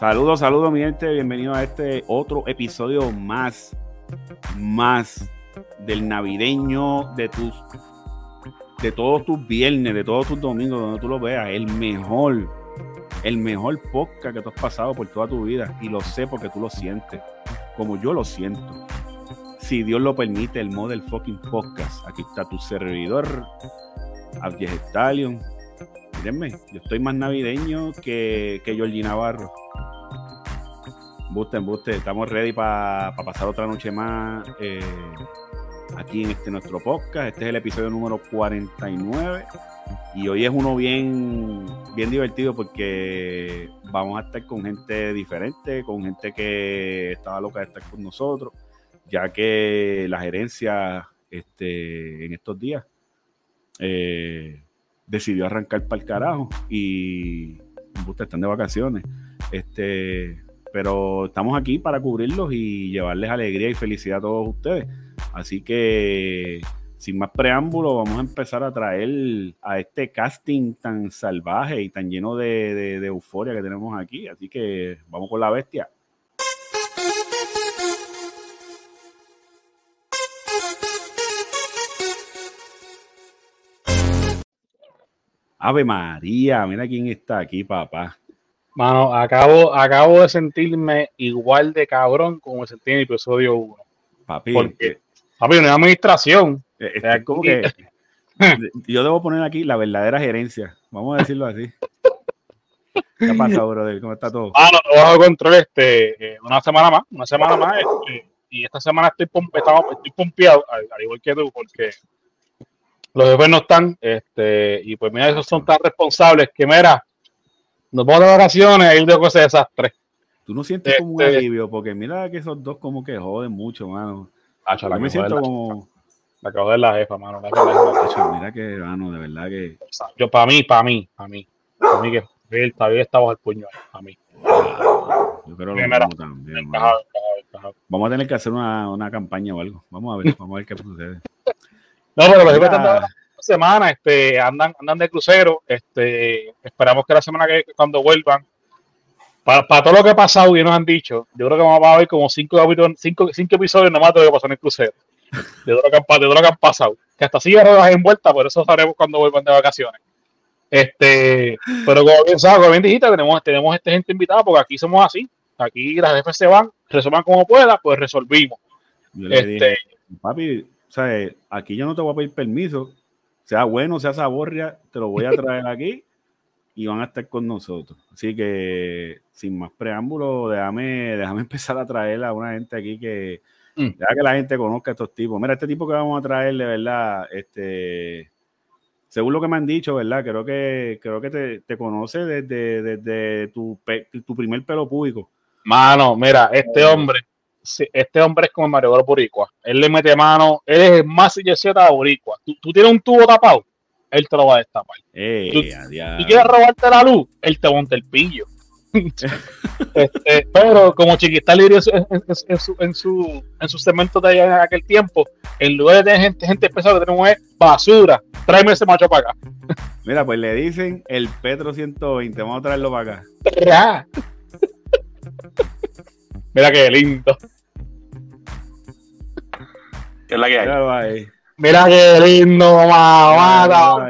Saludos, saludos, mi gente. Bienvenido a este otro episodio más, más del navideño de tus, de todos tus viernes, de todos tus domingos, donde tú lo veas. El mejor, el mejor podcast que tú has pasado por toda tu vida. Y lo sé porque tú lo sientes, como yo lo siento. Si Dios lo permite, el Model Fucking Podcast. Aquí está tu servidor, Abdiel Stallion. Mírenme, yo estoy más navideño que, que Georgie Navarro. Buste, buste, estamos ready para pasar otra noche más eh, aquí en este nuestro podcast. Este es el episodio número 49 y hoy es uno bien, bien divertido porque vamos a estar con gente diferente, con gente que estaba loca de estar con nosotros, ya que la gerencia este, en estos días eh, decidió arrancar para el carajo y Buste, están de vacaciones. Este, pero estamos aquí para cubrirlos y llevarles alegría y felicidad a todos ustedes. Así que, sin más preámbulo, vamos a empezar a traer a este casting tan salvaje y tan lleno de, euforia que tenemos aquí. Así que vamos con la bestia. Ave María, mira quién está aquí, papá. Mano, acabo, acabo de sentirme igual de cabrón como me sentí en el episodio 1. Papi, porque, eh, papi, una administración. Eh, como que, yo debo poner aquí la verdadera gerencia. Vamos a decirlo así. ¿Qué pasa, brother? ¿Cómo está todo? Ah, no, bajo control este, eh, una semana más, una semana más. Este, y esta semana estoy, estoy pompeado, al, igual que tú, porque los jefes no están. Este, y pues mira, esos son tan responsables que, mira, nos vamos de vacaciones y luego ese desastre. Tú no sientes como un este, alivio, porque mira que esos dos como que joden mucho, mano. Acho, la me siento como. La acabo de la jefa, mano. La mira que, mano, de verdad que. Yo, para mí, para mí, para mí. Para mí que él todavía está bajo el puño, para mí. Yo creo que lo también. Vamos a tener que hacer una, una campaña o algo. Vamos a ver, vamos a ver qué sucede. No, pero jefes están semana, este, andan, andan de crucero, este, esperamos que la semana que cuando vuelvan, para, todo lo que ha pasado y nos han dicho, yo creo que vamos a ver como cinco, cinco, cinco episodios nomás de lo que pasó en el crucero, de todo lo que han, de todo lo que han pasado, que hasta sigue ruedas en vuelta, por eso sabremos cuando vuelvan de vacaciones. Este, pero como bien sabes, como bien dijiste, tenemos, tenemos este gente invitada porque aquí somos así, aquí las jefes se van, resuelvan como pueda, pues resolvimos. este, papi, o sea, aquí yo no te voy a pedir permiso, sea bueno, sea saborria, te lo voy a traer aquí y van a estar con nosotros. Así que, sin más preámbulo, déjame, déjame empezar a traer a una gente aquí que, mm. que la gente conozca a estos tipos. Mira, este tipo que vamos a traer, de verdad, este, según lo que me han dicho, ¿verdad? Creo que, creo que te, te conoce desde, desde tu, tu primer pelo público. Mano, mira, este hombre este hombre es como el Mario Bros Boricua. Él le mete mano, él es el más de Boricua. Tú, tienes un tubo tapado, él te lo va a destapar. Eh, tú, quieres robarte la luz, él te monta el pillo. este, pero como Chiquita Lirio en, en, su, en, su, de en aquel tiempo, en lugar de tener gente, gente pesada que tenemos es basura, tráeme ese macho para acá. Mira, pues le dicen el Petro 120, vamos a traerlo para acá. Mira qué lindo. ¿Qué es la que hay? Mira qué lindo, mamá.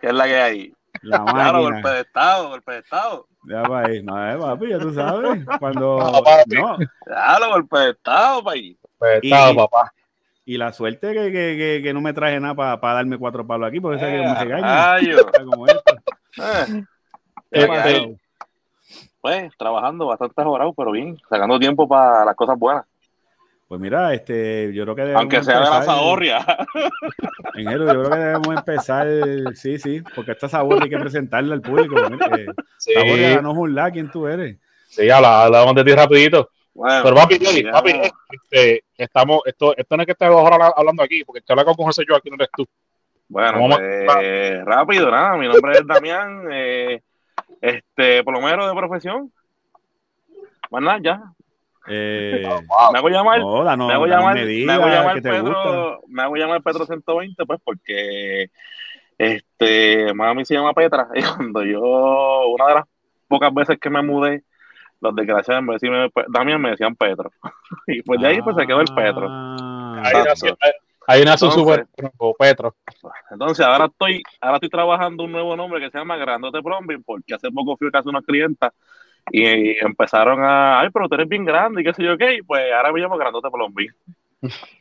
¿Qué es la que hay? La claro, golpe de estado, golpe de estado. Ya va ahí. No, eh, papi, ya tú sabes. Cuando. No, Claro, golpe de estado, papi. Golpe de estado, papá. Y la suerte que, que, que, que no me traje nada para pa darme cuatro palos aquí, porque sé que me regaña. Ay, como esto. Eh. Este, pues trabajando bastante jorado, pero bien, sacando tiempo para las cosas buenas. Pues mira, este, yo creo que Aunque sea de la zahorria. Ingeniero, yo creo que debemos empezar, sí, sí, porque esta zahorria hay que presentarla al público. Mira, sí. Zahorria no es un la, ¿quién tú eres? Sí, hablamos de ti rapidito. Pero papi, papi este, estamos, esto, esto no es que estemos ahora hablando aquí, porque te habla con José yo aquí no eres tú. Bueno, pues, rápido, nada, mi nombre es Damián, eh, este, plomero de profesión. Más nada, ya. Eh, me hago llamar, me hago llamar, me hago llamar Pedro, me hago llamar Pedro 120, pues porque este, mami se llama Petra, y cuando yo, una de las pocas veces que me mudé, los desgraciados en vez de decirme Damián me decían Petro. y pues de ahí pues se quedó el Petro. Ah. Ahí nació, ahí nació Petro. Entonces ahora estoy, ahora estoy trabajando un nuevo nombre que se llama Grandote Plumbing, porque hace poco fui a casa una clienta y empezaron a, ay, pero tú eres bien grande y qué sé yo qué, y pues ahora me llamo Grandote Plumbing.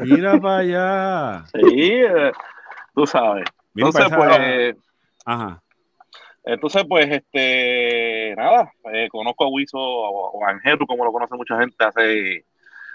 Mira para allá. Sí, eh, tú sabes. Entonces, pues. Ajá. Entonces, pues, este, nada, eh, conozco a Wiso o, a Angelo, como lo conoce mucha gente, hace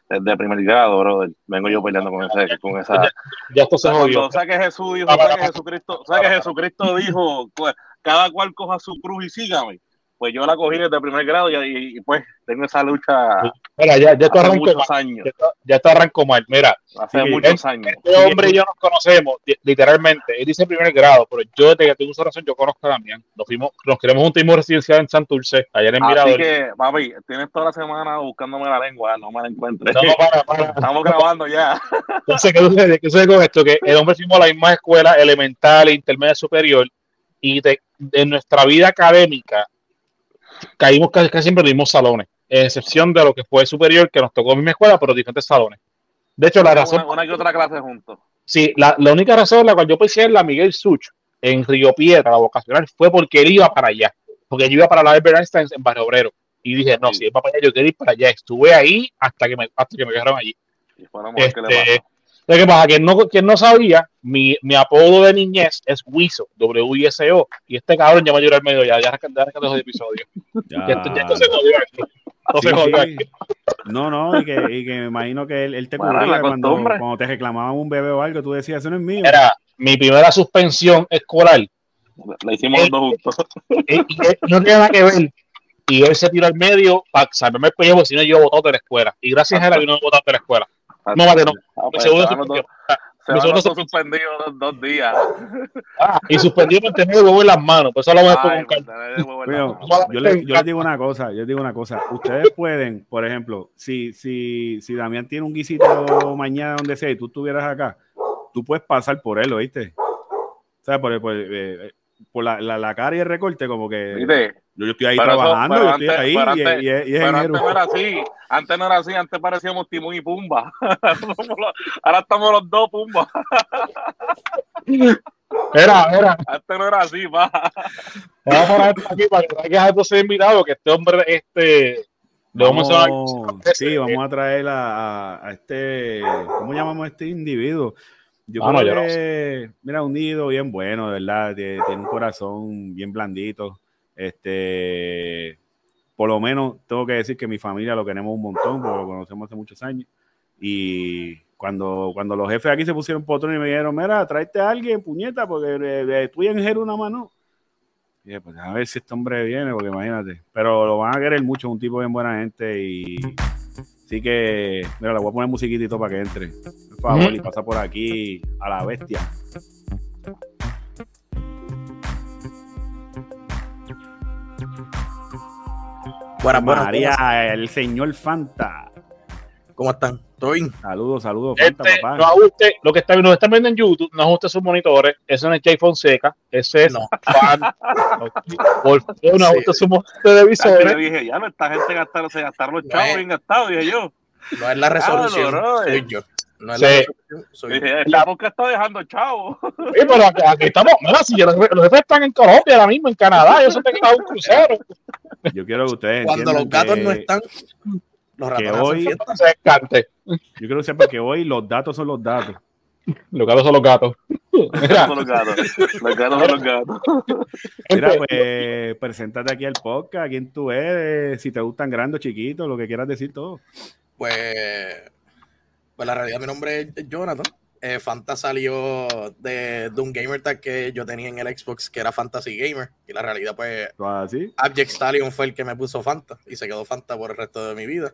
desde primer grado, bro. Vengo yo peleando con, ese, con esa. Ya, esto se jodió. O sea que Jesús dijo, o sea que Jesucristo, o sea que Jesucristo dijo, pues, cada cual coja su cruz y sígame pues yo la cogí desde el primer grado y, y, pues tengo esa lucha. Mira, ya, ya hace muchos años. Ya, está arrancó mal. Mira, hace muchos años. Este hombre y yo nos conocemos, literalmente. Él dice primer grado, pero yo desde que tengo una razón, yo conozco a Damián. Nos, fuimos, nos queremos un timo residencial en Santurce, ayer en Mirador. Así que, papi, tienes toda la semana buscándome la lengua, no me la encuentres. No, para, para. Estamos grabando ya. Entonces, ¿qué sucede? ¿qué sucede con esto? Que el hombre fuimos a la misma escuela elemental, intermedia, superior, y de, de nuestra vida académica caímos casi, siempre en los mismos salones, en excepción de lo que fue superior, que nos tocó en mi escuela, pero diferentes salones. De hecho, la razón. Una, que otra clase juntos. Sí, la, la, única razón la cual yo pensé en la Miguel Such, en Río Piedra, la vocacional, fue porque él iba para allá. Porque yo iba para la Albert Einstein en Barrio Obrero. Y dije, no, si él va para allá, yo quiero ir para allá. Estuve ahí hasta que me, hasta que me quedaron allí. Y este, ¿Qué pasa? Quien no, quien no sabía, mi, mi apodo de niñez es Wiso, W-I-S-O. Y este cabrón ya me lloró al medio, ya, ya arrancando los episodios. Ya. esto, ya esto se jodió aquí. No, no, y que, y que me imagino que él, él te cubría cuando, cuando, te reclamaban un bebé o algo, tú decías, eso no es mío. Era mi primera suspensión escolar. La hicimos los dos juntos. Y, no tiene nada que ver. Y él se tiró al medio para salvarme el pellejo, si no yo botado de la escuela. Y gracias a él vino botado de la escuela. No, mate, no. Ah, pues, segundo suspendió. Se suspendido dos, días. Ah, y suspendió por tener el huevo en las manos. Pues eso lo vamos a con yo, le, yo les digo una cosa, yo les digo una cosa. Ustedes pueden, por ejemplo, si, si, si Damián tiene un guisito mañana donde sea y tú estuvieras acá, tú puedes pasar por él, ¿oíste? O sea, por, por, eh, por la, la, la, cara y el recorte, como que yo, yo, estoy ahí trabajando, yo estoy ahí y, y, y, pero antes no era así, antes no era así, antes parecíamos Timón y Pumba. Ahora estamos los dos Pumba. Era, era. Antes no era así, va. Vamos a poner aquí para que traigas a estos invitados, que este hombre, este, vamos, a, sí, vamos a traer a, a, este, ¿cómo llamamos a este individuo? Yo creo que, mira, un nido bien bueno, de verdad. Tiene, un corazón bien blandito. Este, por lo menos tengo que decir que mi familia lo queremos un montón, porque lo conocemos hace muchos años. Y cuando, cuando los jefes aquí se pusieron potón y me dijeron, mira, tráete a alguien, puñeta, porque de, tú y en una mano. Y dije, pues a ver si este hombre viene, porque imagínate. Pero lo van a querer mucho, un tipo bien buena gente y Así que, mira, le voy a poner musiquitito para que entre. Por favor, y pasa por aquí a la bestia. Buenas, buenas. María, el señor Fanta. ¿Cómo están? ¿Todo bien? Saludos, saludos, este, papá. No ajuste, lo que está, nos están viendo en YouTube, no ajuste sus monitores. Eso no es Jay Fonseca. Ese es no. fan. Por favor, no ajuste sus televisores. Yo dije, ya no, esta gente gastaron, se gastaron los chavos bien gastados, dije yo. No es la resolución, soy yo. No es sí. la resolución, soy dije, yo. La boca está dejando chavo. Sí, pero aquí, aquí estamos, mira, si los, los jefes están en Colombia ahora mismo, en Canadá, yo siempre que un crucero. Yo quiero que ustedes Cuando los gatos que... no están los que hoy, yo quiero que sepan que hoy los datos son los datos. Los gatos son los gatos. Mira. Son los gatos. Los gatos son los gatos. Mira, pues, preséntate aquí al podcast. ¿Quién tú eres? Si te gustan grandes, chiquitos, lo que quieras decir todo. Pues, pues la realidad, mi nombre es Jonathan. eh, Fanta salió de, un gamer tag que yo tenía en el Xbox que era Fantasy Gamer. Y la realidad, pues, ¿Así? ¿Ah, Abject Stallion fue el que me puso Fanta y se quedó Fanta por el resto de mi vida.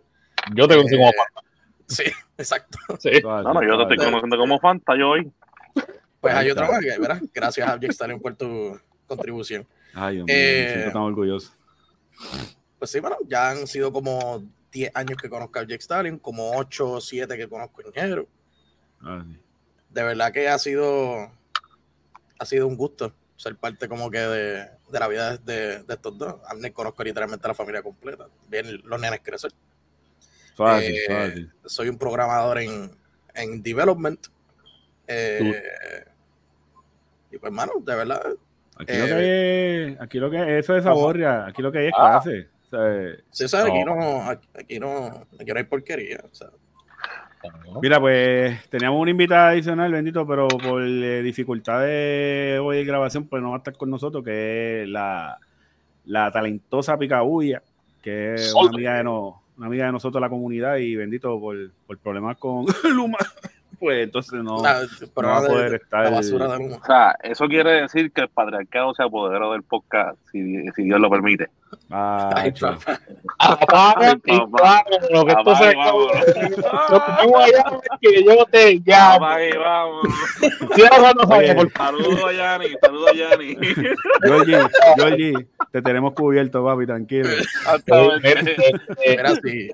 Yo te conocí como eh, Fanta. Sí, exacto. Sí. No, no, yo te estoy conociendo como Fanta, yo hoy. Pues hay otra más, ¿verdad? Gracias, Abject Stallion, por tu contribución. Ay, Dios mío, eh, tan orgulloso. Pues sí, bueno, ya han sido como 10 años que conozco a Abject Stallion, como 8 o 7 que conozco a Ingeniero. Ah, de verdad que ha sido ha sido un gusto ser parte como que de, la vida de, estos dos. A mí conozco literalmente a la familia completa. Bien los nenes crecer. Eh, soy un programador en, en development. Eh, y pues, hermano, de verdad. Aquí, lo que eh, hay, aquí lo que eso es saborria, aquí lo que hay es ah. clase. sí, aquí no, aquí, no, aquí no hay porquería. O sea, Mira, pues teníamos una invitada adicional, bendito, pero por eh, dificultad de hoy de grabación, pues no va a estar con nosotros, que es la, la talentosa Picabulla, que es una amiga, de no, una amiga de nosotros, la comunidad, y bendito por, por problemas con Luma pues entonces no, va a poder estar. o sea, eso quiere decir que el patriarcado sea poderoso del podcast, si, si Dios lo permite. Ay, Apaga lo que esto se que yo te llamo. vamos. Saludos a Yanni, saludos a Yanni. Georgie, Georgie, te tenemos cubierto, papi, tranquilo. Gracias.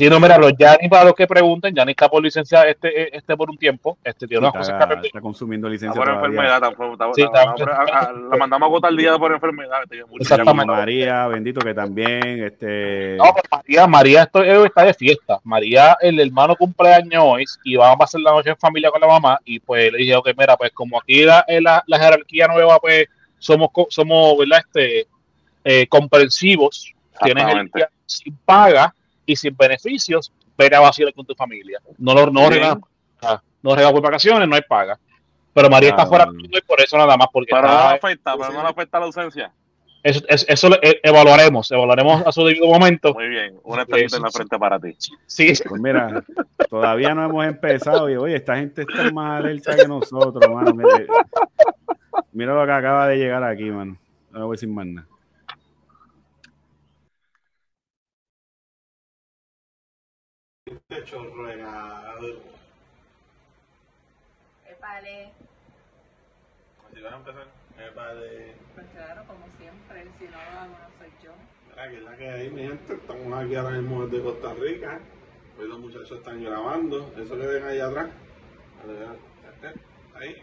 Sí, no, mira, los Yanni, para los que pregunten, Yanni está por licencia este, este por un tiempo. Este tiene unas está, cosas que Está consumiendo licencia. Está por enfermedad, tampoco. sí, la mandamos a agotar el día por enfermedad. Exactamente. María, bendito que también. Este... No, pues María, María esto, está de fiesta. María, el hermano cumpleaños hoy y vamos a pasar la noche en familia con la mamá. Y pues le dije, ok, mira, pues como aquí la, la, la jerarquía nueva, pues somos, somos ¿verdad? Este, eh, comprensivos. Tienes el día sin paga y sin beneficios, ven a vacilar con tu familia. No lo no no por vacaciones, no hay paga. Pero María está fuera y por eso nada más. Porque pero no afecta, pero no afecta la ausencia. Eso, eso, lo e, evaluaremos, evaluaremos a su debido momento. Muy bien, una estrellita en la frente para ti. Sí. Pues mira, todavía no hemos empezado y oye, esta gente está más alerta que nosotros, mano. Mira, mira, lo que acaba de llegar aquí, mano. No voy sin más nada. Este chorro de Épale. Así van a empezar. Épale. Pues claro, como siempre, si no lo hago, no soy yo. Mira, que es la que hay, mi gente. Estamos aquí ahora mismo desde Costa Rica. Hoy los muchachos están grabando. Eso que ven ahí atrás. Ahí.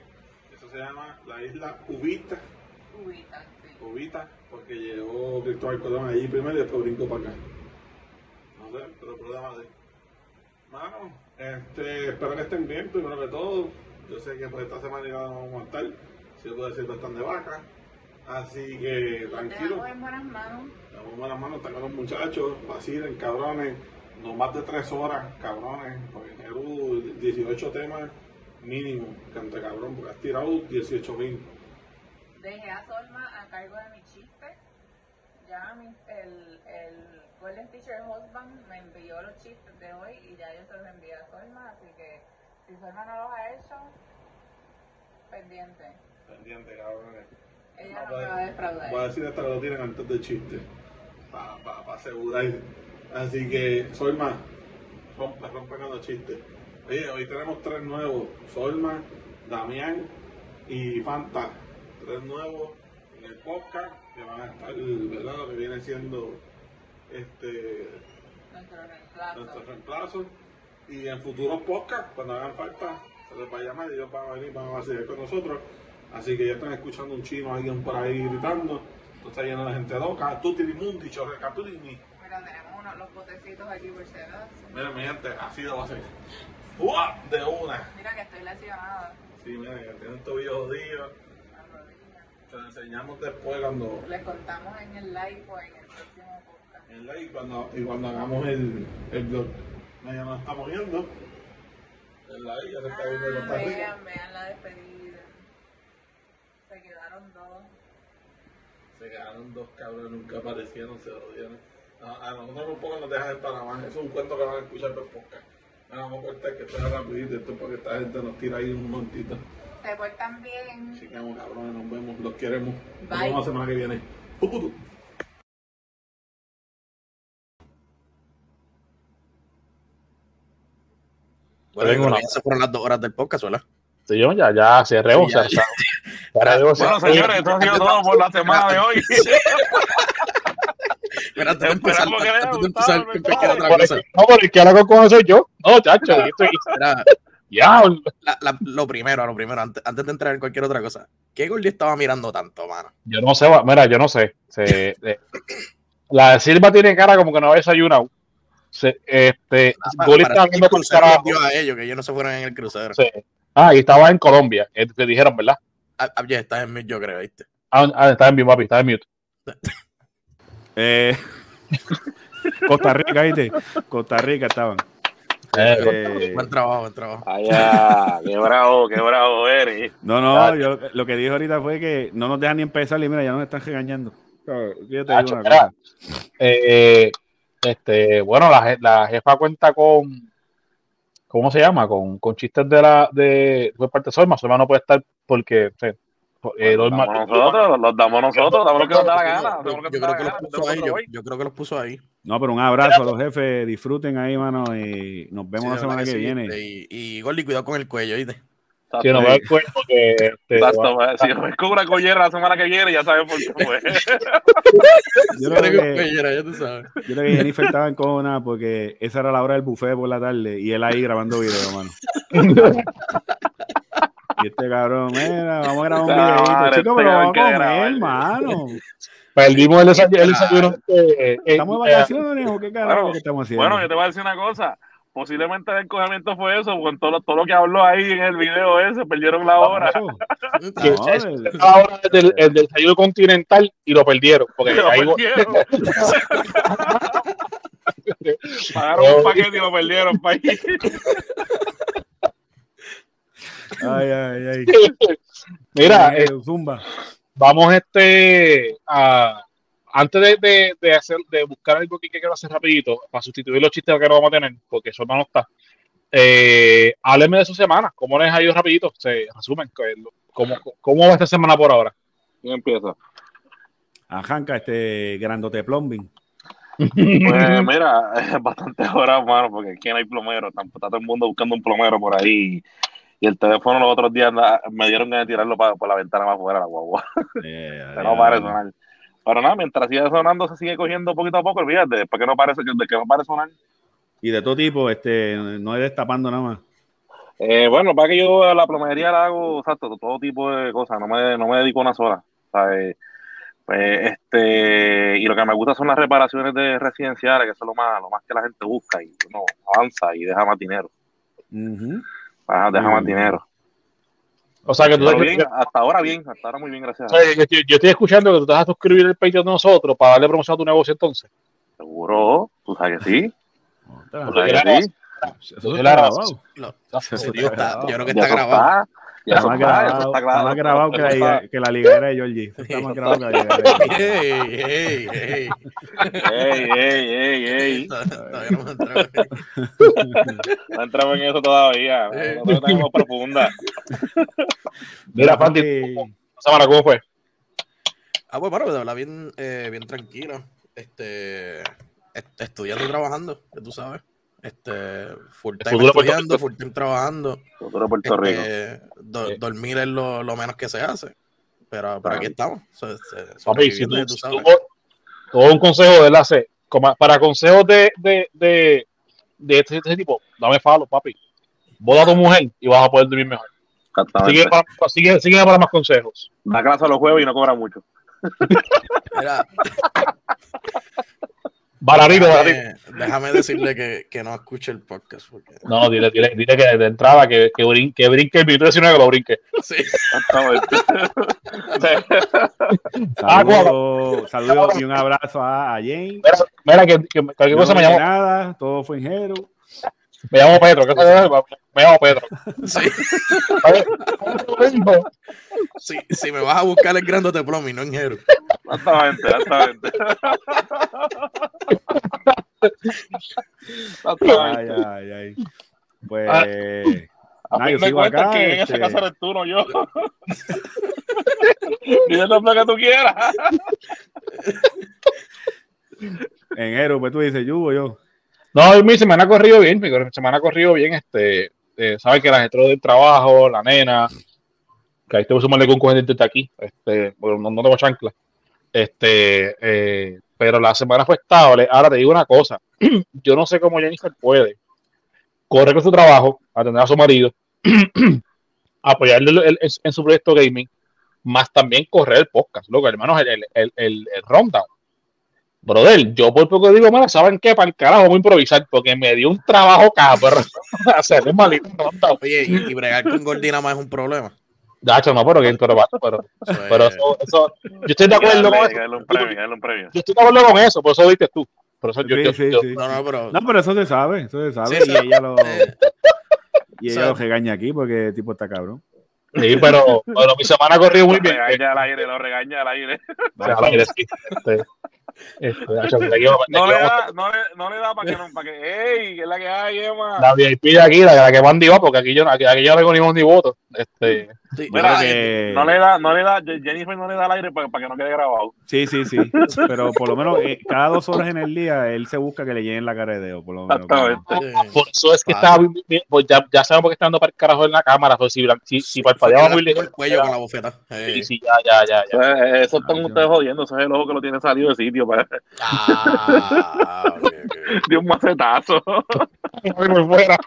Eso se llama la isla Ubita. Ubita, sí. Ubita, porque llegó Cristóbal Colón allí primero y después brincó para acá. No sé, pero el problema de Mano, este, espero que estén bien, primero que todo. Yo sé que por esta semana íbamos a montar, si puedo decir, están de vaca. Así que tranquilo. Estamos en buenas manos. Estamos en buenas manos, están con los muchachos, vacilen, cabrones. No más de tres horas, cabrones. Porque en 18 temas mínimo, cante cabrón, porque has tirado 18 mil. Dejé a Solma a cargo de mi chiste. Ya el, el Golden Teacher Husband me envió los chistes de hoy y ya yo se los envié a Solma, así que si Solma no los ha hecho, pendiente. Pendiente, cabrón. Ella no, me va a defraudar. Voy a decir hasta que lo tienen antes del chiste, para pa, pa asegurar. Así que, Solma, rompe, rompe los chistes. Oye, hoy tenemos tres nuevos, Solma, Damián y Fanta. Tres nuevos en el podcast que van a estar, ¿verdad? Lo que viene siendo este, nuestro reemplazo. Y en futuros podcasts, cuando hagan falta, se les va a llamar y ellos van a venir, van a seguir con nosotros. Así que ya están escuchando un chino, alguien por ahí gritando. Esto está lleno de gente loca. Tutini Mundi, Chorreca Tutini. Mira, tenemos unos, los botecitos aquí por. Mira, mi gente, así lo va a ser. ¡Uah! De una. Mira que estoy lesionada. Sí, mira, que tiene un tobillo jodido. Te lo enseñamos después cuando. Les contamos en el live o en el próximo podcast y cuando, y cuando hagamos el, el blog. Ya nos estamos viendo. En la ya se está viendo ah, Vean, vean la despedida. Se quedaron dos. Se quedaron dos cabros, nunca aparecieron, se odian. A, a nosotros un poco nos dejan en Panamá. Eso es un cuento que van a escuchar por podcast. Vamos a cortar que esto es rapidito, esto es porque esta gente nos tira ahí un momentito. Se portan bien. Chicamos, cabrones, nos vemos, los queremos. Nos vemos la semana que viene. Puputu. Bueno, ya se fueron las dos horas del podcast, ¿verdad? Sí, yo ya, ya cerré. Sí, ya, ya. bueno, señores, esto ha sido todo por la semana de hoy. Pero antes de empezar, antes de empezar, otra cosa. No, pero el que habla con soy yo. No, chacho. Ya. lo primero, lo primero, antes, antes, de entrar en cualquier otra cosa. ¿Qué Gordy estaba mirando tanto, mano? Yo no sé, mira, yo no sé. Se, la de Silva tiene cara como que no ha desayunado. Se, este, ah, Goli estaba viendo a ellos, que ellos no se fueron en el crucero. Sí. Ah, y estaba en Colombia, te eh, dijeron, ¿verdad? Ah, ah, ya, estás en mute, yo creo, ¿viste? Ah, ah estás en mute, papi, estás en mute. eh, Costa Rica, ¿viste? Costa Rica estaban. Eh, eh, buen trabajo, buen trabajo. Allá, qué bravo, qué bravo eres. No, no, yo lo que dijo ahorita fue que no nos dejan ni empezar y mira, ya nos están regañando. Yo te digo una cosa. Eh, este, bueno, la, la jefa cuenta con ¿cómo se llama? Con, con chistes de la de, de parte de Solma. Solma no puede estar porque sí, eh, los, damos nosotros, los damos nosotros, damos lo que nos da la gana. Yo, creo que los puso ahí, yo, yo, creo que los puso ahí. No, pero un abrazo a los jefes, disfruten ahí, mano, y nos vemos sí, la semana que, que viene. Y, y Gordy, cuidado con el cuello, ¿viste? Que no va el cuello que este, Exacto, si me descubra collera la semana que viene, ya sabes por qué fue. yo, creo que, ya tú sabes. yo creo que Jennifer estaba en cona porque esa era la hora del buffet por la tarde y él ahí grabando video, mano. y este cabrón, mira, vamos a grabar un videito. Chico, pero vamos a comer, hermano. Perdimos el desayuno. ¿Estamos de vacaciones o qué carajo bueno, que estamos haciendo? Bueno, yo te voy a decir una cosa posiblemente el encogimiento fue eso, con todo, todo lo que habló ahí en el video ese, perdieron la hora. No, la hora del, el desayuno continental y lo perdieron. Porque lo ahí perdieron. Pagaron un paquete y lo perdieron, país. Ay, ay, ay. Mira, eh, Zumba. Vamos este a antes de, de, de, hacer, de buscar algo que quiero hacer rapidito, para sustituir los chistes que no vamos a tener, porque eso no está, eh, hábleme de su semana, ¿cómo les ha ido rapidito? Se resumen, ¿cómo, cómo va esta semana por ahora? ¿Quién empieza? Ajanca, este grandote plumbing. Pues mira, es bastante hora, mano, porque aquí no hay plomero, está, está, todo el mundo buscando un plomero por ahí. Y el teléfono los otros días me dieron que tirarlo por la ventana más fuera, la guagua. Eh, no para sonar. Pero nada, mientras sigue sonando, se sigue cogiendo poquito a poco, olvídate, después que no parece, de que no parece sonar. Y de todo tipo, este, no es destapando nada más. Eh, bueno, para que yo a la plomería la hago, exacto, todo tipo de cosas, no me, no me dedico a una sola. ¿sabes? Pues, este, y lo que me gusta son las reparaciones de residenciales, que eso es lo más, lo más que la gente busca y uno avanza y deja más dinero. deja más dinero. O sea que tú bien, hasta ahora bien, hasta ahora muy bien, gracias. yo, estoy escuchando que tú te vas a suscribir el Patreon de nosotros para darle promoción a tu negocio entonces. Seguro, tú sabes que sí. ¿Tú sabes que sí? Eso está grabado. Yo creo que está grabado. Está, más grabado, está, más grabado que, la, que la liguera de Georgie. Está más grabado que la liguera de Georgie. Ey, ey, ey. Ey, ey, no entramos No entramos en eso todavía. No tenemos profunda. Mira, Fanti, semana cómo fue? Ah, pues bueno, de verdad, bien, eh, bien tranquilo. Este, estudiando y trabajando, que tú sabes. Este, full time estudiando, full time trabajando. Futuro Puerto Rico. Este, do, dormir es lo, lo, menos que se hace. Pero, pero aquí estamos. So, Papi, si tú, tú sabes. todo un consejo de enlace. Para consejos de, de, de, de este, este, tipo, dame falo, papi. Vos a tu mujer y vas a poder dormir mejor. Sigue para, sigue, sigue para más consejos. Da clase a los jueves y no cobra mucho. Mira. Déjame, déjame decirle que, que, no escuche el podcast. Porque... No, dile, dile, dile que de entrada que, que, brin, que brinque el minuto 19 que lo brinque. Sí. saludos, saludos y un abrazo a, a Jane. Mira, mira que, que cualquier no cosa me llamó. Nada, todo fue en Jero. Me llamo Pedro, ¿qué Me llamo Pedro. Sí. sí. Si me vas a buscar el grandote plomi, no en Jero. Exactamente, exactamente. ay, ay, ay. Pues. Ah, a yo sigo acá. que en esa este casa eres tú, no yo. Dile el nombre que tú quieras. en Ero, pues tú dices, yo o yo. No, mi semana ha corrido bien, mi semana ha corrido bien, este, eh, sabes que la gente del trabajo, la nena, que ahí te voy a sumarle con un desde aquí, este, no, no tengo chancla. Este, eh, pero la semana fue estable. Ahora te digo una cosa, yo no sé cómo Jennifer puede correr con su trabajo, atender a su marido, apoyarle en, su proyecto gaming, más también correr el podcast, loco, hermanos, el, el, el, el rundown. Brother, yo por poco digo, mira, ¿saben qué? Para el carajo vamos a improvisar, porque me dio un trabajo cabrón hacerle malito rundown. Oye, y, bregar con Gordina más es un problema. Dacho, no, pero que pero, pero, pero eso, eso, yo estoy de acuerdo con eso. Yo estoy de acuerdo con eso, por eso lo dices tú. Por eso yo, sí, yo, sí, No, no, pero... no, pero eso se sabe, eso se sabe. y ella lo, y ella lo regaña aquí porque el tipo está cabrón. Sí, pero, pero mi semana corrió muy bien. Lo regaña al aire, lo regaña al aire. Al aire, sí. Este, este, no, le da, no, le, no le da para que no, para que, ¡ey! ¿Qué es la que hay, Emma? La VIP de aquí, la, la que van va, porque aquí yo, aquí, aquí yo no tengo ni voto. Este, Mira, que... no le da, no le da, Jennifer no le da al aire para, para que no quede grabado. Sí, sí, sí. Pero por lo menos eh, cada dos horas en el día él se busca que le llenen la cara de dedo, por lo menos. Por eso es que estaba, pues ya, ya sabemos por qué está dando para el carajo en la cámara, pues si, si, si parpadeaba muy lejos. el cuello con la bofeta. Sí, sí, ya, ya, ya. ya. Pues, eh, eso están ustedes jodiendo, ese es el ojo que lo tiene salido de sitio. Para... Ah, okay, okay. Dio un macetazo. muy fuera.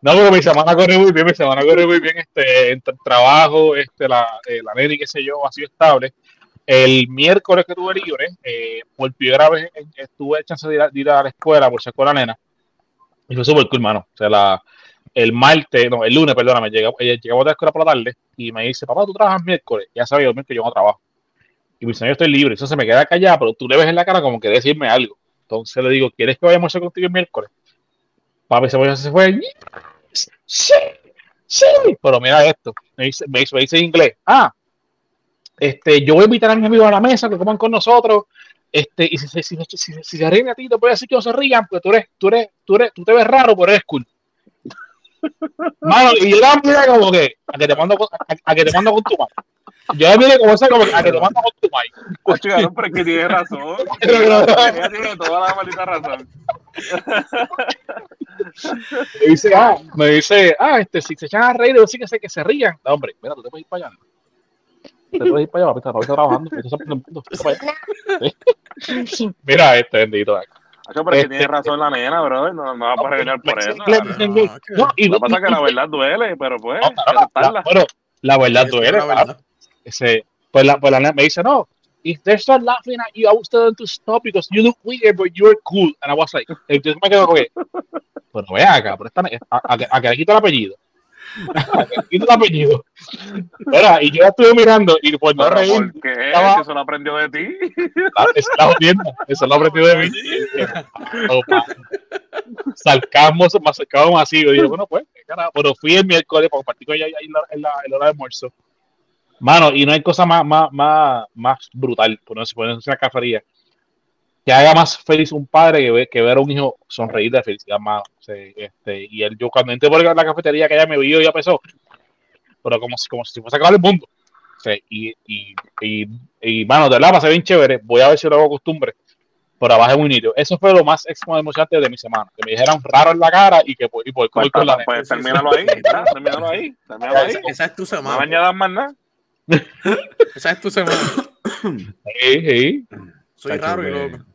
No, pero mi semana corre muy bien, mi semana corre muy bien, este, entre el trabajo, este, la, eh, la nena y qué sé yo, ha sido estable. El miércoles que tuve libre, eh, por primera vez estuve chance de ir, a, ir a la escuela por ser con la nena. Y fue súper cool, mano. O sea, la, el martes, no, el lunes, perdóname, llegamos, eh, llegamos de la escuela por la tarde y me dice, papá, tú trabajas miércoles. Ya sabía que yo no trabajo. Y me dice, yo estoy libre. Se me queda callado, pero tú le ves en la cara como que decirme algo. Entonces le digo, ¿quieres que vayamos a contigo el miércoles? Papi se fue. Sí, sí. Pero mira esto. Me dice, me dice, en inglés. Ah, este, yo voy a invitar a mis amigos a la mesa que coman con nosotros. Este, y si, si, si, si, se ríen a ti, te puedo decir que no se rían, porque tú eres, tú eres, tú eres, tú te ves raro, pero eres cool. Mano, y yo la mira como que a que te mando a, a que te mando con tu mano. Yo la mire como esa como a que te mando con tu mano. Pues pero es que tiene razón. Ella tiene toda la maldita razón me dice, ah, me dice, ah, este, si se echan a reír, yo sí que sé que se rían. No, hombre, mira, tú te puedes ir para allá. Te puedes ir para allá, papá, está trabajando. Mira, este bendito. Hacho, pero este, tiene razón la nena, bro. No, no va a regañar por eso. No, y, lo que pasa es que la verdad duele, pero pues, no, claro, bueno, la verdad duele. Ese, pues la, pues la nena me dice, no, if they start laughing at you, I was telling them to stop because you look weird, but you're cool. And I was like, entonces me quedo con que, bueno, ve acá, pero esta, a, a, a, que le quito el apellido. El apellido. Era, y yo la estuve mirando y pues no reí. ¿Por qué? Estaba... Eso lo aprendió de ti. Ah, eso lo viendo, eso lo aprendió de mí. Salcamos, más sacamos así. Yo dije, bueno, pues, carajo. Pero fui el miércoles para compartir con ella en la, en la, en la hora de almuerzo. Mano, y no hay cosa más, más, más, más brutal, por no se puede una cafetería, que haga más feliz un padre que, ver, que ver a un hijo sonreír de felicidad, mano. este, y él, yo cuando entré por la cafetería que ella me vio, ya pensó, pero como si, como si fuese a acabar el mundo. y, y, y, y, mano, de verdad, pasé bien chévere. Voy a ver si lo hago costumbre. Pero abajo es muy nítido. Eso fue lo más emocionante de mi semana. Que me dijeran raro en la cara y que y por, pues, con la pues, termínalo ahí, termínalo ahí, termínalo ahí. Esa es tu semana. No añadas más nada. Esa es tu semana. Sí, sí. Soy raro y loco.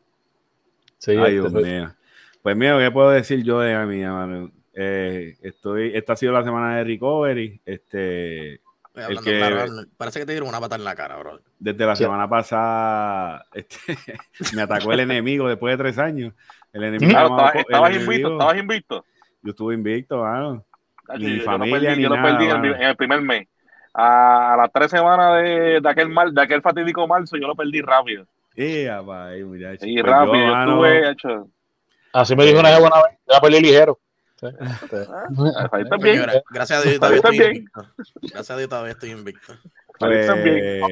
Sí, Ay, Dios mío. Pues mío, ¿qué puedo decir yo de mí, mano? Eh, estoy, esta ha sido la semana de recovery. Este, el que, claro, parece que te dieron una pata en la cara, bro. Desde la semana pasada este, me atacó el enemigo después de tres años. El enemigo. Claro, estabas, invicto, estabas invicto. Yo estuve invicto, mano. Ni familia, ni yo nada, perdí en el primer mes a, las tres semanas de, de, aquel mal, de aquel fatídico marzo, yo lo perdí rápido. Y pues rápido, yo, estuve hecho. Así me dijo una vez buena vez, yo perdí ligero. Ah, también. Gracias a Dios todavía estoy invicto. Gracias a Dios todavía estoy invicto. Pues,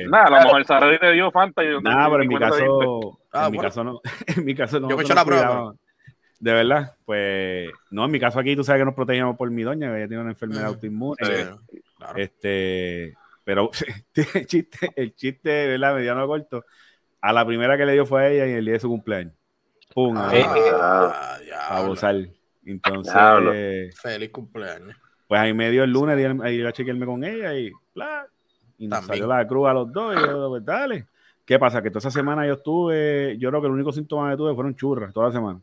nada, a lo mejor te dio Fanta. Nada, pero en mi caso, en mi caso no. En mi caso no. Yo me he hecho la prueba. de verdad, pues, no, en mi caso aquí tú sabes que nos protegemos por mi doña, que ella tiene una enfermedad autoinmune. Este, pero el chiste, el chiste, ¿verdad? Mediano corto. A la primera que le dio fue a ella en el día de su cumpleaños. Pum, a, ah, a, Entonces. Feliz cumpleaños. Pues ahí me dio el lunes, ahí iba a chequearme con ella y bla. Y nos salió la cruz a los dos. Y yo, pues dale. ¿Qué pasa? Que toda esa semana yo estuve, yo creo que el único síntoma que tuve fueron churras toda la semana.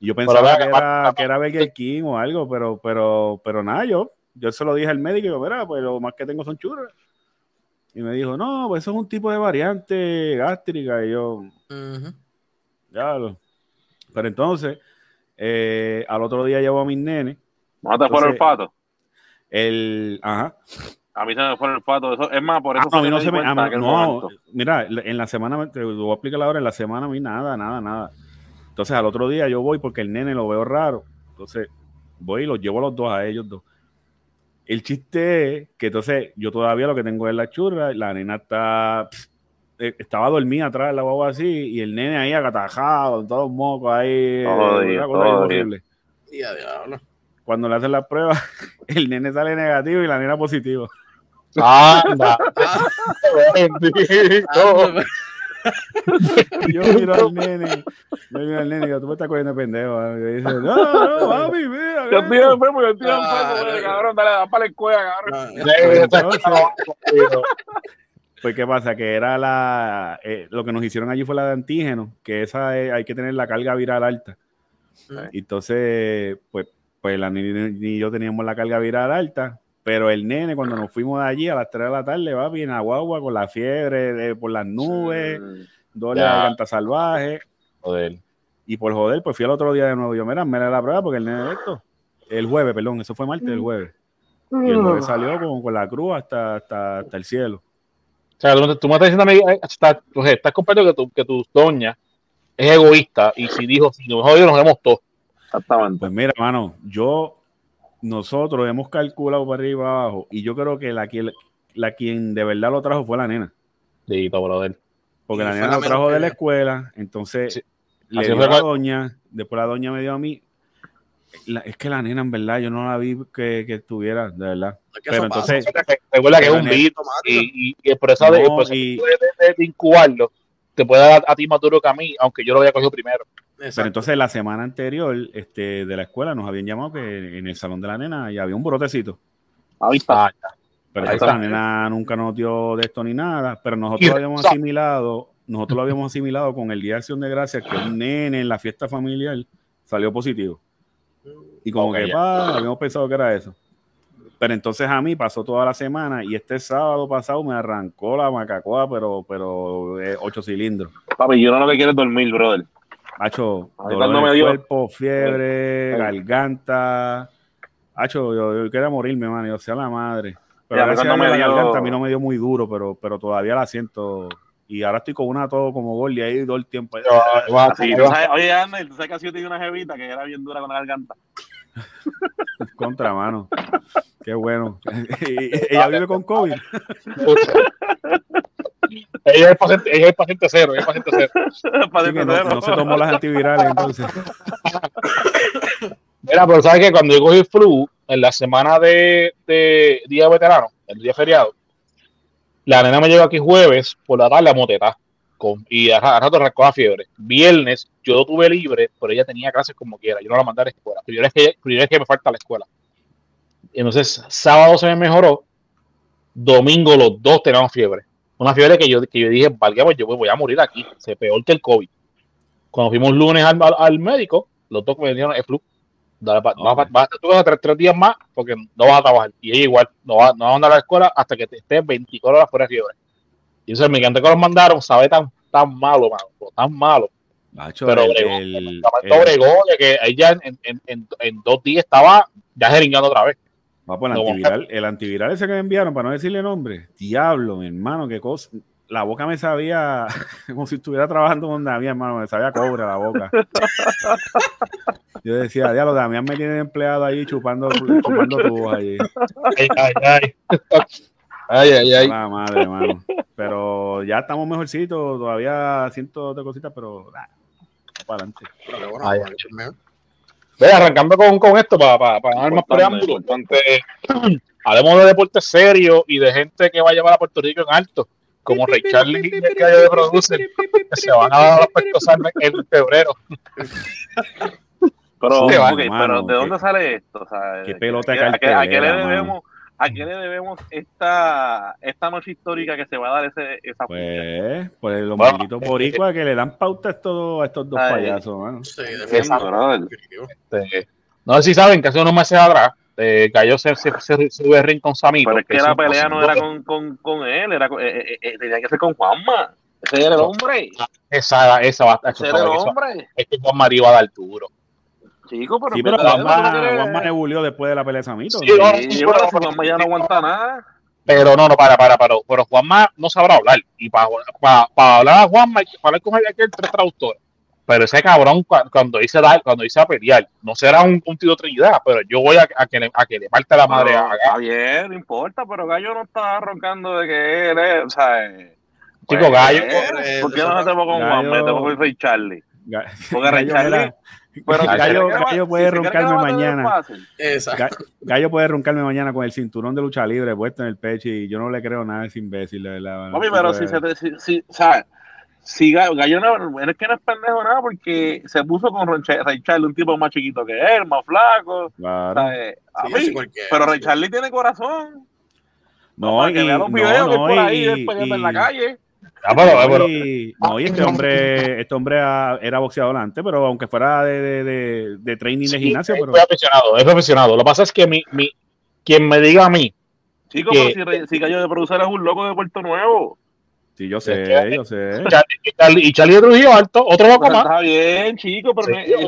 Y yo pensaba que, era, que era Burger King o algo, pero, pero, pero nada, yo, yo se lo dije al médico y yo, mira, pues lo más que tengo son churras. Y me dijo, no, pues eso es un tipo de variante gástrica. Y yo, ya lo. Pero entonces, eh, al otro día llevo a mis nenes. ¿No te fueron el pato? El, ajá. A mí se me fue el pato. Eso, es más, por eso. Ah, a mí no se me. no, mira, en la semana, te voy a explicar ahora, en la semana a mí nada, nada, nada. Entonces al otro día yo voy porque el nene lo veo raro. Entonces voy y los llevo a los dos, a ellos dos. El chiste es que entonces yo todavía lo que tengo es la churra, la nena está eh, estaba dormida atrás de la guagua así y el nene ahí agatajado, todos mocos ahí. horrible. Y a diablo. Cuando le hacen la prueba, el nene sale negativo y la nena positivo. Anda. yo miro al nene, yo miro al nene y digo, tú me estás cogiendo pendejo. Y dice, no, no, papi, mira. Yo estoy enfermo, yo estoy enfermo, cabrón, dale, dale para la escuela, cabrón. Pues, ¿qué pasa? Que era la. Eh, lo que nos hicieron allí fue la de antígeno, que esa hay que tener la carga viral alta. Entonces, pues, pues la ni, yo teníamos la carga viral alta, pero el nene, cuando nos fuimos de allí a las 3 de la tarde, va bien a guagua con la fiebre por las nubes, sí. doble garganta salvaje. Joder. Y por joder, pues fui al otro día de nuevo. Yo, mira, mira la prueba porque el nene de esto. El jueves, perdón, eso fue martes, el jueves. Y el jueves salió con, con la cruz hasta, hasta, hasta el cielo. O sea, tú, me estás diciendo a mí, eh, estás, estás compartiendo que tu, que tu doña es egoísta y si dijo, si nos jodido, nos vemos todos. Exactamente. Pues mira, hermano, yo, nosotros hemos calculado para arriba y abajo y yo creo que la, la, quien de verdad lo trajo fue la nena. Sí, brother. Porque la nena lo trajo de la escuela, entonces le dio a la doña, después la doña me dio a mí es que la nena, en verdad, yo no la vi que, que estuviera, de verdad. Pero entonces. Recuerda que es un virus y, y, por eso de, pues, de, de, incubarlo te puede dar a ti más duro que a mí, aunque yo lo había cogido primero. Pero entonces la semana anterior este, de la escuela nos habían llamado que en el salón de la nena ya había un brotecito. Ahí está. Pero la nena nunca nos dio de esto ni nada, pero nosotros lo habíamos asimilado, nosotros lo habíamos asimilado con el Día de Acción de Gracias, que un nene en la fiesta familiar salió positivo. Y como que, pa, habíamos pensado que era eso. Pero entonces a mí pasó toda la semana y este sábado pasado me arrancó la macacoa, pero, pero eh, ocho cilindros. Papi, yo no lo que quiero es dormir, brother. Hacho, dolor de cuerpo, fiebre, garganta. Hacho, yo, yo quería morirme, man, yo sea la madre. Pero a la garganta a mí no me dio muy duro, pero, pero todavía la siento y ahora estoy con una todo como gol y ahí todo el tiempo. oye, Ana, tú sabes que así yo tenía una jevita que era bien dura con la garganta. Contra mano. Qué bueno. ella vive con COVID. Ella, es paciente, ella es paciente cero. Ella es paciente cero. Paciente no, no, se tomó las antivirales entonces. Mira, pero sabes que cuando yo cogí flu en la semana de, de Día Veterano, el día feriado, la nena me llegó aquí jueves por la tarde a moteta. Con, y a, rato arrancó la fiebre. Viernes yo lo tuve libre, pero ella tenía clases como quiera. Yo no la mandé a la escuela. Primero es que, primero es que me falta la escuela. Entonces, sábado se me mejoró. Domingo los dos teníamos fiebre. Una fiebre que yo, que yo dije, valga, pues yo voy a morir aquí. Se peor que el COVID. Cuando fuimos lunes al, al, médico, los dos me dieron el flu. Dale, tú vas a tres, tres, días más porque no vas a trabajar. Y ella igual, no va, no va a andar a la escuela hasta que te estés 24 horas fuera de fiebre. Y eso el migrante que nos mandaron sabe tan, tan malo, mano, tan malo. pero el, el, el, que ella en, en, en, en, dos días estaba ya jeringando otra vez. Va por el antiviral, el antiviral ese que me enviaron, para no decirle nombre, diablo, mi hermano, qué cosa la boca me sabía como si estuviera trabajando con Damián, hermano, me sabía cobre la boca. Yo decía, diablo, Damián me tiene empleado ahí chupando, chupando tubos allí. Ay, ay, ay. Ay, ay, ay. La madre, hermano. Pero ya estamos mejorcitos, todavía siento de cositas, pero para adelante. Pero bueno, ay, Ve, arrancando con, con esto para pa, pa dar más preámbulos. Hablemos de deportes serios y de gente que va a llevar a Puerto Rico en alto, como Ray Charlie y el gallo de Producer, que se van a dar a pescosar en febrero. Pero, okay, pero ¿de dónde sale esto? O sea, ¿Qué pelota ¿a, qué, a qué le debemos? ¿A qué le debemos esta, esta noche histórica que se va a dar ese, esa Pues, pues los bueno, malditos eh, boricuas que le dan pauta a estos, a estos dos ay, payasos, mano. Sí, este, no sé si saben que hace unos meses atrás eh, Gallo se, se, se sube ring con Samito. Pero es que, que la pelea no era con, con, con él, era con, eh, eh, eh, tenía que ser con Juanma. Ese era el hombre. Esa, esa va a estar. Ese era el hombre. Es que Juanma iba a dar duro. Chico, pero, sí, pero Juanma, Juanma nebulió después de la pelea de Samito. Sí, ¿no? sí, sí pero Juanma ya no aguanta nada. Pero no, no, para, para, para. Pero Juanma no sabrá hablar. Y para, para, para hablar a Juanma, para hablar con él hay que tres traductores. Pero ese cabrón, cuando dice dar, cuando dice a pelear, no será un, un tiro trinidad, pero yo voy a, a, que, le, a que le parte la madre a Está bien, no importa, pero Gallo no está roncando de que él es, o sea. Chico, pues, Gallo. Eh, ¿Por qué no nos tenemos con Juan? Me tengo con Ray Charlie. Porque Ray Charlie. Pero Gallo, Gallo puede si roncarme mañana. Gallo puede roncarme mañana con el cinturón de lucha libre puesto en el pecho y yo no le creo nada a ese imbécil. La, la, Mami, pero si se te, si, si, ¿sabes? Si Gallo no, es que no es pendejo nada porque se puso con Ray Charlie, un tipo más chiquito que él, más flaco. Claro. ¿sabes? A sí, mí, pero Ray Charlie tiene corazón. No, y, un video no, que por ahí y, después y, en la calle. Ah, pero, pero, y, no, y este hombre, este hombre era boxeador antes, pero aunque fuera de, de, de, de training de gimnasio. Es pero... aficionado, es aficionado. Lo que pasa es que mi, mi, quien me diga a mí. Chico, que, pero si, si Gallo de Producer es un loco de Puerto Nuevo. Sí, yo sé, que, yo sé. Y Charlie, y Charlie de Trujillo alto, otro poco más. Está bien, chico, pero sí, me,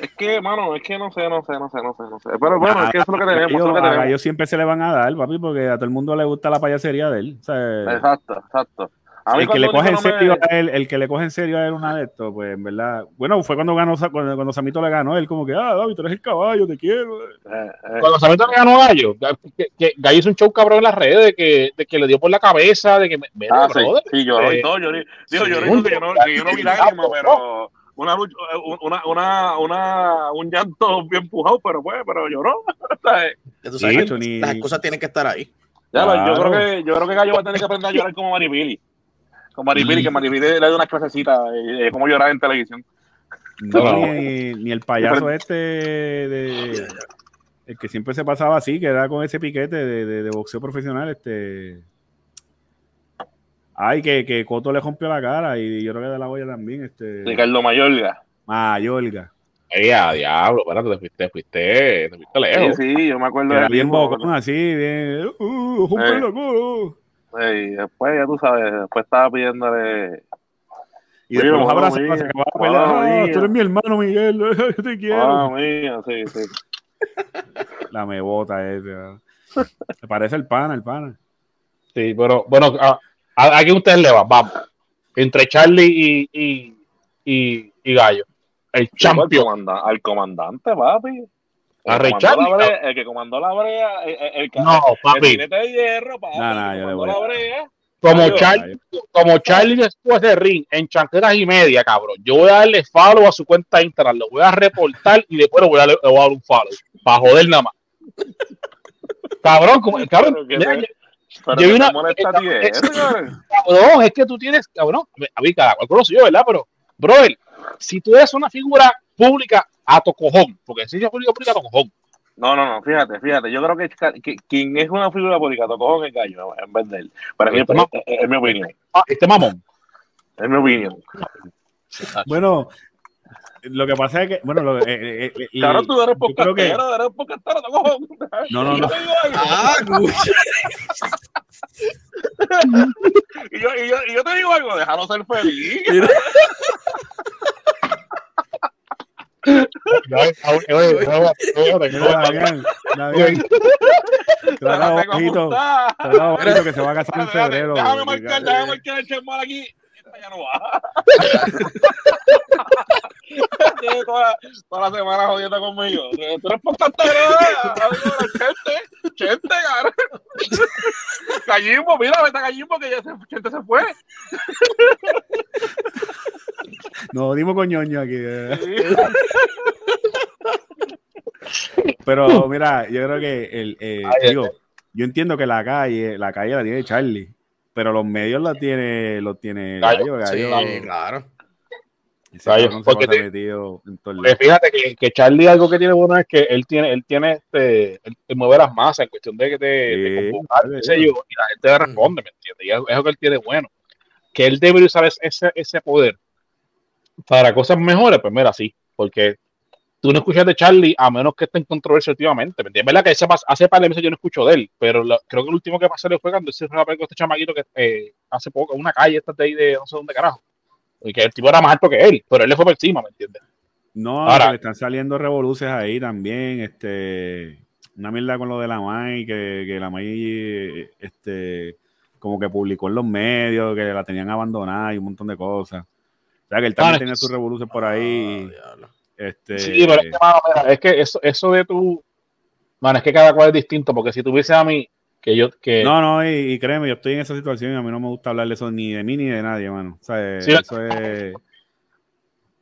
es que, mano, es que no sé, no sé, no sé, no sé, no sé. Pero bueno, es que eso es lo que tenemos. Ellos, es lo que tenemos. A ellos siempre se le van a dar, papi, porque a todo el mundo le gusta la payasería de él. O sea, exacto, exacto. el que le coge en serio me... a él, el que le coge en serio a él una de estos, pues en verdad. Bueno, fue cuando ganó, cuando, cuando Samito le ganó, él como que, ah, David, tú eres el caballo, te quiero. Eh, eh. Cuando Samito le ganó a Gallo, que, que, Gallo hizo un show cabrón en las redes de que, de que le dio por la cabeza, de que me, me ah, sí, sí, lloró y todo, lloré. Digo, sí, lloré, que yo no, que yo no vi lágrimas, pero una, una, una, una, un llanto bien empujado, pero pues, pero lloró. Tú sabes sí, que ni... las cosas tienen que estar ahí. Ya, claro. yo creo que yo creo que Gallo va a tener que aprender a llorar como Maripili. Como Maripili, que Maripili le da unas clasecitas de cómo llorar en televisión. No, ni, ni, el payaso este de, el que siempre se pasaba así, que era con ese piquete de, de, de boxeo profesional, este Ay, que, que Coto le rompió la cara y yo creo que de la olla también. Este... Ricardo Mayorga. Mayorga. Ay, a diablo, espérate, te fuiste, te fuiste, te fuiste lejos. Sí, sí, yo me acuerdo Era bien bocón, así, bien. Uh, uh, uh, sí, después, ya tú sabes, después estaba pidiéndole. Y después los abrazos, se acababa. Ah, tú eres mi hermano, Miguel, yo te quiero. Ah, mío, sí, sí. La mebota ese. Me parece el pana, el pana. Sí, pero bueno, ah, ¿A, a quién ustedes le van? Vamos. Entre Charlie y, y, y, y Gallo. El champion. Al, comandante, papi. A Rey Charlie. Brea, el que comandó la brea. El, el, el no, papi. El de hierro, papi. No, no, yo la brea. Como, Ay, Charlie, como Charlie después de ring en chanqueras y media, cabrón. Yo voy a darle follow a su cuenta de Instagram, lo voy a reportar y después le voy a, le voy a dar un follow. Para joder nada más. cabrón, como, cabrón. Pero yo una, molesta a ti eso, No, es que tú tienes, cabrón, a mí cada cual conoce yo, ¿verdad? Pero, brother, si tú eres una figura pública a tu cojón, porque si es figura pública a tu cojón. No, no, no, fíjate, fíjate, yo creo que, que quien es una figura pública a tu cojón es Gallo, en vez de él. Para mí, este es, es, es mi opinión. Ah, este mamón. Es mi opinión. Bueno, lo que pasa es que, bueno, lo, eh, eh, eh, claro, tú eres podcastero, que... eres podcastero, no, no, no. Ah, y, yo, y, yo, y yo te digo algo, déjalo ser feliz. Trata ojito, trata ojito que se va a casar en febrero. Déjame marcar, déjame marcar el chemol aquí. Esta ya no va. toda, toda, la semana jodiendo conmigo. Tú eres podcastero, Chente, Chente, cara. Gallimbo, mira, vete a Gallimbo que ya se, Chente se fue. No, dimos coñoño aquí. Eh. Pero mira, yo creo que el, eh, digo, yo entiendo que la calle, la calle la tiene Charlie, pero los medios la tiene, los tiene Gallo, Gallo, sí, claro. porque te, fíjate que, que, Charlie algo que tiene bueno es que él tiene, él tiene este, él, mueve las masas en cuestión de que te, sí, y la gente le responde, ¿me entiendes? Y es, es lo que él tiene bueno. Que él debe usar ese, ese poder para cosas mejores, pues mira, sí, porque tú no escuchas de Charlie a menos que esté en controversia últimamente. ¿Me entiendes? verdad que hace par de meses yo no escucho de él, pero creo que el último que pasó fue cuando se fue con este chamaquito que eh, hace poco, una calle esta de ahí de no sé dónde carajo. Y que el tipo era más alto que él, pero él le fue por encima, ¿me entiendes? No, ahora le están saliendo revoluciones ahí también, este, una mierda con lo de la MAI, que, que la MAI, este, como que publicó en los medios, que la tenían abandonada y un montón de cosas. O sea, que él también tenía sus revoluciones por ahí. Ah, este... Sí, pero es que, eso, eso de tu. Bueno, es que cada cual es distinto, porque si tuviese a mí, que yo. Que... No, no, y, créeme, yo estoy en esa situación y a mí no me gusta hablar de eso ni de mí ni de nadie, mano. O sea, eso es.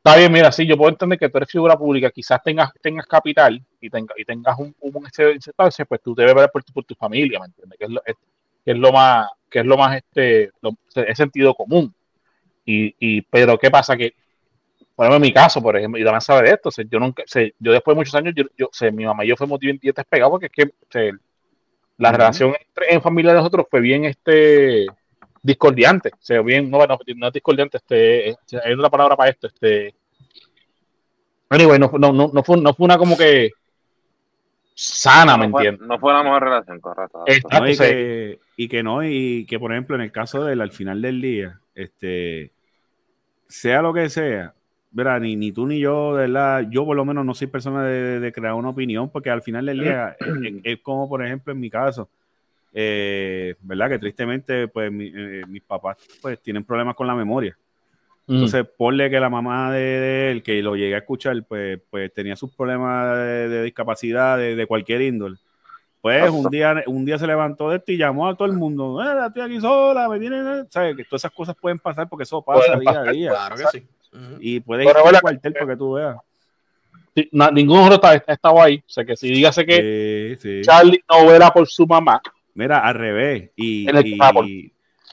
Está bien, mira, sí, yo puedo entender que tú eres figura pública, quizás tengas, tengas capital y, tenga, y tengas un, un, pues tú debes ver por tu, por tu familia, ¿me entiendes? Que es lo, que es lo más, que es lo más, este, es sentido común. Y, y, pero ¿qué pasa? Que por ejemplo, en mi caso, por ejemplo, y también sabe de esto, yo nunca, yo después de muchos años, yo, yo mi mamá y yo fuimos bien dientes pegados porque es que la relación entre, en familia de nosotros fue bien este discordiante, o sea, bien, no, no, no es discordiante, este, hay otra palabra para esto, este, anyway, no, no, no, no, fue, no fue una como que sana, ¿me entiendes? No fue la mejor relación, correcto. y, que, y que no, y que por ejemplo en el caso de él, al final del día, este, sea lo que sea, verá, ni, ni tú ni yo, de verdad, yo por lo menos no soy persona de, crear una opinión, porque al final del día es, como, por ejemplo, en mi caso, eh, ¿verdad? Que tristemente, pues eh, mis papás pues tienen problemas con la memoria. Mm. Entonces, ponle que la mamá de, él, que lo llegué a escuchar, pues, pues tenía sus problemas de, discapacidad de, cualquier índole. Pues un día, un día se levantó de esto y llamó a todo el mundo, eh, estoy aquí sola, me tienen, ¿sabes? Que todas esas cosas pueden pasar porque eso pasa día a día. Claro que sí. Y puede ir al cuartel para que tú veas. ninguno otro está, estado ahí. O sea que si dígase que Charlie no verá por su mamá. Mira, al revés. Y,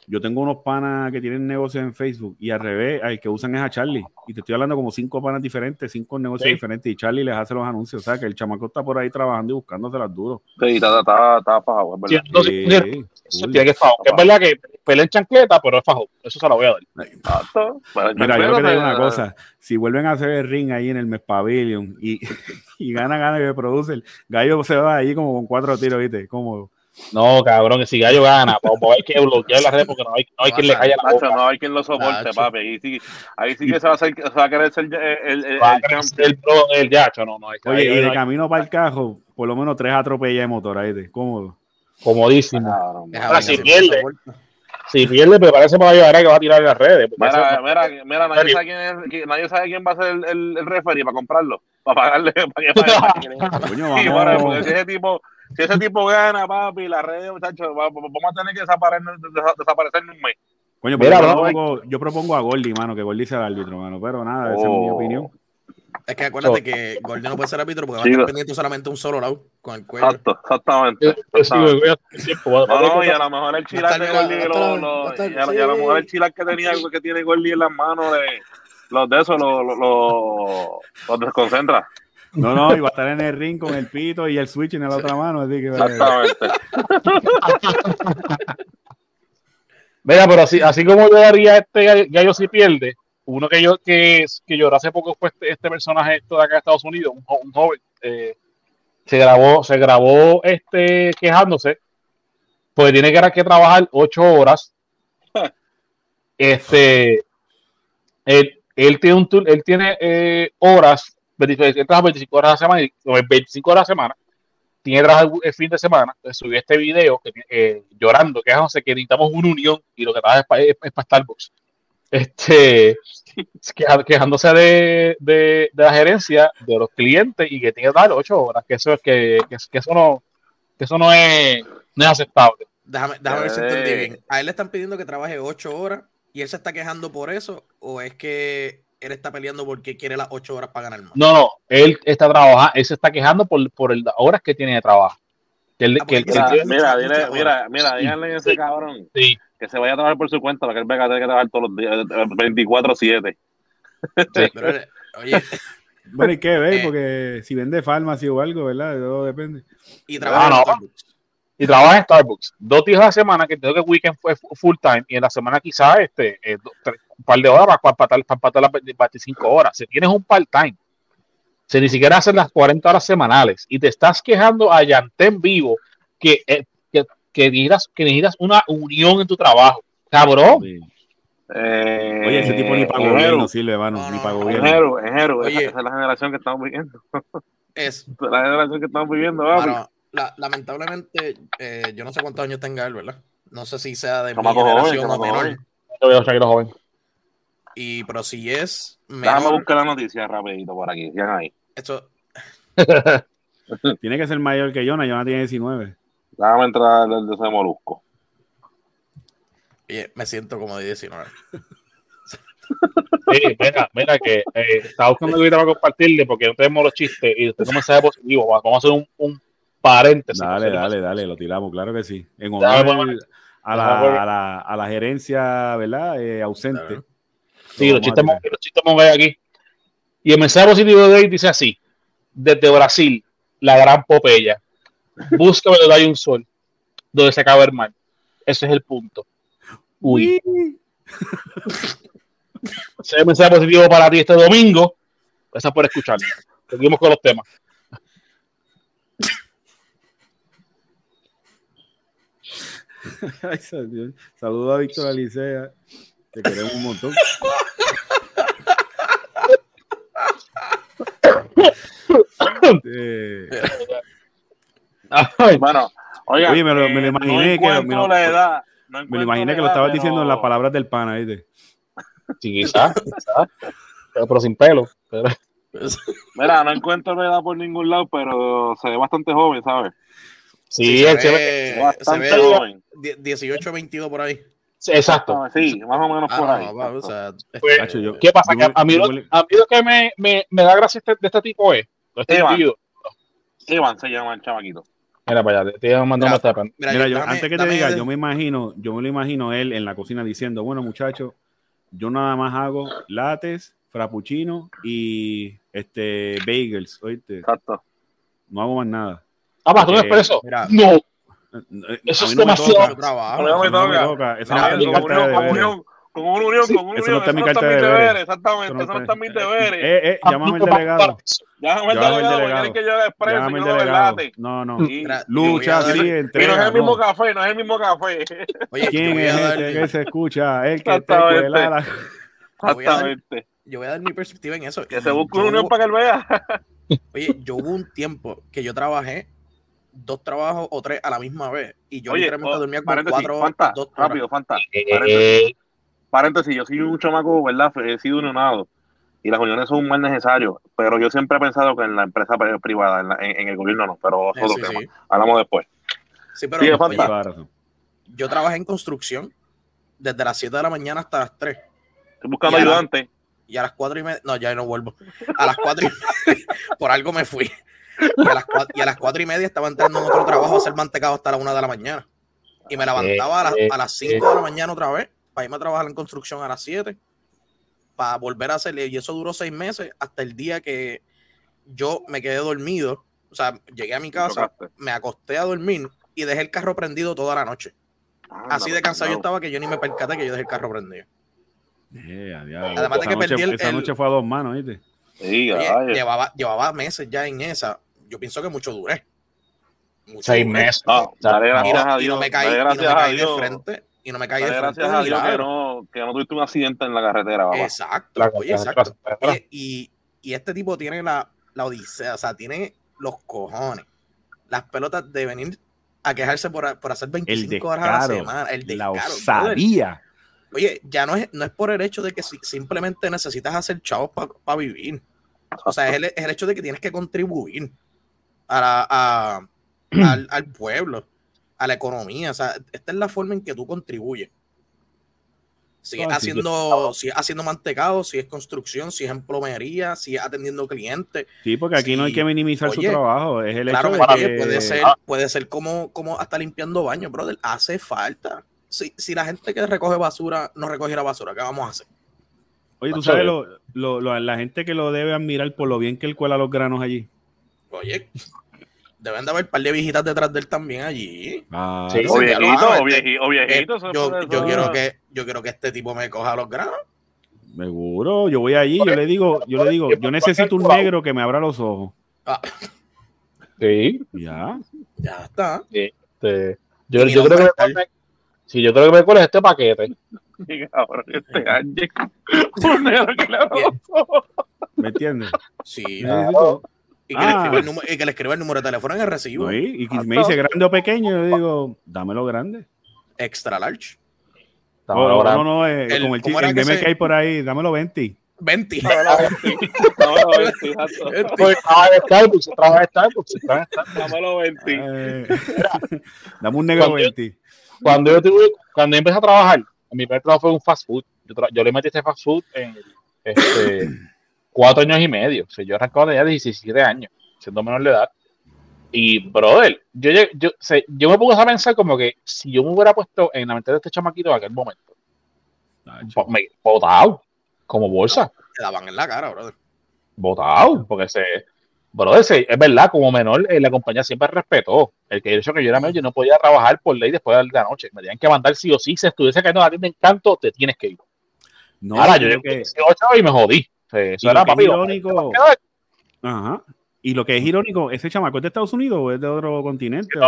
yo tengo unos panas que tienen negocios en Facebook y al revés, el que usan es a Charlie. Y te estoy hablando como cinco panas diferentes, cinco negocios diferentes y Charlie les hace los anuncios. O sea que el chamaco está por ahí trabajando y buscándose las duros. Sí, está, está, está, fajado, es verdad. Sí, sí, tiene que Es verdad que pelea en chancleta, pero es fajado. Eso se lo voy a dar. Exacto. Mira, yo que te digo una cosa. Si vuelven a hacer el ring ahí en el Mes Pavilion y, y gana, gana que produce, el gallo se va ahí como con cuatro tiros, ¿viste? Cómodo. No, cabrón, que si Gallo gana, a ver que bloquear la red porque no hay, no hay quien le caiga la boca. No hay quien lo soporte, papi. Ahí sí, ahí sí que se va, a hacer, se va a querer ser el, el, el, el, el yacho, no, no. Hay, Oye, y de camino para el cajo, por lo menos tres atropellas de motor ahí, de cómodo. Comodísimo. Ahora, si pierde, si pierde, pero parece para llevar que va a tirar en las redes. Mira, mira, mira, nadie sabe, quién es, nadie sabe quién va a ser el, el, el referee para comprarlo, para pagarle, para que pague. Coño, vamos. Porque si ese tipo si ese tipo gana, papi, la red, muchachos, vamos a tener que desaparecer, desaparecer en un mes. Coño, Mira, yo, propongo, yo, propongo, a Gordy, mano, que Gordy sea el árbitro, mano, pero nada, esa es mi oh. opinión. Es que acuérdate que Gordy no puede ser árbitro porque va a estar pendiente solamente un solo lado con el cuello. Exacto, exactamente. no, no, y a lo mejor el chilac de Gordy, y a lo mejor el chilac que tenía, que tiene Gordy en las manos, de, los de esos, los, los, los desconcentra. No, no, iba a estar en el ring con el pito y el switch en la otra mano. Así que, Exactamente. Mira, pero así, así como yo haría este gallo si pierde, uno que yo que, que lloró hace poco fue este, este, personaje esto de acá de Estados Unidos, un, joven, eh, se grabó, se grabó este quejándose, pues tiene que, que trabajar ocho horas. Este, él, él tiene un él tiene eh, horas 25 horas a la semana, 25 horas a la semana, tiene trabajo el fin de semana, entonces subí este video que, eh, llorando, que sé que necesitamos una unión y lo que trabaja es para, es, Starbucks. Este, quejándose de, de, de, la gerencia, de los clientes y que tiene que dar ocho horas, que eso, es que, que, eso, no, que eso no, es, no es aceptable. Déjame, déjame ver si entendí bien. ¿A él le están pidiendo que trabaje ocho horas y él se está quejando por eso? ¿O es que él está peleando porque quiere las ocho horas para ganar más. No, no, él está trabajando, él se está quejando por, por las horas que tiene de trabajo. Que ah, que mira, mira, mira, mira, díganle a ese cabrón que se vaya a trabajar por su cuenta para que él venga a tener que trabajar todos los días, 24-7. Sí. oye. Bueno, ¿y qué ve? Eh, Porque si vende farmacia o algo, ¿verdad? Todo depende. Y trabaja en Starbucks. Y trabaja en Starbucks. Dos días a la semana, que tengo que weekend fue full time, y en la semana quizás este, eh, un par de horas para empatar las 25 horas. Si tienes un part-time, si ni siquiera haces las 40 horas semanales y te estás quejando a en vivo que, eh, que, que, necesitas, que necesitas una unión en tu trabajo, cabrón. Eh, Oye, ese tipo ni para gobierno sirve, hermano, ni para gobierno. Es héroe, esa, es la generación que estamos viviendo. Es la generación que estamos viviendo, bueno, lamentablemente, eh, yo no sé cuántos años tenga él, ¿verdad? No sé si sea de mi generación o menor. Yo veo a joven. Y, pero si es. Menor, Déjame buscar la noticia rapidito por aquí. Ya ahí. Esto. tiene que ser mayor que Jonah. Jonah tiene 19. Déjame entrar desde ese molusco. Oye, me siento como de 19. Sí, mira, mira que eh, estaba buscando el para compartirle porque no tenemos los chistes y usted no me sabe positivo. Vamos a hacer un, un paréntesis. Dale, dale, dale, lo tiramos, claro que sí. En honor a la, a, la, a la gerencia, ¿verdad? Eh, ausente. Sí, los chistes, los chistes aquí. Y el mensaje positivo de hoy dice así: desde Brasil, la gran Popeya, busca donde hay un sol, donde se acaba el mar. Ese es el punto. Uy. Ese es el mensaje positivo para ti este domingo. Gracias por escucharnos. Seguimos con los temas. Saludos a Víctor Alicea. Te queremos un montón. Eh, bueno, oiga, Oye, me lo, me lo imaginé que me lo, edad, me lo imaginé que lo estabas diciendo en las palabras del pana, ¿viste? Sí, quizás, pero, sin pelo. Pero... Mira, no encuentro la edad por ningún lado, pero se ve bastante joven, ¿sabes? Sí, se, ve, bastante se ve joven. 18, 22 por ahí. Exacto. sí, más o menos por ah, ahí. o sea, pues, ¿Qué pasa? a, mí lo, a mí lo que me, me, me da gracia este, de este tipo es. Este Iván. Iván se llama el chamaquito. Mira para allá, te iba a mandar una Mira, mira yo, antes que te diga, yo me imagino, yo me lo imagino él en la cocina diciendo, bueno, muchachos, yo nada más hago lates, frappuccino y este bagels, ¿oíste? Exacto. No hago más nada. Ah, más, ¿tú no expreso? No. Eso es demasiado trabajo. No me toca. Eso no es mi carta de deberes. Con una unión, con una unión. Eso no está en mi carta de deberes. Exactamente, eso no está en mi deberes. Eh, eh, llámame al delegado. Llámame al delegado, que yo haga expreso Llámame al delegado. No, no. Lucha, sí, entre. Y no es el mismo café, no es el mismo café. Oye, ¿quién es este que se escucha? El que te cuela Exactamente. Yo voy a dar mi perspectiva en eso. Que se busque una unión para que él vea. Oye, yo hubo un tiempo que yo trabajé dos trabajos o tres a la misma vez. Y yo literalmente oh, dormía con cuatro fanta, dos Rápido, Fanta. Paréntesis. paréntesis, yo soy un chamaco, ¿verdad? He sido unionado. Y las uniones son un mal necesario. Pero yo siempre he pensado que en la empresa privada, en, el gobierno no. Pero eso es sí, Hablamos después. Sí, pero yo trabajé en construcción desde las 7 de la mañana hasta las 3. Estoy buscando ayudante. Y a las 4 y media. No, ya no vuelvo. A las 4 y media. por algo me fui. Y a, las cuatro, y a las cuatro y media estaba entrando en otro trabajo a hacer mantecado hasta la una de la mañana. Y me levantaba a, las, a las 5 de la mañana otra vez para irme a trabajar en construcción a las 7 para volver a hacerle. Y eso duró seis meses hasta el día que yo me quedé dormido. O sea, llegué a mi casa, me acosté a dormir y dejé el carro prendido toda la noche. Así de cansado yo estaba que yo ni me percaté que yo dejé el carro prendido. Eh, Además de que perdí el, Esa noche fue a dos manos, ¿viste? llevaba, llevaba meses ya en esa yo pienso que mucho duré. Mucho Seis meses. No, gracias a Dios. Y no me caí, y no me caí de frente. Y no me caí de frente. Gracias a Dios que no, que no tuviste un accidente en la carretera. Papá. Exacto. oye, exacto. y, y, este tipo tiene la, la odisea, o sea, tiene los cojones, las pelotas de venir a quejarse por, por hacer 25 horas a la semana. El descaro. La osadía. Oye, ya no es, no es por el hecho de que simplemente necesitas hacer chavos para vivir. O sea, es el, es el, hecho de que tienes que contribuir a, al, pueblo, a la economía. O sea, esta es la forma en que tú contribuyes. Si es, haciendo, si es haciendo mantecado, si es construcción, si es en plomería, si es atendiendo clientes. Sí, porque aquí no hay que minimizar su trabajo. Es el hecho de que... puede ser, puede ser como, como hasta limpiando baños, brother. Hace falta. Si, si la gente que recoge basura no recogiera basura, ¿qué vamos a hacer? Oye, tú sabes lo, lo, la gente que lo debe admirar por lo bien que él cuela los granos allí. Oye, deben de haber un par de viejitas detrás de él también allí. Ah, sí, o viejito, o, viejito, yo, yo quiero que, yo quiero que este tipo me coja los granos. Seguro, yo voy allí, yo le digo, yo le digo, yo necesito un negro que me abra los ojos. Ah. Sí. Ya. Ya está. Este, yo, yo creo que me, sí, yo creo que me este paquete. este Ángel. ¿Me entiendes? Sí. Claro. Y que, le escriba el número, y que le escriba el número de teléfono en el recibo. y me dice grande o pequeño, yo digo, dámelo grande. Extra large. Oh, no, no, no, eh, el, como el, chiste, el meme que, hay por ahí, dámelo 20. 20. Dámelo 20. Dámelo 20. Dame un negro 20. Cuando yo, tuve, cuando yo empecé a trabajar, mi primer trabajo fue un fast food. Yo, yo le metí este fast food en este, cuatro años y medio. O sea, yo arrancaba de ya 17 años, siendo menor de edad. Y, brother, yo, yo, yo me puse a pensar como que si yo me hubiera puesto en la mente de este chamaquito en aquel momento, pues, me botado, como bolsa. Te daban en la cara, brother. Botado, porque se, brother, es verdad, como menor, eh, la compañía siempre respetó el que hecho que yo era menor, yo no podía trabajar por ley después de la noche. Me tenían que mandar sí o sí, si estuviese cayendo a ti me encanto, te tienes que ir. No, Ahora, yo llegué que... 18 y me jodí. Eso era papi. Irónico, Ajá. Y lo que es irónico, ¿ese chamaco es de Estados Unidos o es de otro continente?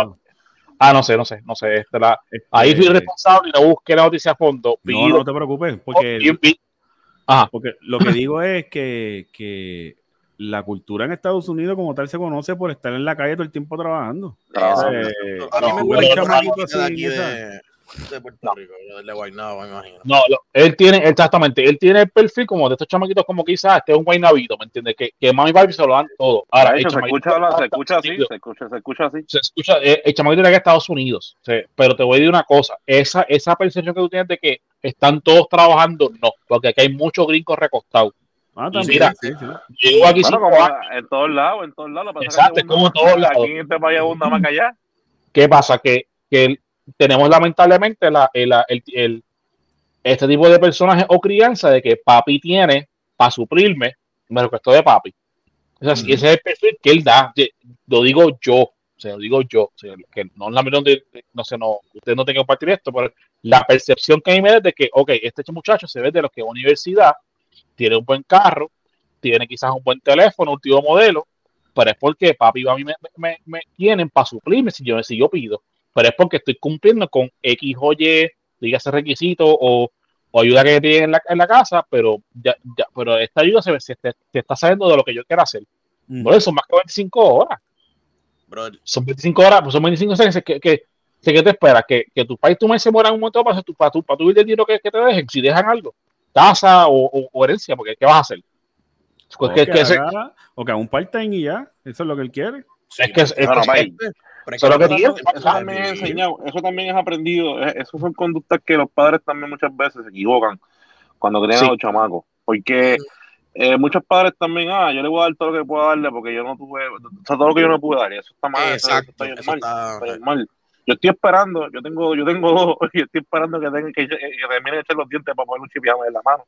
Ah, no sé, no sé, no sé. Este, la, este, ahí fui responsable y no busqué la noticia a fondo. No, no te preocupes, porque, Ajá. porque lo que digo es que, que, la cultura en Estados Unidos como tal se conoce por estar en la calle todo el tiempo trabajando. Eh, de, de Puerto Rico, de Guaynabo, me imagino. No, él tiene, exactamente, él tiene el perfil como de estos chamaquitos como quizás este es un Guaynabito, ¿me entiendes? Que, que Mami Barbie se lo dan todo. Ahora, se, escucha, se escucha así, se escucha, se escucha así. Se escucha, eh, el, chamaquito de Estados Unidos, pero te voy a decir una cosa, esa, esa percepción que tú tienes de que están todos trabajando, no, porque aquí hay muchos gringos recostados. Ah, también. Mira, sí, sí. Llego aquí bueno, como en todos lados, en todos lados. Exacto, es como en todos lados. Aquí en este país abunda más que allá. ¿Qué pasa? Que, que tenemos lamentablemente la, el, el, este tipo de personajes o crianza de que papi tiene para suplirme lo que estoy de papi. O sea, Ese es el perfil que él da. Lo digo yo, o sea, lo digo yo, que no es la de, no sé, no, usted no tiene que compartir esto, pero la percepción que a mí me da de que, ok, este muchacho se ve de los que es universidad, tiene un buen carro, tiene quizás un buen teléfono, un último modelo, pero es porque papi y a mí me, me, me, tienen para suplirme si yo, si yo pido pero es porque estoy cumpliendo con X o Y, dígase requisito o, o ayuda que tiene en la, en la casa, pero ya, ya, pero esta ayuda se, se, se, está saliendo de lo que yo quiero hacer. Mm. Por eso son más que 25 horas. Son 25 horas, pues son 25 horas que, que, que, te espera que, que tu país tu mes se muera un momento para, tu, para, tu, para tu el dinero que, que, te dejen, si dejan algo, casa o, o, herencia, porque ¿qué vas a hacer? Pues o, que, que, haga, o que haga un part-time y ya, eso es lo que él quiere. Es que es, es, eso, también es enseñado, eso también es aprendido, eso son conductas que los padres también muchas veces se equivocan cuando crían a los chamacos, porque eh, muchos padres también, ah, yo le voy a dar todo lo que puedo darle porque yo no tuve, o sea, todo lo que yo no pude dar, y eso está mal, Exacto, eso está, mal, Yo estoy esperando, yo tengo, yo tengo dos, yo estoy esperando que, tengan, que, que terminen de echar los dientes para poner un chipiamo en la mano.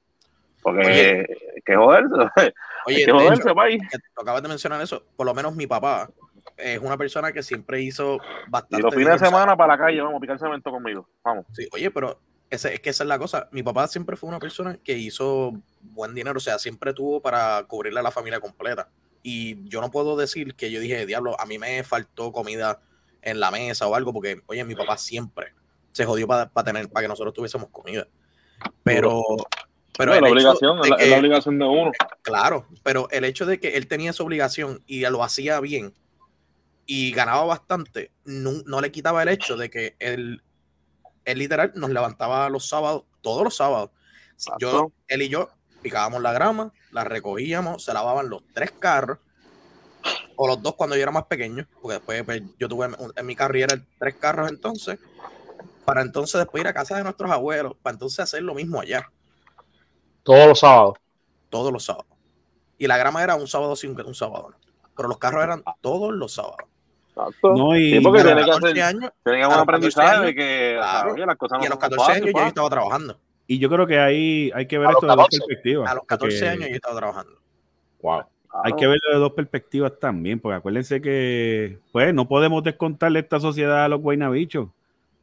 Porque oye, que joderse, oye, que joderse, país. Acabas de mencionar eso, por lo menos mi papá, es una persona que siempre hizo bastante. Y los fines de semana para la calle, vamos a picar cemento conmigo. Vamos. Sí, oye, pero ese, es que esa es la cosa. Mi papá siempre fue una persona que hizo buen dinero, o sea, siempre tuvo para cubrirle a la familia completa. Y yo no puedo decir que yo dije, diablo, a mí me faltó comida en la mesa o algo, porque, oye, mi papá siempre se jodió para tener, para que nosotros tuviésemos comida. Pero, pero la obligación, es la, obligación de uno. Claro, pero el hecho de que él tenía esa obligación y lo hacía bien, y ganaba bastante, no, le quitaba el hecho de que él, él literal nos levantaba los sábados, todos los sábados. Yo, él y yo picábamos la grama, la recogíamos, se lavaban los tres carros, o los dos cuando yo era más pequeño, porque después pues, yo tuve en mi carrera tres carros entonces, para entonces después ir a casa de nuestros abuelos, para entonces hacer lo mismo allá. Todos los sábados. Todos los sábados. Y la grama era un sábado sin un sábado. Pero los carros eran todos los sábados. No, y porque tiene que hacer, años, un aprendizaje de que las cosas no y a los 14 años yo estaba trabajando. Y yo creo que ahí hay que ver esto de dos perspectivas. A los 14 años yo estaba trabajando. Wow. Hay que verlo de dos perspectivas también, porque acuérdense que, pues, no podemos descontarle esta sociedad a los guaynabichos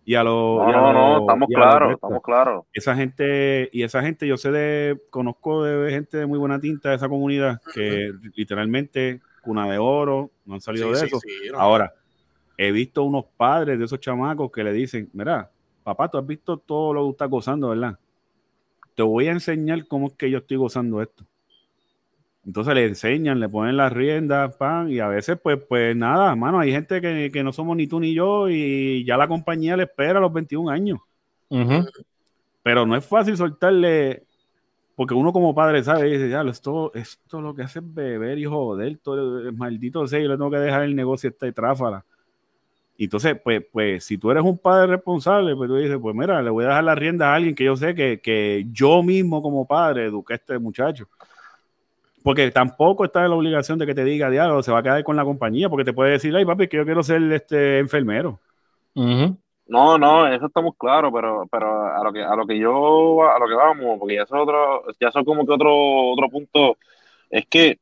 y a los. No, no, no, estamos claros, estamos claros. Esa gente, y esa gente, yo sé de, conozco de gente de muy buena tinta de esa comunidad que literalmente, cuna de oro, no han salido de eso. Ahora, he visto unos padres de esos chamacos que le dicen: Mira, papá, tú has visto todo lo que estás gozando, ¿verdad? Te voy a enseñar cómo es que yo estoy gozando esto. Entonces le enseñan, le ponen las riendas, pan, y a veces, pues, pues nada, mano, hay gente que, no somos ni tú ni yo, y ya la compañía le espera a los 21 años. Pero no es fácil soltarle, porque uno como padre sabe, dice, ya, esto, esto lo que hace es beber y joder, todo maldito sé, yo le tengo que dejar el negocio esta tráfala. Y entonces, pues, pues, si tú eres un padre responsable, pues tú dices, pues mira, le voy a dejar las riendas a alguien que yo sé que, que yo mismo como padre eduqué a este muchacho porque tampoco está en la obligación de que te diga, diálogo, se va a quedar con la compañía, porque te puede decir, ay, papi, que yo quiero ser este enfermero. No, no, eso estamos claros, pero, pero a lo que a lo que yo a lo que vamos, porque ya es otro, ya son como que otro otro punto, es que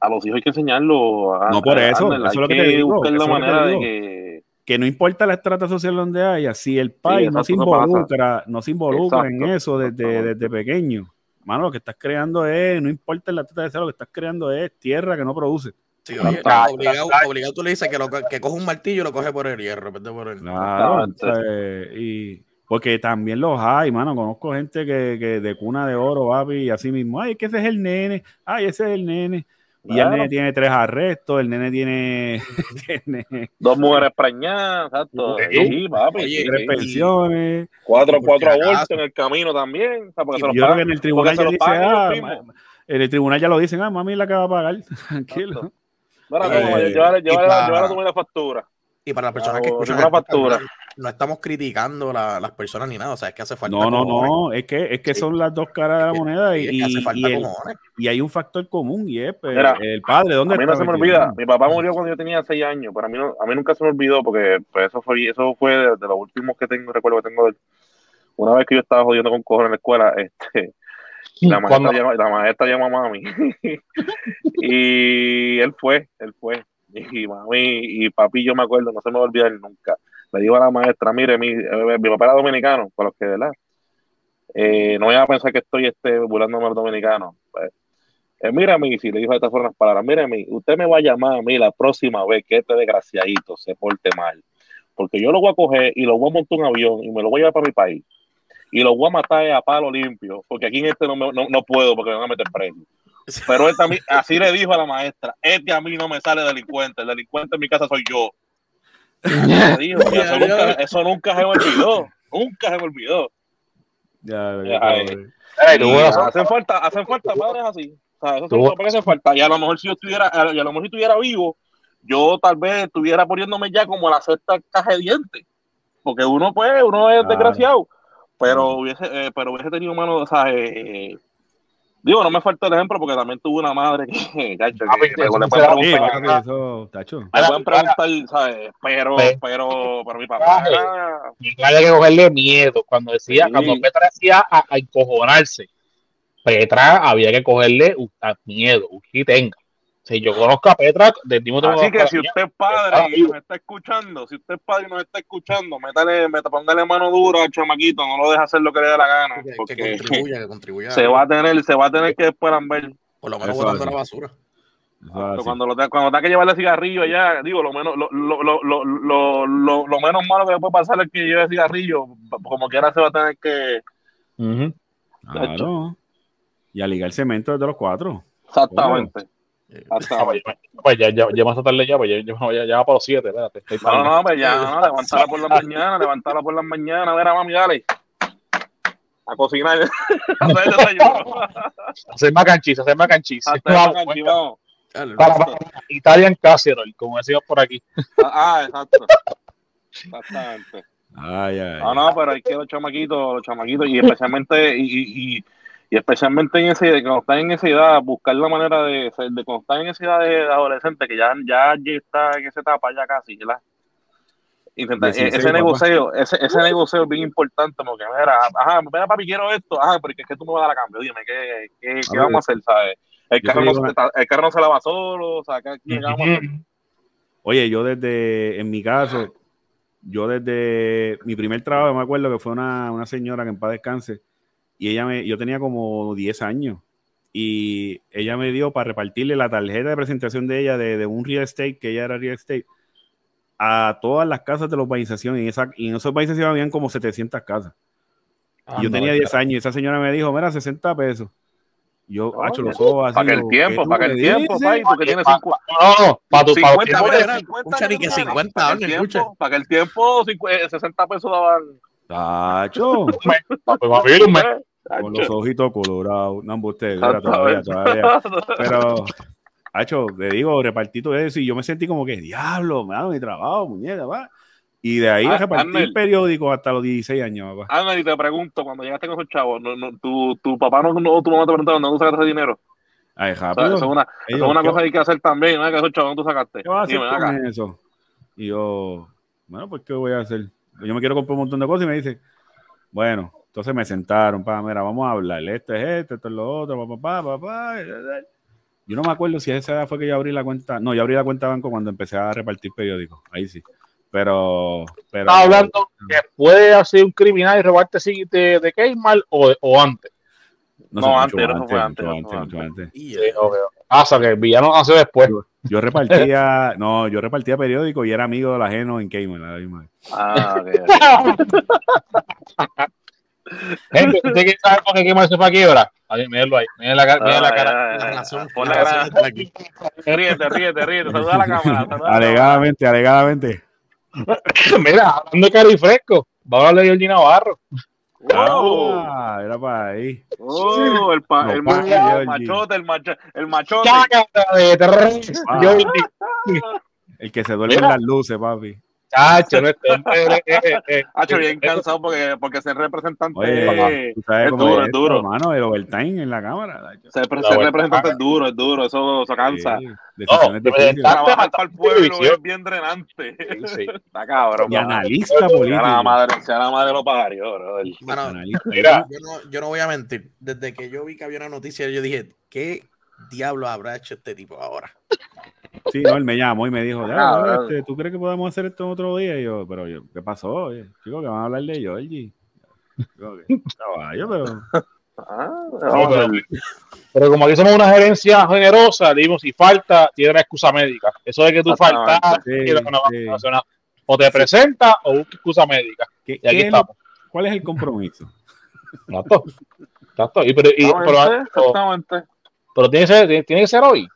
a los hijos hay que enseñarlo. A, no por eso, eso es lo que, te digo. la manera de que que no importa la estrata social donde haya, si el país no se involucra, no, se involucra en eso desde, desde pequeño, mano, lo que estás creando es, no importa la de ser, lo que estás creando es tierra que no produce. Sí, obligado, obligado, tú le dices que, lo, que coge un martillo y lo coge por el hierro, por el... Claro, y porque también los hay, mano, conozco gente que, que de cuna de oro, papi, y así mismo, ay, que ese es el nene, ay, ese es el nene. Y el nene tiene tres arrestos, el nene tiene, dos mujeres preñadas, exacto. Sí, papi, tres pensiones. Cuatro, cuatro abortos en el camino también. yo creo que en el tribunal ya dice, ah, en el tribunal ya lo dicen, ah, mami la que va a pagar. Tranquilo. Eh, llévale, llévale, la factura. Y para las personas que escuchan una factura no estamos criticando la, las personas ni nada, o sea, es que hace falta. No, no, no, es que, es que son las dos caras de la moneda y, y, hay un factor común y es pues, el padre. ¿dónde a mí no se me olvida, mi papá murió cuando yo tenía seis años, pero a mí, a mí nunca se me olvidó porque pues, eso fue eso fue de, los últimos que tengo, recuerdo que tengo de, una vez que yo estaba jodiendo con cojones en la escuela, este. La maestra, llama, la maestra llama a mami y él fue, él fue y mami y papi yo me acuerdo, no se me va a olvidar nunca le digo a la maestra, mire, mi, eh, mi papá era dominicano, por los que, ¿verdad? Eh, no voy a pensar que estoy este, burlándome a los dominicanos. Pues, eh, mira, mi, si le dijo de estas formas palabras, mire, mi, usted me va a llamar a mí la próxima vez que este desgraciadito se porte mal, porque yo lo voy a coger y lo voy a montar un avión y me lo voy a llevar para mi país y lo voy a matar a palo limpio, porque aquí en este no, no, puedo porque me van a meter preso. Pero él también, así le dijo a la maestra, este a mí no me sale delincuente, el delincuente en mi casa soy yo eso, nunca, se me olvidó. Nunca se me olvidó. Ya, hacen falta, hacen falta padres así. O sea, eso que hace falta. Y a lo mejor si yo estuviera, a lo mejor si estuviera vivo, yo tal vez estuviera poniéndome ya como la sexta caja de dientes. Porque uno, pues, uno es desgraciado. Pero hubiese, eh, pero hubiese tenido mano, o sea, eh, Digo, no me falta el ejemplo porque también tuve una madre que, cacho, que, le pueden preguntar. Eso, tacho. Me pueden preguntar, ¿sabes? Pero, pero, pero mi papá. Había que cogerle miedo. Cuando decía, cuando Petra decía a, a, encojonarse, Petra había que cogerle un miedo, un tenga. Si yo conozco a Petra, de Así que si usted es padre y nos está escuchando, si usted es padre y nos está escuchando, métale, métale, póngale mano dura al chamaquito, no lo deje hacer lo que le dé la gana. Porque que contribuya, que contribuya. Se va a tener, se va a tener que después ver. Por lo menos botando la basura. Cuando, lo cuando tenga que llevarle cigarrillo allá, digo, lo menos, lo, lo, lo, lo, lo, menos malo que puede pasar es que lleve cigarrillo, como quiera se va a tener que... Claro. Y a ligar cemento desde los cuatro. Exactamente. Hasta, pues, pues, ya, ya, ya más tarde ya, pues ya, ya, ya va para los 7, espérate. No, no, pues ya, no, levantarla por la mañana, levantarla por la mañana, a ver a mami, dale. A cocinar. hacer macanchis, hacer macanchis. Vamos, vamos. Para, para, Italian casserole, como decimos por aquí. Ah, ah exacto. Exactamente. Ay, ay, no, no, pero hay que los chamaquitos, los chamaquitos, y especialmente, y, y, y especialmente en ese, cuando están en esa edad, buscar la manera de, de cuando están en esa edad de, adolescente, que ya, ya, está en esa etapa ya casi, ¿verdad? Intentar, e, ese negocio, ese, ese negocio es bien importante, porque mira, ajá, mira papi, quiero esto, ajá, pero es que tú me vas a dar a cambio, dime, ¿qué, qué, qué vamos a hacer, sabes? El carro, no, el carro no se lava solo, o sea, ¿qué, vamos a hacer? Oye, yo desde, en mi caso, yo desde mi primer trabajo, me acuerdo que fue una, una señora que en paz descanse, y ella me, yo tenía como 10 años, y ella me dio para repartirle la tarjeta de presentación de ella de, de un real estate, que ella era real estate, a todas las casas de la urbanización, y, en esa, y en esa urbanización habían como 700 casas. y yo tenía 10 años, y esa señora me dijo, mira, 60 pesos. Yo, no, hacho los ojos así. Para que el tiempo, para que el tiempo, pai, tú que tienes 50. No, no, para tu 50, para 50, ni que 50, para, que el tiempo, para que el tiempo, 60 pesos daban. Tacho. Con los ojitos colorados. No, usted, todavía, todavía. Pero, hacho, le digo, repartí todo eso y yo me sentí como que, diablo, me dado mi trabajo, muñeca, va. Y de ahí ah, repartí el periódico hasta los 16 años, papá. Ángel, y te pregunto, cuando llegaste con esos chavos, no, no, tu, tu papá no, no, tu mamá te preguntaron dónde sacaste ese dinero. Ay, rápido. eso es una, eso es una cosa que hay que hacer también, ¿no? Que esos chavos, ¿dónde tú sacaste? ¿Qué vas a hacer Dime, con eso? Y yo, bueno, pues, ¿qué voy a hacer? Yo me quiero comprar un montón de cosas y me dice, bueno, entonces me sentaron, para, mira, vamos a hablar, esto es esto, esto es lo otro, papá, papá, papá. Yo no me acuerdo si esa edad fue que yo abrí la cuenta, no, yo abrí la cuenta de banco cuando empecé a repartir periódicos, ahí sí. Pero, pero Estaba hablando que puede hacer un criminal y robarte de, de Keymar o, o antes. No, no antes, antes, no fue antes, antes, antes, antes. Pasa que el villano hace después. Yo, repartía, no, yo repartía periódico y era amigo de la ajeno en Cayman, la misma. Ah, Gente, ¿usted quiere saber por qué Cayman se fue a quiebra? Ahí, míralo ahí, mira la, mira la cara. Pon la cara. Ríete, ríete, ríete, saluda a la cámara. Alegadamente, alegadamente. Mira, hablando de caro y fresco, vamos a hablar de Georgie Navarro. Ah, era para ahí. Oh, el, pa, el, machote, el machote, el machote, el machote. El que se duerme en las luces, papi. Chacho, no Hacho, bien cansado porque, porque ser representante Oye, es, duro, es, duro. Hermano, el overtime en la cámara. Ser, ser representante es duro, es duro, eso, eso cansa. Sí, difíciles. Trabajar para el pueblo es bien drenante. Sí, Está cabrón. Y analista político. Sea la madre, sea la madre lo pagaría, bro. Bueno, Mira. Yo, no, yo no voy a mentir. Desde que yo vi que había una noticia, yo dije, ¿qué diablo habrá hecho este tipo ahora? Sí, no, él me llamó y me dijo, ah, este, ¿tú crees que podemos hacer esto otro día? Y yo, pero yo, ¿qué pasó? Chico, que van a hablar de Georgie. Caballo, pero... Ah, pero, como aquí somos una gerencia generosa, dimos si falta, tiene una excusa médica. Eso de que tú faltas, o te presenta o busca excusa médica. y aquí estamos. ¿Cuál es el compromiso? Exacto. Exacto. Y, pero, y, pero, pero, tiene, que ser, tiene que ser hoy.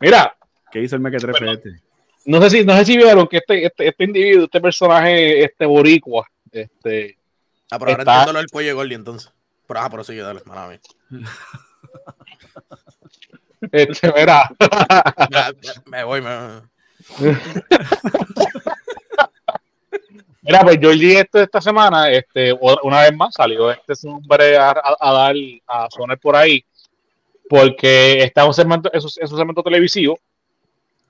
Mira, ¿Qué hizo el mequetrefe este? No sé si, no sé si vieron que este, este, este individuo, este personaje, este boricua, este. Ah, pero ahora está... entiendo lo del pollo Gordy entonces. Pero, ah, pero sí, dale, mala Este, verá. me voy, me Mira, pues yo leí esto esta semana, este, una vez más salió este hombre a, a, dar, a sonar por ahí, porque está un segmento, es un segmento televisivo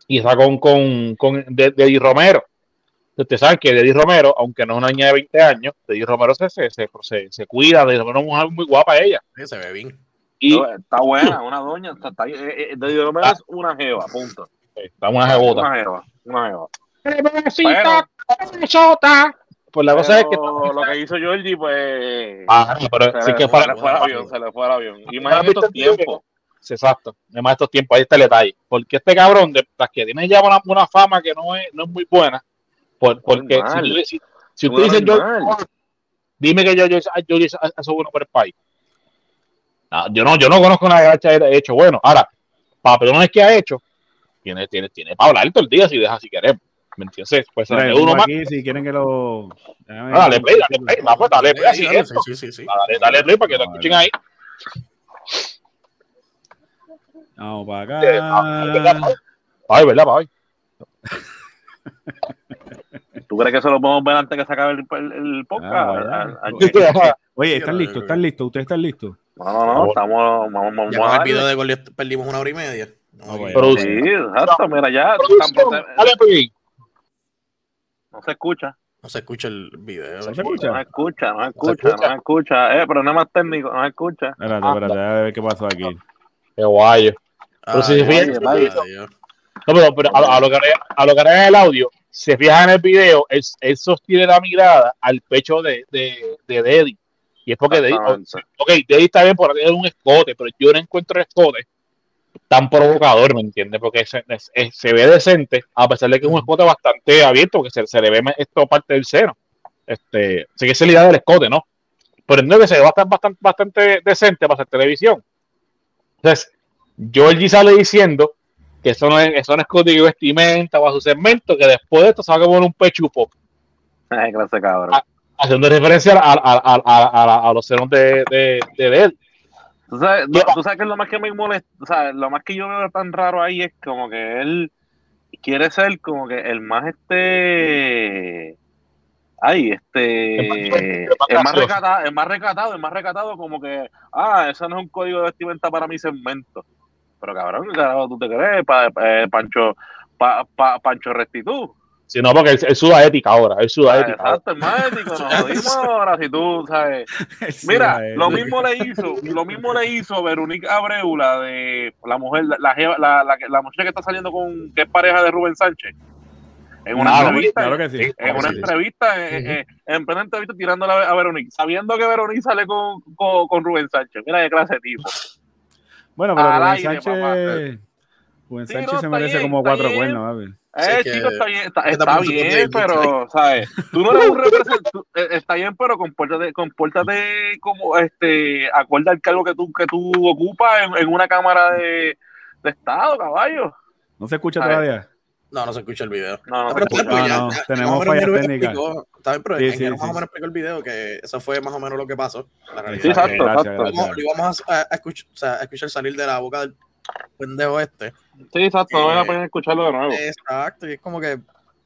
y está con, con, con de, Romero. Usted sabe que Deddy Romero, aunque no es una niña de 20 años, Deddy Romero se, se, se, se, cuida, Deddy Romero es una mujer muy guapa ella. Sí, se ve bien. Y, está buena, una doña, está, está, eh, eh Deddy Romero es una jeva, punto. Está una jebota. Una jeva, una jeva. Pues la cosa es que. Lo que hizo Georgie, pues. Ah, pero sí que para. Se le fue el avión, se le fue el avión. Imagínate estos tiempos exacto. Además, estos tiempos, ahí está el detalle. Porque este cabrón, de las que tiene ya una, fama que no es, no es muy buena, por, porque si, si, usted dice yo, dime que yo, yo, yo, eso bueno por el país. yo no, yo no conozco nada que haya hecho bueno. Ahora, papelones que ha hecho, tiene, tiene, tiene para hablar todo el día si deja si queremos. ¿Me entiendes? Pues Mira, uno más. si quieren que lo. Dale play, dale play, vamos, dale play, así sí, sí, sí, Dale, dale play para que lo escuchen ahí. Vamos para acá. Ay, ¿verdad, ¿Tú crees que eso lo podemos ver antes que se acabe el, el, podcast? Ah, Oye, ¿están listos? ¿Están listos? ¿Ustedes están listos? No, no, no, estamos. Vamos, vamos, ya con el video de gol perdimos una hora y media. No, sí, exacto, mira, ya. No se escucha. No se escucha el video. No se escucha, no se escucha, no se escucha. No se escucha. Eh, pero no es más técnico, no se escucha. Espérate, espérate, a ver qué pasó aquí. Qué guayo. Pero si se fijan, no, pero, pero a, lo que a lo que el audio, se fijan en el video, él, él, sostiene la mirada al pecho de, de, de Deddy. Y es porque Deddy, ok, Deddy está bien por tener un escote, pero yo no encuentro el escote tan provocador, ¿me entiendes? Porque se, se, ve decente, a pesar de que es un escote bastante abierto, porque se, se le ve esto parte del seno. Este, sé que es la idea del escote, ¿no? Pero no que se ve bastante, bastante, bastante decente para hacer televisión. Entonces, Georgie sale diciendo que eso no es, eso no es código de vestimenta o a su segmento, que después de esto se va a poner un pechupo. Ay, cabrón. haciendo referencia a, a, a, a, los senos de, de, de él. ¿Tú sabes, ¿Tú sabes que lo más que me molesta? O sea, lo más que yo veo tan raro ahí es como que él quiere ser como que el más este ay este es más recatado es más recatado es más recatado como que ah eso no es un código de vestimenta para mi segmento pero cabrón, ¿qué tú te crees? Pa, eh, Pancho, pa, pa, Pancho Restitud. Sí, no, porque él, suda ética ahora, él suda ah, ética. Exacto, es más ético, nos jodimos ahora, si tú, ¿sabes? Mira, lo mismo le hizo, lo mismo le hizo Verónica Abreu, la de la mujer, la, la, la, la, la muchacha que está saliendo con, que es pareja de Rubén Sánchez. En una entrevista, claro que sí, en una entrevista, en, en, en, plena entrevista tirándole a, Verónica, sabiendo que Verónica sale con, con, con Rubén Sánchez. Mira qué clase de tipo. Bueno, pero Rubén Sánchez, Rubén Sánchez se merece como cuatro cuernos, a ver. Eh, chico, está bien, está, está bien, pero, ¿sabes? Tú no eres un representante, eh, está bien, pero compórtate, compórtate como, este, acuerda el cargo que tú, que tú ocupas en, en una cámara de, de Estado, caballo. ¿No se escucha todavía? No, no se escucha el video. No, no, pero no, no, tenemos fallas técnicas. Está bien, pero sí, sí, más o menos explicó el video que eso fue más o menos lo que pasó. La realidad. Sí, exacto, gracias, exacto. Gracias. Lo íbamos a, a, escuchar, o sea, a escuchar salir de la boca del pendejo este. Sí, exacto, no voy a poder escucharlo de nuevo. Exacto, y es como que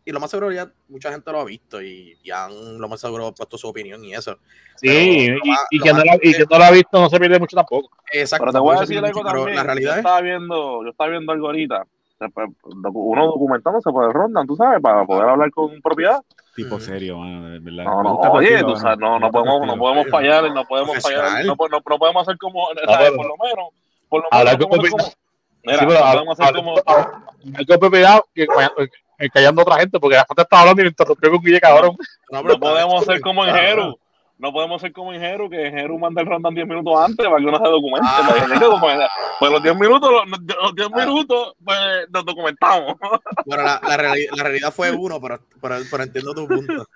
y lo más seguro ya mucha gente lo ha visto y ya han lo más seguro puesto su opinión y eso. Sí, y, más, y, quien no, y, quien no, lo ha visto no se pierde mucho tampoco. Exacto. Pero te voy a decir algo también. La realidad yo, estaba viendo, yo estaba viendo algo ahorita uno documentándose por el Ronda, tú sabes, para poder hablar con propiedad. Tipo serio, mano, de verdad. No, no, oye, tú sabes, no, no, podemos, no podemos fallar, no podemos fallar, no, no, no podemos hacer como, ¿sabes? por lo menos, por lo menos, como, mira, sí, podemos hacer como... Hay que cuidado que callando a otra gente, porque la gente estaba hablando y me interrumpió con Guille cabrón. No, pero podemos hacer como en Jeru no podemos ser como en Jeru, que Jeru manda el rundown 10 minutos antes para que uno se documente. Ah. Pues los 10 minutos, los, 10 ah. minutos, pues nos documentamos. Bueno, la, la, realidad, la realidad fue uno, pero, pero, pero entiendo tu punto.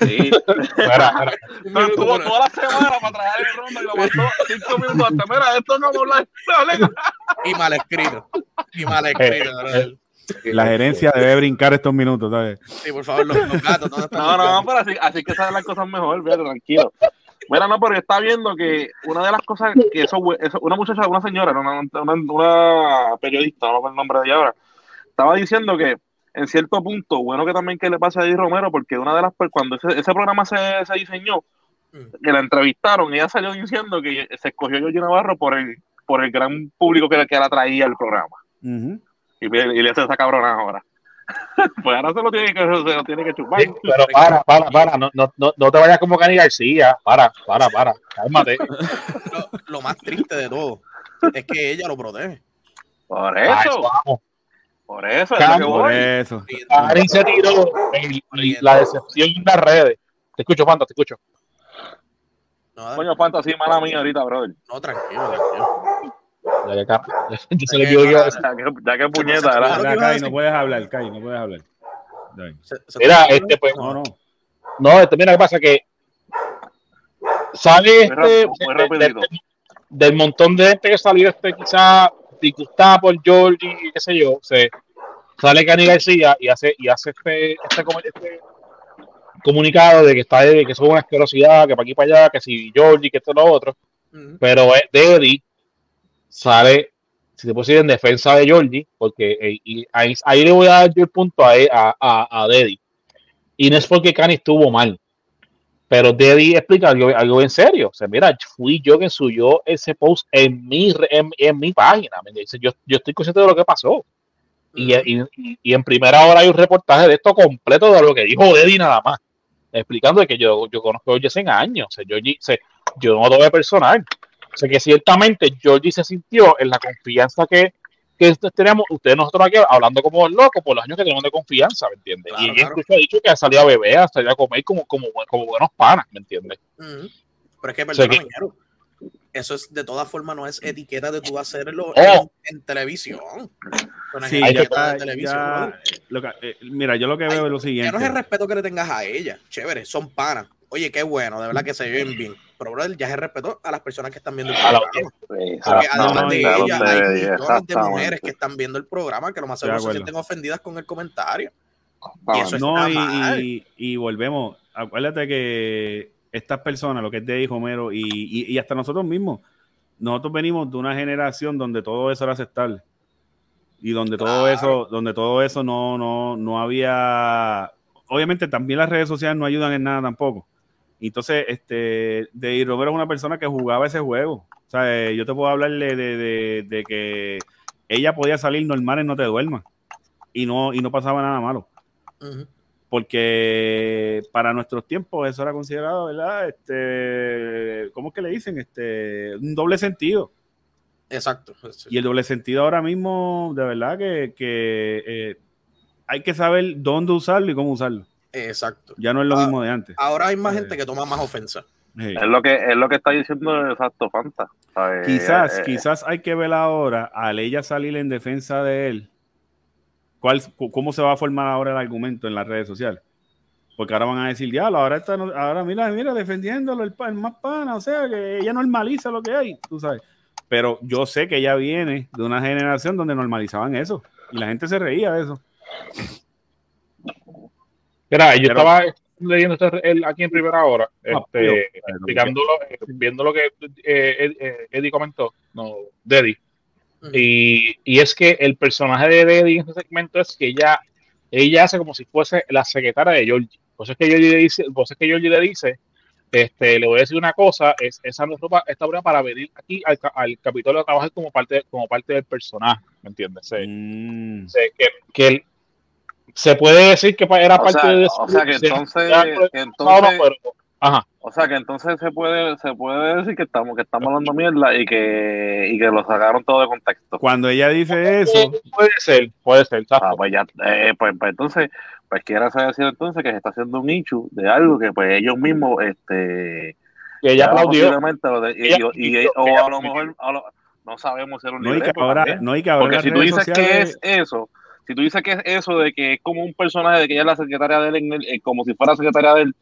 Sí. Mira, Pero tuvo toda la semana para traer el ronda y lo mandó 5 minutos antes. Mira, esto no habla. Y mal escrito. Y mal escrito. Eh, eh, la gerencia debe brincar estos minutos, ¿sabes? Sí, por favor, los, gatos. no, no, no, pero así, así que saben las cosas mejor, fíjate, tranquilo. Mira, no, pero está viendo que una de las cosas que eso, eso una muchacha, una señora, una, una, una periodista, no me el nombre de ella ahora, estaba diciendo que en cierto punto, bueno que también que le pase a Eddie Romero, porque una de las, cuando ese, ese programa se, se diseñó, mm. que la entrevistaron, ella salió diciendo que se escogió Yogi Navarro por el, por el gran público que, que la traía el programa. Uh y, y le hace esa cabrona ahora. pues ahora se lo tiene que, se lo tiene que chupar. Sí, pero para, para, para, no, no, no te vayas como Cani García, para, para, para, cálmate. Lo, lo, más triste de todo es que ella lo protege. Por eso. Ay, vamos. Por eso, es. Por eso. Ari se tiró la decepción en las redes. Te escucho, Fanta, te escucho. No, Coño, Fanta, sí, mala mía ahorita, brother. No, tranquilo, tranquilo. Ya que, se le que, ya que puñeta, ¿verdad? Kai, no puedes hablar, Kai, no puedes hablar. Mira, este, pues. No, no. No, este, mira, ¿qué pasa? Que sale este. del, montón de gente que salió, este, quizá disgustada por Georgie y qué sé yo, se, sale Cani García y hace, y hace este, este, este comunicado de que está de que son una asquerosidad, que para aquí para allá, que si Georgie, que esto lo otro. Pero es de Eddie sale, si se puede decir, en defensa de Georgie, porque eh, y ahí, ahí, le voy a dar yo el punto a, a, a, a Deddy. Y no es porque Cani estuvo mal. Pero Deddy explica algo, en serio. O sea, mira, fui yo quien subió ese post en mi, en, mi página. Me dice, yo, yo estoy consciente de lo que pasó. Y, y, en primera hora hay un reportaje de esto completo de lo que dijo Deddy nada más. Explicando que yo, yo conozco a Georgie hace años. O sea, yo, yo no lo veo personal. O sea, que ciertamente Georgie se sintió en la confianza que, que tenemos, ustedes nosotros aquí hablando como locos por los años que tenemos de confianza, ¿me entiendes? y ella incluso ha dicho que ha salido a beber, ha salido a comer como, como, como buenos panas, ¿me entiendes? Pero es que, perdóname, eso es de todas formas no es etiqueta de tú hacerlo oh. en, televisión. Sí, ya está, televisión, eh, mira, yo lo que veo es lo siguiente. Ya no es el respeto que le tengas a ella, chévere, son panas. Oye, qué bueno, de verdad que se ven bien. Pero, brother, ya se respetó a las personas que están viendo el programa. Porque además de ella, hay millones de mujeres que están viendo el programa que lo más seguro se sienten ofendidas con el comentario. Y eso no, y, y, volvemos. Acuérdate que estas personas, lo que es de Homero y, y, hasta nosotros mismos, nosotros venimos de una generación donde todo eso era aceptable y donde todo eso, donde todo eso no, no, no había. Obviamente también las redes sociales no ayudan en nada tampoco. Entonces, este, de Romero es una persona que jugaba ese juego. O sea, yo te puedo hablarle de, que ella podía salir normal en No Te Duermas y no, y no pasaba nada malo. Porque para nuestros tiempos eso era considerado, ¿verdad? Este, ¿cómo es que le dicen? Este, un doble sentido. Exacto. Y el doble sentido ahora mismo, de verdad que, eh, hay que saber dónde usarlo y cómo usarlo. Exacto. Ya no es lo ah, mismo de antes. Ahora hay más eh, gente que toma más ofensa. Es lo que es lo que está diciendo exacto Fanta. Quizás, eh, quizás hay que ver ahora al ella salir en defensa de él. ¿Cuál, ¿Cómo se va a formar ahora el argumento en las redes sociales? Porque ahora van a decir, ya, ahora está, ahora mira, mira, defendiéndolo el, el más pana, o sea, que ella normaliza lo que hay, tú sabes. Pero yo sé que ella viene de una generación donde normalizaban eso y la gente se reía de eso. Mira, yo estaba leyendo este, aquí en primera hora, ah, este, viendo lo que eh, eh, Eddie comentó, no, Deddy. Y, y, es que el personaje de Deddy en este segmento es que ella, ella hace como si fuese la secretaria de Georgie. Por eso es que Georgie le dice, por es que Georgie le dice, este, le voy a decir una cosa, es, esa no es esta obra para venir aquí al, al Capitolio a trabajar como parte, como parte del personaje, ¿me entiendes? Mm. que, que el, se puede decir que era parte de o sea que entonces, o sea que entonces se puede se puede decir que estamos que estamos hablando mierda y que y que lo sacaron todo de contexto. Cuando ella dice eso. puede ser puede ser ah, pues ya eh, pues, pues, entonces pues quiere decir entonces que se está haciendo un nicho de algo que pues ellos mismos este que ella aplaudió. y, o a lo mejor no sabemos si era un no, y que ahora, no y que ahora porque si tú dices que es eso si tú dices que es eso de que es como un personaje de que ella es la secretaria de él, eh, como si fuera secretaria de él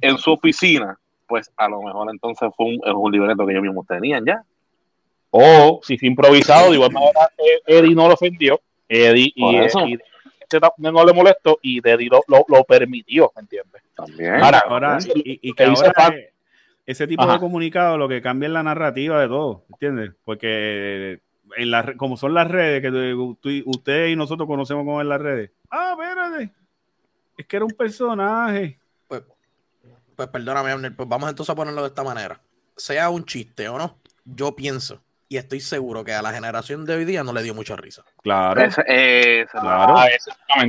en su oficina, pues a lo mejor entonces fue un, un libreto que ellos mismos tenían ya. O si fue improvisado, de igual manera Eddie no lo ofendió, Eddie y, Eddie, no le molestó y Eddie lo, lo, permitió, ¿me entiendes? También. Ahora, ahora y, que ahora ese tipo de comunicado lo que cambia es la narrativa de todo, ¿entiendes? Porque en la, como son las redes, que usted y nosotros conocemos como en las redes. Ah, espérate. Es que era un personaje. Pues, pues perdóname, pues vamos entonces a ponerlo de esta manera. Sea un chiste o no, yo pienso y estoy seguro que a la generación de hoy día no le dio mucha risa. Claro. claro. Ah,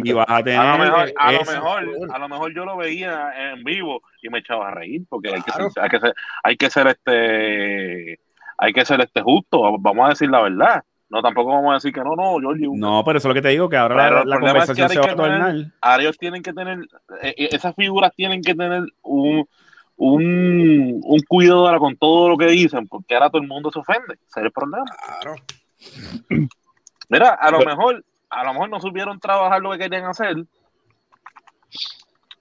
y vas a, tener a, lo mejor, a, lo mejor, a lo mejor yo lo veía en vivo y me echaba a reír porque hay, que hay, que ser, hay que ser este hay que ser este justo, vamos a decir la verdad. No, tampoco vamos a decir que no, no, Georgie. No, pero eso es lo que te digo, que ahora la, conversación se va a tornar. Ahora ellos tienen que tener, eh, eh, esas figuras tienen que tener un, un, un cuidado con todo lo que dicen, porque ahora todo el mundo se ofende. Ese es el problema. Claro. Mira, a lo mejor, a lo mejor no supieron trabajar lo que querían hacer,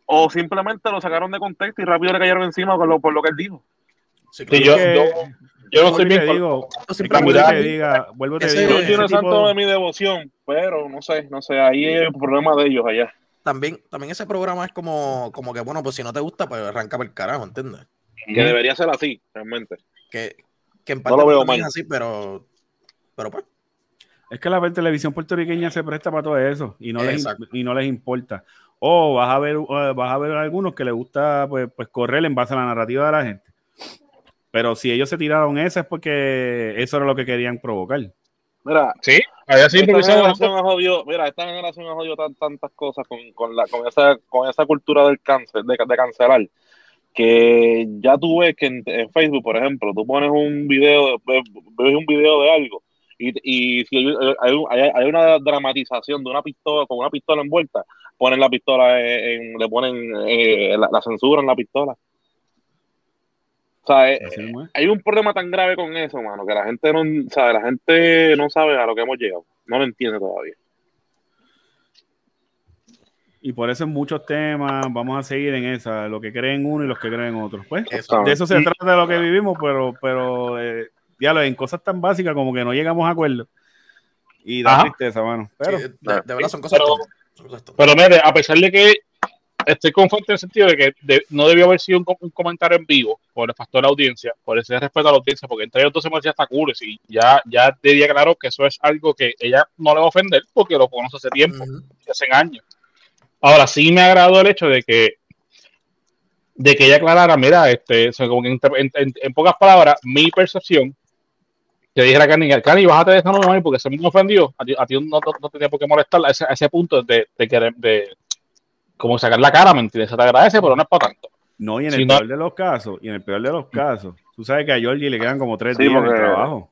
o simplemente lo sacaron de contexto y rápido le cayeron encima por lo, por lo que él dijo. Sí, yo, yo no soy bien. Te digo, te diga, vuelvo te digo. Yo santo de mi devoción, pero no sé, no sé, ahí es el problema de ellos allá. También, también ese programa es como, como que, bueno, pues si no te gusta, pues arranca por el carajo, ¿entiendes? Que debería ser así, realmente. Que, que en parte no lo veo así, pero, pero pues. Es que la televisión puertorriqueña se presta para todo eso y no, les, y no les importa. O vas a ver, eh, vas a ver algunos que les gusta pues, pues correr en base a la narrativa de la gente. Pero si ellos se tiraron esa es porque eso era lo que querían provocar. Mira, sí, esta generación ha jodido, mira, esta generación ha jodido tantas cosas con, con, la, con, esa, con esa cultura del cáncer, de, de cancelar, que ya tú ves que en, Facebook, por ejemplo, tú pones un video, ves, un video de algo y, y si hay, hay, una dramatización de una pistola con una pistola envuelta, ponen la pistola, en, le ponen eh, la, la censura en la pistola. O sea, eh, hay un problema tan grave con eso, mano, que la gente no sabe, la gente no sabe a lo que hemos llegado, no lo entiende todavía. Y por eso en muchos temas vamos a seguir en esa, lo que creen uno y los que creen otros. Pues de eso se trata de lo que vivimos, pero, pero eh, ya lo en cosas tan básicas como que no llegamos a acuerdo. Y da tristeza, mano. Pero, de, verdad son cosas. Pero, pero mire, a pesar de que estoy conforme en el sentido de que no debió haber sido un, comentario en vivo por el factor de la audiencia, por ese respeto a la audiencia, porque entre ellos dos se me decía hasta cool y ya, ya debía claro que eso es algo que ella no le va a ofender porque lo conoce hace tiempo, hace años. Ahora sí me ha agradado el hecho de que de que ella aclarara, mira, este, en, pocas palabras, mi percepción, que dijera Cani, Cani, bájate de esa no porque se me ofendió, a ti, a ti no, no, tenía por qué molestarla a ese, ese punto de, de, de, como sacar la cara, ¿me entiendes? Se te agradece, pero no es para tanto. No, y en el peor de los casos, y en el peor de los casos, tú sabes que a Georgie le quedan como tres días de trabajo.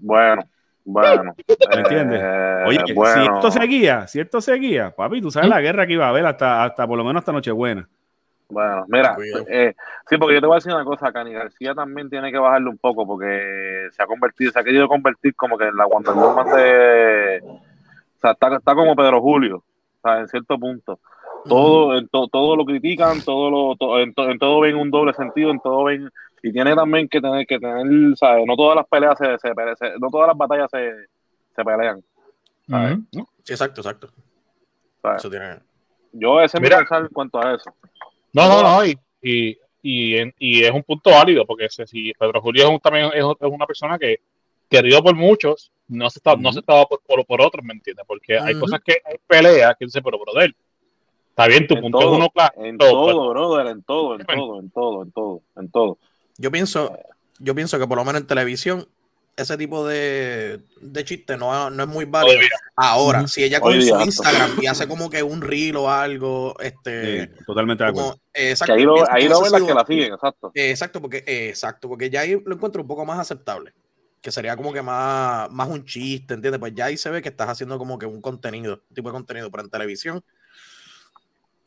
bueno, bueno. ¿Me entiendes? Eh, Oye, si esto seguía, si esto seguía, papi, tú sabes la guerra que iba a haber hasta, hasta por lo menos hasta Nochebuena. Bueno, mira, eh, sí, porque yo te voy a decir una cosa, Cani García también tiene que bajarle un poco porque se ha convertido, se ha querido convertir como que en la Wonder Woman de... O sea, está, está como Pedro Julio, o sea, en cierto punto todo, en todo lo critican, todo lo, en, todo ven un doble sentido, en todo ven, y tiene también que tener, que tener, ¿sabes? No todas las peleas se, se, no todas las batallas se, se pelean. Sí, exacto, exacto. Eso tiene... Yo ese Mira, pensar en cuanto a eso. No, no, no, y, y, y, es un punto válido, porque si Pedro Julio es también es, una persona que, querido por muchos, no se está, no se estaba por, por, otros, ¿me entiendes? Porque hay cosas que hay peleas que dice, pero él Está bien, tu punto es uno claro. En todo, brother, en todo, en todo, en todo, en todo, en todo. Yo pienso, yo pienso que por lo menos en televisión ese tipo de, de chiste no, no es muy válido. Ahora, si ella con su Instagram y hace como que un reel o algo, este. totalmente de acuerdo. exacto, ahí lo, ahí ven las que la siguen, exacto. exacto, porque, exacto, porque ya ahí lo encuentro un poco más aceptable. Que sería como que más, más un chiste, ¿entiendes? Pues ya ahí se ve que estás haciendo como que un contenido, un tipo de contenido, pero en televisión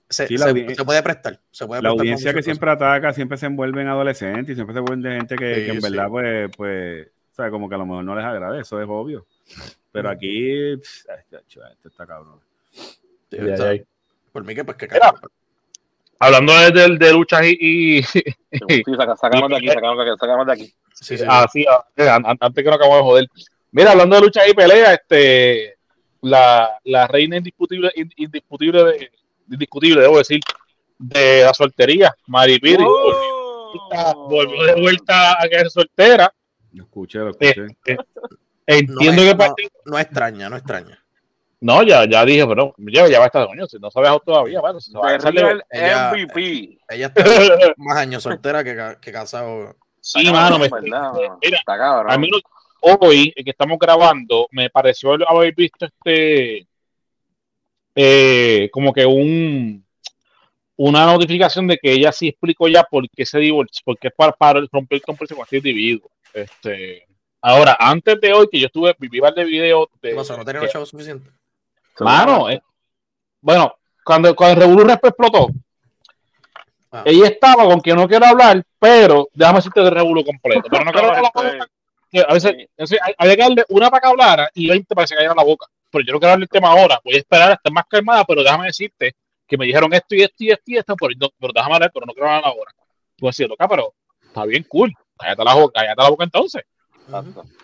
se, puede prestar. la audiencia que siempre ataca siempre se envuelve en adolescentes y siempre se envuelve en gente que, en verdad, pues, pues, o sea, como que a lo mejor no les agrade, eso es obvio. Pero aquí, esto está cabrón. Por mí que pues que Hablando de, de, luchas y, Sí, sacamos de aquí, sacamos de aquí, sacamos de aquí. Sí, ah, sí, ah, antes que no acabamos de joder. Mira, hablando de luchas y peleas, este, la, la reina indiscutible, indiscutible de, indiscutible, debo decir, de la soltería. Mari Piri volvió de vuelta a que es soltera. Lo escuché, lo escuché. Eh, eh, entiendo que no, no, extraña, no extraña. No, ya, ya dije, pero ya, ya va a estar coño, si no sabes todavía, bueno, si va a el ella, MVP. Ella está más años soltera que, que casado. Sí, mano, me, mira, a mí hoy que estamos grabando, me pareció haber visto este eh, como que un una notificación de que ella sí explicó ya por qué se divorció, porque es para, para romper con este individuo. Este, ahora, antes de hoy, que yo estuve, viví de video. De, ¿No, no tenía los chavos suficientes? Mano, eh, bueno, cuando, cuando el Revolú explotó, ah. ella estaba con que no quiero hablar, pero déjame decirte de Revolú completo. Pero no quiero hablar. A veces, había que darle una para que hablara y 20 para que se cayera la boca pero yo no quiero hablar del tema ahora, voy a esperar a estar más calmada, pero déjame decirte que me dijeron esto y esto y esto y esto, pero, pero déjame hablar, pero no quiero hablar ahora. Tú decís, loca, pero está bien cool, cállate la boca, cállate la boca entonces.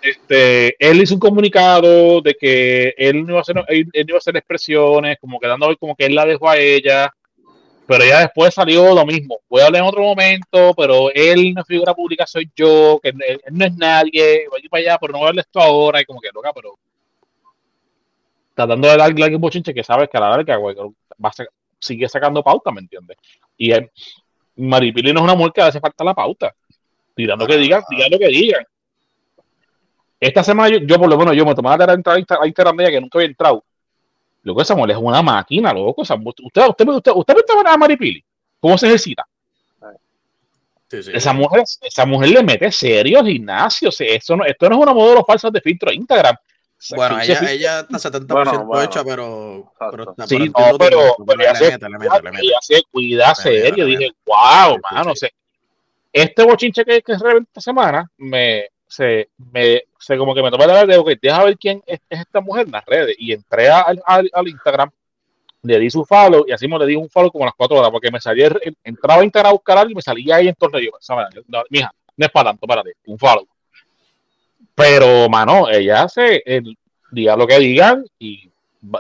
Este, él hizo un comunicado de que él no iba a hacer, él, no iba a hacer expresiones, como que dando como que él la dejó a ella, pero ya después salió lo mismo. Voy a hablar en otro momento, pero él, una figura pública soy yo, que él, no es nadie, voy a ir para allá, pero no voy a hablar esto ahora, y como que loca, pero tratando de darle algún bochinche que sabes que a la larga va a ser, sigue sacando pauta, ¿me entiendes? Y Maripili no es una mujer que hace falta la pauta. Tirando que digan, digan lo que digan. Esta semana yo, por lo menos yo me tomaba la entrada a Instagram de ella que nunca había entrado. Loco, esa mujer es una máquina, loco. usted, usted, usted, usted, usted a Maripili. ¿Cómo se ejercita? Esa, mujer, esa mujer le mete serio gimnasio. esto no es una modelo falsa de filtro de Instagram. Bueno, ella, ella está 70% hecha, pero. pero sí, no, pero, pero ella, se, ella se cuida serio. Dije, wow, mano. sé este bochinche que, que se esta semana, me, se, me, se como que me tomé la de, ok, deja ver quién es, esta mujer en las redes. Y entré al, al, Instagram, le di su follow y así me le di un follow como a las 4 horas, porque me salía, entraba a Instagram a buscar algo y me salía ahí en torno. Yo, no, mija, no es para tanto, espérate, un follow. Pero, mano, ella hace, el, diga lo que digan y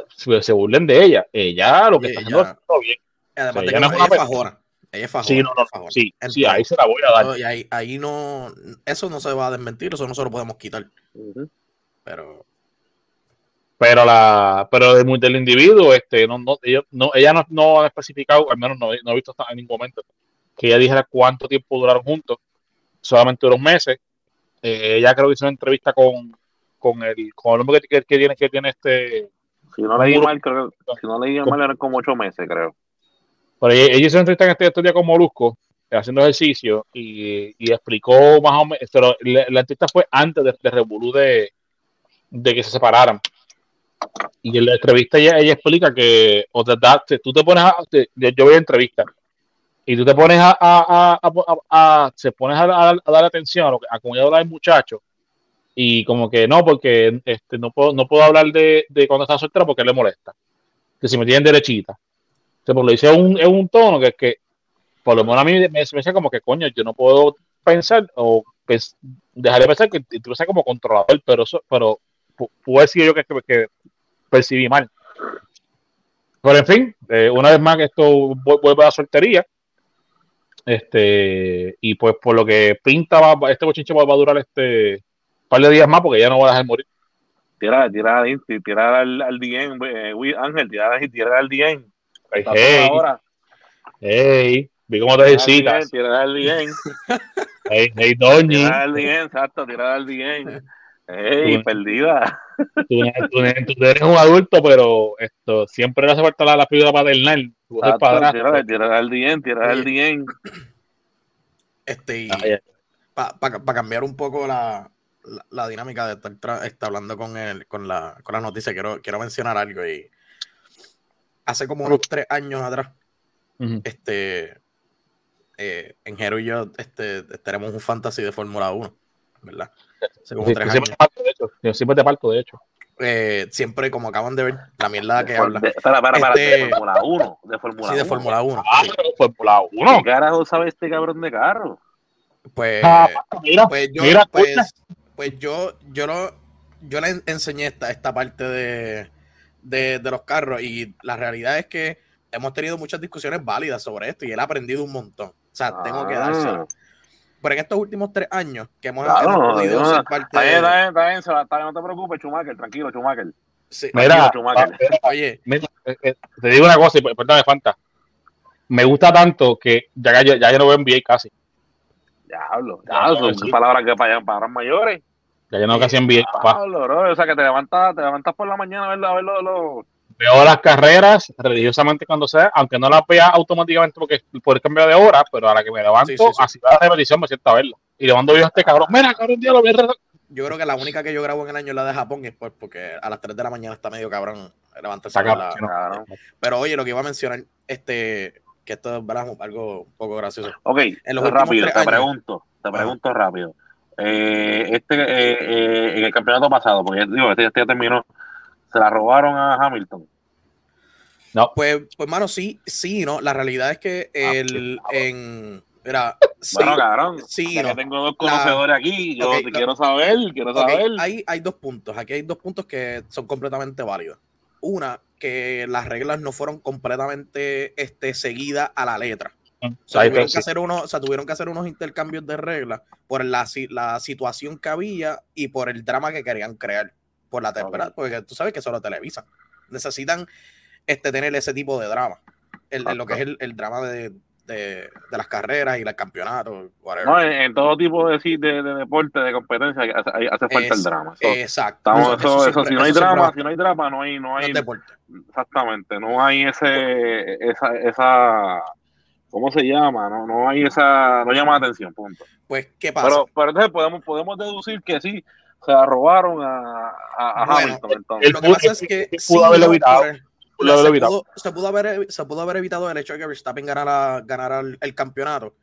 se burlen de ella. Ella lo que está haciendo es todo bien. Además, ella, no es una fajora. Ella es fajora. Sí, no, no, sí, sí, ahí se la voy a dar. Y ahí, ahí, no, eso no se va a desmentir, eso no se lo podemos quitar. Pero pero la pero del, del individuo este no, no, ella, no, ella no, no, ha especificado al menos no, no he visto hasta en ningún momento que ella dijera cuánto tiempo duraron juntos solamente unos meses eh, ella creo que hizo una entrevista con, con el con el hombre que, que, tiene que tiene este si no leí mal creo si no leí mal eran como ocho meses creo. Pero ella, ella hizo una entrevista en este, día con Molusco haciendo ejercicio y, y, explicó más o menos pero la, la entrevista fue antes de, de Revolú de, de que se separaran. Y en la entrevista ella, ella explica que o te tú te pones a, yo voy a entrevista y tú te pones a, a, a, se pones a, dar atención a, lo que, a cómo habla el muchacho y como que no, porque este, no, puedo, no puedo hablar de, de cuando está soltera porque le molesta. Que si me tienen derechita. Se pues lo dice un, es un tono que es que, por lo menos a mí me, me dice como que coño, yo no puedo pensar o pues, dejar de pensar que tú seas como controlador, pero eso, pero puedo decir yo que, que, percibí mal. Pero en fin, eh, una vez más esto vuelve a la soltería. Este, y pues por lo que pinta, va, este bochinche va, a durar este par de días más porque ya no va a dejar morir. Tira, tira, tira al, al DM, eh, Ángel, tira, tira al DM. Hey, hey, hey, vi cómo te necesitas. Tira al DM. hey, hey, Doñi. Tira al DM, exacto, tira al DM. ¡Ey, perdida! Tú, eres un adulto, pero esto siempre le hace falta la, la figura paternal. Tú eres padrastro. Tira al dien, tira al dien. Este, ah, para cambiar un poco la, la, dinámica de estar, estar hablando con, el, con, la, con la noticia, quiero, quiero mencionar algo. Y hace como unos tres años atrás, este, eh, en Jero y yo este, tenemos un fantasy de Fórmula 1, ¿verdad? Siempre te de hecho. siempre te parto, de hecho. Eh, siempre, como acaban de ver, la mierda que habla. espera, espera, espera, de este, Fórmula 1. De Fórmula sí, de Fórmula 1. Ah, de Fórmula 1. ¿Qué carajo sabe este cabrón de carro? Pues, ah, mira, pues yo, mira, pues, pues yo, yo, lo, yo le enseñé esta, esta parte de, de, de, los carros y la realidad es que hemos tenido muchas discusiones válidas sobre esto y él ha aprendido un montón. O sea, tengo que dárselo. Pero en estos últimos tres años que hemos, claro, podido no, ser parte está bien, está bien, está bien, no te preocupes, Chumaker, tranquilo, Chumaker. Sí, mira, Schumacher. oye, mira, eh, eh, te digo una cosa, y perdóname, Fanta. Me gusta tanto que ya, ya, ya yo no veo NBA casi. Diablo, ya, son sí. palabras que para, para mayores. Ya yo no casi NBA, papá. Bro, o sea, que te levantas, te levantas por la mañana a ver, a ver los, veo las carreras religiosamente cuando sea, aunque no las vea automáticamente porque por el cambio de hora, pero a la que me levanto, así va la repetición, me siento a verlo. Y le mando yo a este cabrón, mira, cabrón, día lo Yo creo que la única que yo grabo en el año es la de Japón, y es porque a las 3 de la mañana está medio cabrón levantarse. Pero oye, lo que iba a mencionar, este, que esto es algo un poco gracioso. Ok, en los rápido, te pregunto, te pregunto rápido. Eh, este, eh, eh, en el campeonato pasado, porque digo, este, este ya terminó, se la robaron a Hamilton. No. Pues, pues, mano, sí, sí, ¿no? La realidad es que ah, el, en... Mira, sí, bueno, cabrón, sí, no. tengo dos conocedores aquí, yo te quiero saber, quiero saber. Hay, hay dos puntos, aquí hay dos puntos que son completamente válidos. Una, que las reglas no fueron completamente este, seguidas a la letra. Mm, o sea, tuvieron que hacer unos, o sea, tuvieron que hacer unos intercambios de reglas por la, la situación que había y por el drama que querían crear por la temporada, porque tú sabes que solo televisan. Necesitan este, tener ese tipo de drama. en, lo que es el, drama de, de, las carreras y el campeonato. No, en, todo tipo de, de, de, deporte, de competencia, hace, falta el drama. exacto. eso, si no hay drama, si no hay drama, no hay, no hay deporte. Exactamente, no hay ese, esa, esa, ¿cómo se llama? No, no hay esa, no llama la atención, punto. Pues, ¿qué pasa? Pero, pero entonces podemos, podemos deducir que sí, se robaron a, a, Hamilton. Entonces. Lo que pasa es que pudo haberlo evitado se, pudo, haber, se pudo haber evitado el hecho de que Verstappen ganara, ganara el, campeonato.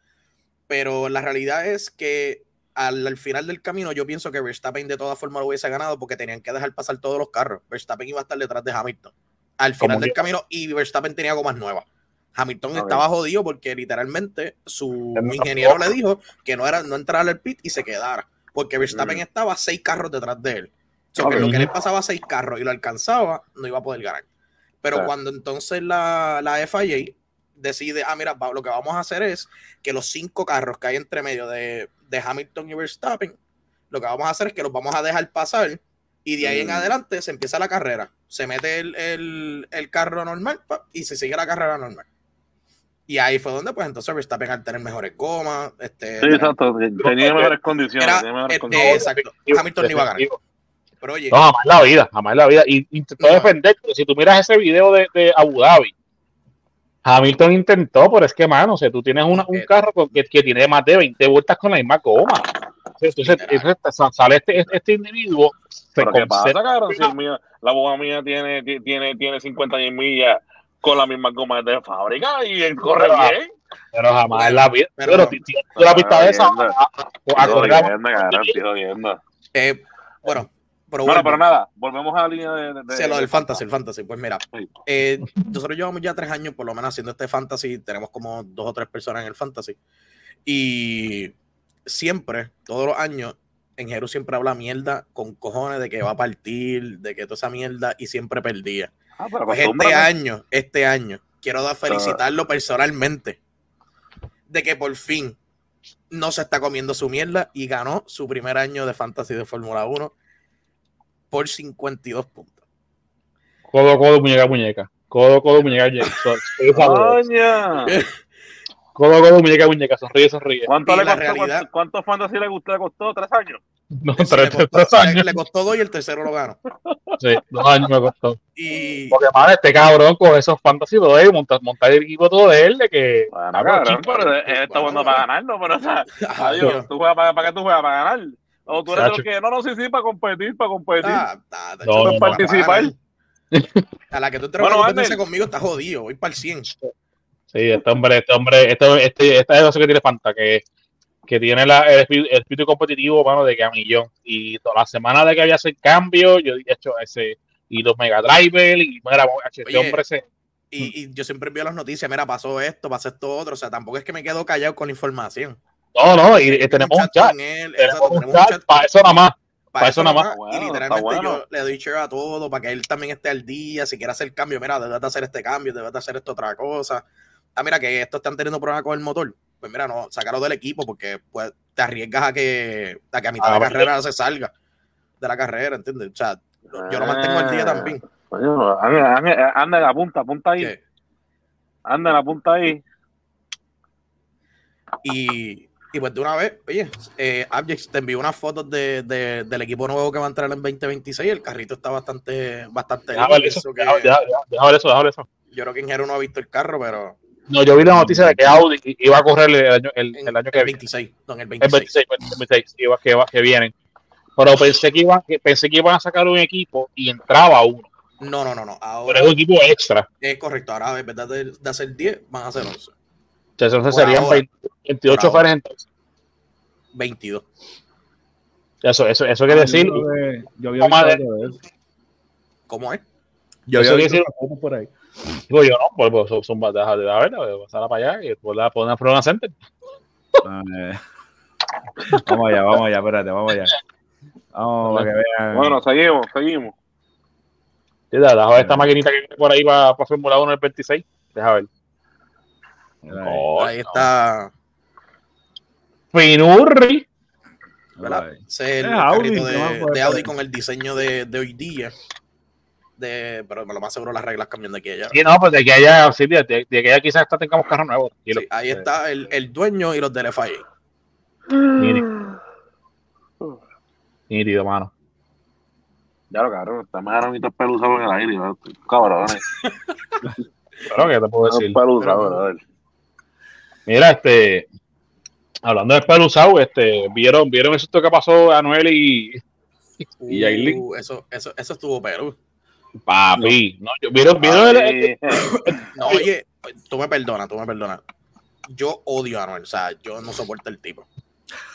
Pero la realidad es que al, final del camino yo pienso que Verstappen de todas formas lo hubiese ganado porque tenían que dejar pasar todos los carros. Verstappen iba a estar detrás de Hamilton al final del camino y Verstappen tenía más nuevas. Hamilton estaba jodido porque literalmente su ingeniero le dijo que no era no entrar al pit y se quedara porque Verstappen mm. estaba seis carros detrás de él. O que lo que le pasaba seis carros y lo alcanzaba, no iba a poder ganar. Pero cuando entonces la, la FIA decide, ah, mira, lo que vamos a hacer es que los cinco carros que hay entre medio de, de Hamilton y Verstappen, lo que vamos a hacer es que los vamos a dejar pasar y de ahí en adelante se empieza la carrera. Se mete el, el, el carro normal y se sigue la carrera normal. Y ahí fue donde, pues entonces Verstappen al tener mejores gomas. Este, sí, exacto. Tenía mejores condiciones. Este, condiciones. exacto. Hamilton no iba a ganar. Pero oye. No, jamás en la vida, jamás en la vida. Y intentó defender, si tú miras ese video de, de, Abu Dhabi, Hamilton intentó, pero es que, mano, o sea, tú tienes una, un carro que, que, tiene más de 20 vueltas con la misma goma. Entonces, sale este, este individuo. Se ¿Pero qué pasa, cabrón? Si la boba mía tiene, tiene, tiene 50 millas con la misma goma de fábrica y él corre bien. Pero jamás en la vida. Pero, tú la pista de esa. A, eh, bueno, pero bueno, pero nada, volvemos a la línea de. de, lo del fantasy, el fantasy. Pues mira, eh, nosotros llevamos ya tres años por lo menos haciendo este fantasy. Tenemos como dos o tres personas en el fantasy. Y siempre, todos los años, en Jeru siempre habla mierda con cojones de que va a partir, de que toda esa mierda, y siempre perdía. Ah, pues este año, este año, quiero dar felicitarlo personalmente de que por fin no se está comiendo su mierda y ganó su primer año de fantasy de Fórmula 1 por 52 puntos. Codo, codo, muñeca, muñeca. Codo, codo, muñeca, muñeca. Codo, codo, muñeca, muñeca. Sonríe, sonríe. ¿Cuánto, le costó, ¿Cuánto fantasy le, gustó, le costó? ¿Tres años? No, tres, le costó, años. Le costó dos y el tercero lo ganó. Sí, dos años me costó. Y... Porque, madre, este cabrón con esos fantasy dos, montar, montar el equipo todo de él, de que. Bueno, cabrón, pero él está bueno para ganarlo, pero, o sea, adiós, ¿tú juegas para, para qué tú juegas para ganar? O tú eres lo que no, no, sí, sí, para competir, para competir. Ah, no, para participar. A la que tú te bueno, competencia conmigo está jodido, voy para el 100. Sí, este hombre, este hombre, este, este, esta es lo que tiene Fanta, que, que tiene la, el, espíritu, competitivo, mano, de que a millón. Y toda la semana de que había ese cambio, yo he hecho ese, y los Mega Driver, y mira, este hombre se. Y, y, yo siempre envío las noticias, mira, pasó esto, pasó esto otro, o sea, tampoco es que me quedo callado con la información. No, no, y, tenemos un chat. tenemos un chat, para eso nada más. Para, eso, nada más. y literalmente yo le doy share a todo para que él también esté al día. Si quiere hacer cambio, mira, debes de hacer este cambio, debes de hacer esto otra cosa. Ah, mira, que estos están teniendo problemas con el motor. Pues mira, no, sacarlo del equipo porque pues, te arriesgas a que, a que a mitad de la ah, carrera se salga de la carrera, ¿entiendes? O sea, yo lo mantengo al día también. Anda en la punta, punta ahí. Anda en la punta ahí. Y y pues de una vez, oye, eh, te envió unas fotos de, de, del equipo nuevo que va a entrar en 2026. El carrito está bastante, bastante déjame eso, que, eso, eso. Yo creo que Ingeniero no ha visto el carro, pero. No, yo vi la noticia de que Audi iba a correr el año, el, el año que el 26, no, el 26. El 26, 26 iba, que, que vienen. Pero pensé que, iban, pensé que iban a sacar un equipo y entraba uno. No, no, no, no. Ahora, pero es un equipo extra. Es correcto. Ahora, en vez de, de hacer 10, van a hacer 11. Entonces serían 28 fares entonces. 22. Eso, eso, eso quiere decir. yo vi de, ¿Cómo es? Yo vi decir, por ahí. Digo yo, no, pues, pues son, son de la verdad, pasar para allá y después la poner a Frona Center. vamos allá, vamos allá, espérate, vamos allá. Vamos para que vean. Bueno, seguimos, seguimos. Deja ver esta maquinita que viene por ahí para, para Fórmula 1 el 26. Deja ver ahí está. Finurri. Ese es el Audi, de, Audi con el diseño de, de, hoy día. De, pero me lo más seguro las reglas cambian de aquí a allá. Sí, no, pues de aquí a allá, sí, de, de, aquí a allá quizás hasta tengamos carro nuevo. Sí, ahí está el, el, dueño y los del FIA. Nítido, mano. Ya lo cabrón, está más ahora peluzado en el aire, cabrones. Claro que te puedo decir. Mira, este, hablando de peluzado, este, vieron, vieron eso que pasó a Noel y, y uh, eso, eso, eso estuvo Perú. Papi, no, yo, vieron, vieron el, no, oye, tú me perdonas, tú me perdonas. Yo odio a Noel, o sea, yo no soporto el tipo.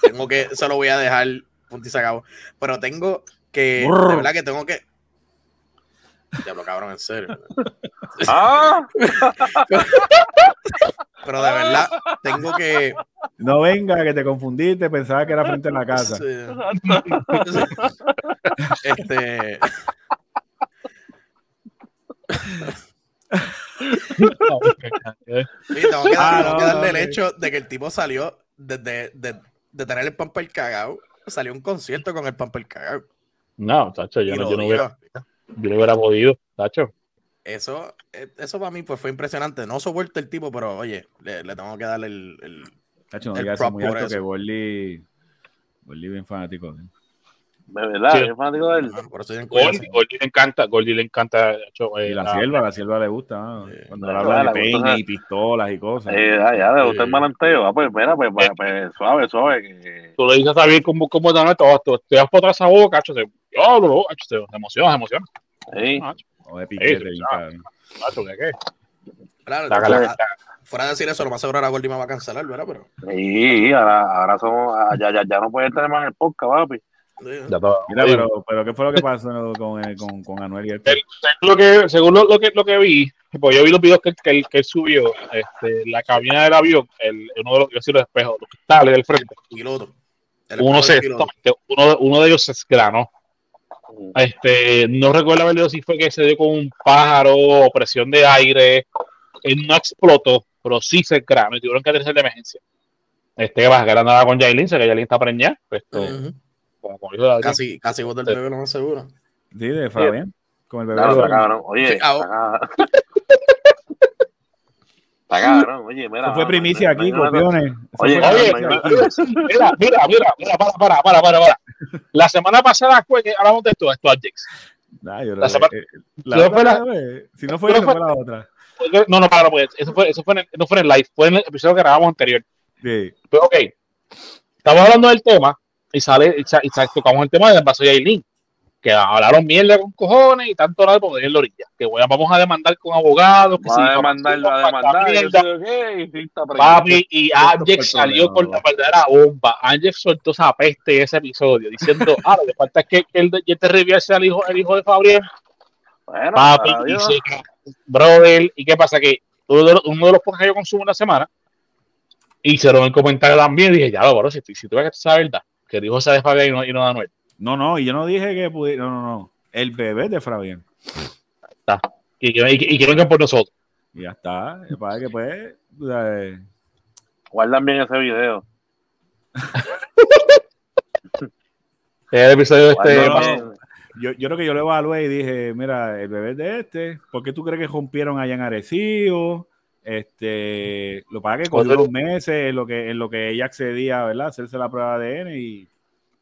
Tengo que, se lo voy a dejar punto y. Pero tengo que, de verdad que tengo que. Diablo, cabrón, en serio. Ah. pero, de verdad, tengo que. No venga, que te confundiste, pensaba que era frente a la casa. este. Sí, tengo que, ah, darle el hecho de que el tipo salió desde de, de, tener el pamper cagado, salió un concierto con el pamper cagado. No, tacho, yo, no, yo, no hubiera, yo no hubiera podido, tacho. Eso, eh, eso para mí pues, fue impresionante. No soporto el tipo, pero oye, le, le tengo que darle el. el tacho, no el muy alto que Bolly, Bolly bien fanático de de verdad, es fanático de él. Por eso Goldie, Goldie le encanta, Goldie le encanta. y la, sierva, la sierva le gusta, ¿no? cuando le habla de peine y pistolas y cosas. Eh, ya, ya, le gusta el malanteo. Ah, pues, mira, pues, pues, pues, suave, suave. Que... Tú le dices a David cómo, cómo te todo esto. Te das por atrás esa boca, cacho, se, oh, no, cacho, se emociona, se emociona. Sí. O de piquete, Cacho, ¿qué qué? Claro, fuera de decir eso, lo más seguro ahora Goldie me va a cancelar, ¿verdad? Pero... Sí, ahora, ahora somos, ya, ya, ya no puede tener más el podcast, papi. Mira, pero, pero ¿qué fue lo que pasó con, con, con Anuel y el lo que, según lo, lo, que, lo que vi, pues yo vi los videos que, que, que él subió, este, la cabina del avión, el, uno de los, yo los espejos, los cristales del frente. uno, se, uno, uno, de ellos se esgranó. Este, no recuerdo haber si fue que se dio con un pájaro o presión de aire, él no explotó, pero sí se esgranó y tuvieron que hacer de emergencia. Este, que vas a nada con Jailin, sé que Jailin está preñada. Pues, casi, casi vos del bebé lo más seguro. Sí, de Fabián. Con el bebé. Claro, está cabrón. Oye, ah, está cabrón. Oye, mira. fue primicia aquí, copiones. Oye, oye, mira, mira, mira, mira, para, para, para, para, para. La semana pasada fue que hablamos de esto, esto Ajax. Nah, yo la semana, eh, la otra, la, si no fue, no fue la otra. No, no, para, pues, eso fue, eso fue en, no fue en el live, fue en el episodio que grabamos anterior. Sí. Pero, ok, estamos hablando del tema y sale, y, y, tocamos el tema del vaso de Aileen, que hablaron mierda con cojones y tanto nada por en la orilla. Que voy a, vamos a demandar con abogados. Que va a demandar, va a demandar. Papi, y Ángel salió con la verdadera bomba. Ángel soltó esa peste ese episodio, diciendo, ah, lo que falta es que, que el Jete Rivier sea el hijo, el hijo de Fabriel. Bueno, Papi, y brother, ¿y qué pasa? Que uno de los, uno de los que yo consumo una semana, y se lo en comentario también, y dije, ya, lo, bro, si, si tú ves que sabes verdad que dijo esa de Fabián y no, y no de Anuel. No, no, y yo no dije que pudiera, no, no, no. El bebé de Fabián. Está. Y que, y, que vengan por nosotros. Y ya está. Para que pues. Guardan bien ese video. el episodio este. Yo, yo creo que yo lo evalué y dije, mira, el bebé de este, ¿por qué tú crees que rompieron allá en Arecibo? Este, lo pagué con unos meses en lo que en lo que ella accedía, ¿verdad? Hacerse la prueba de ADN y.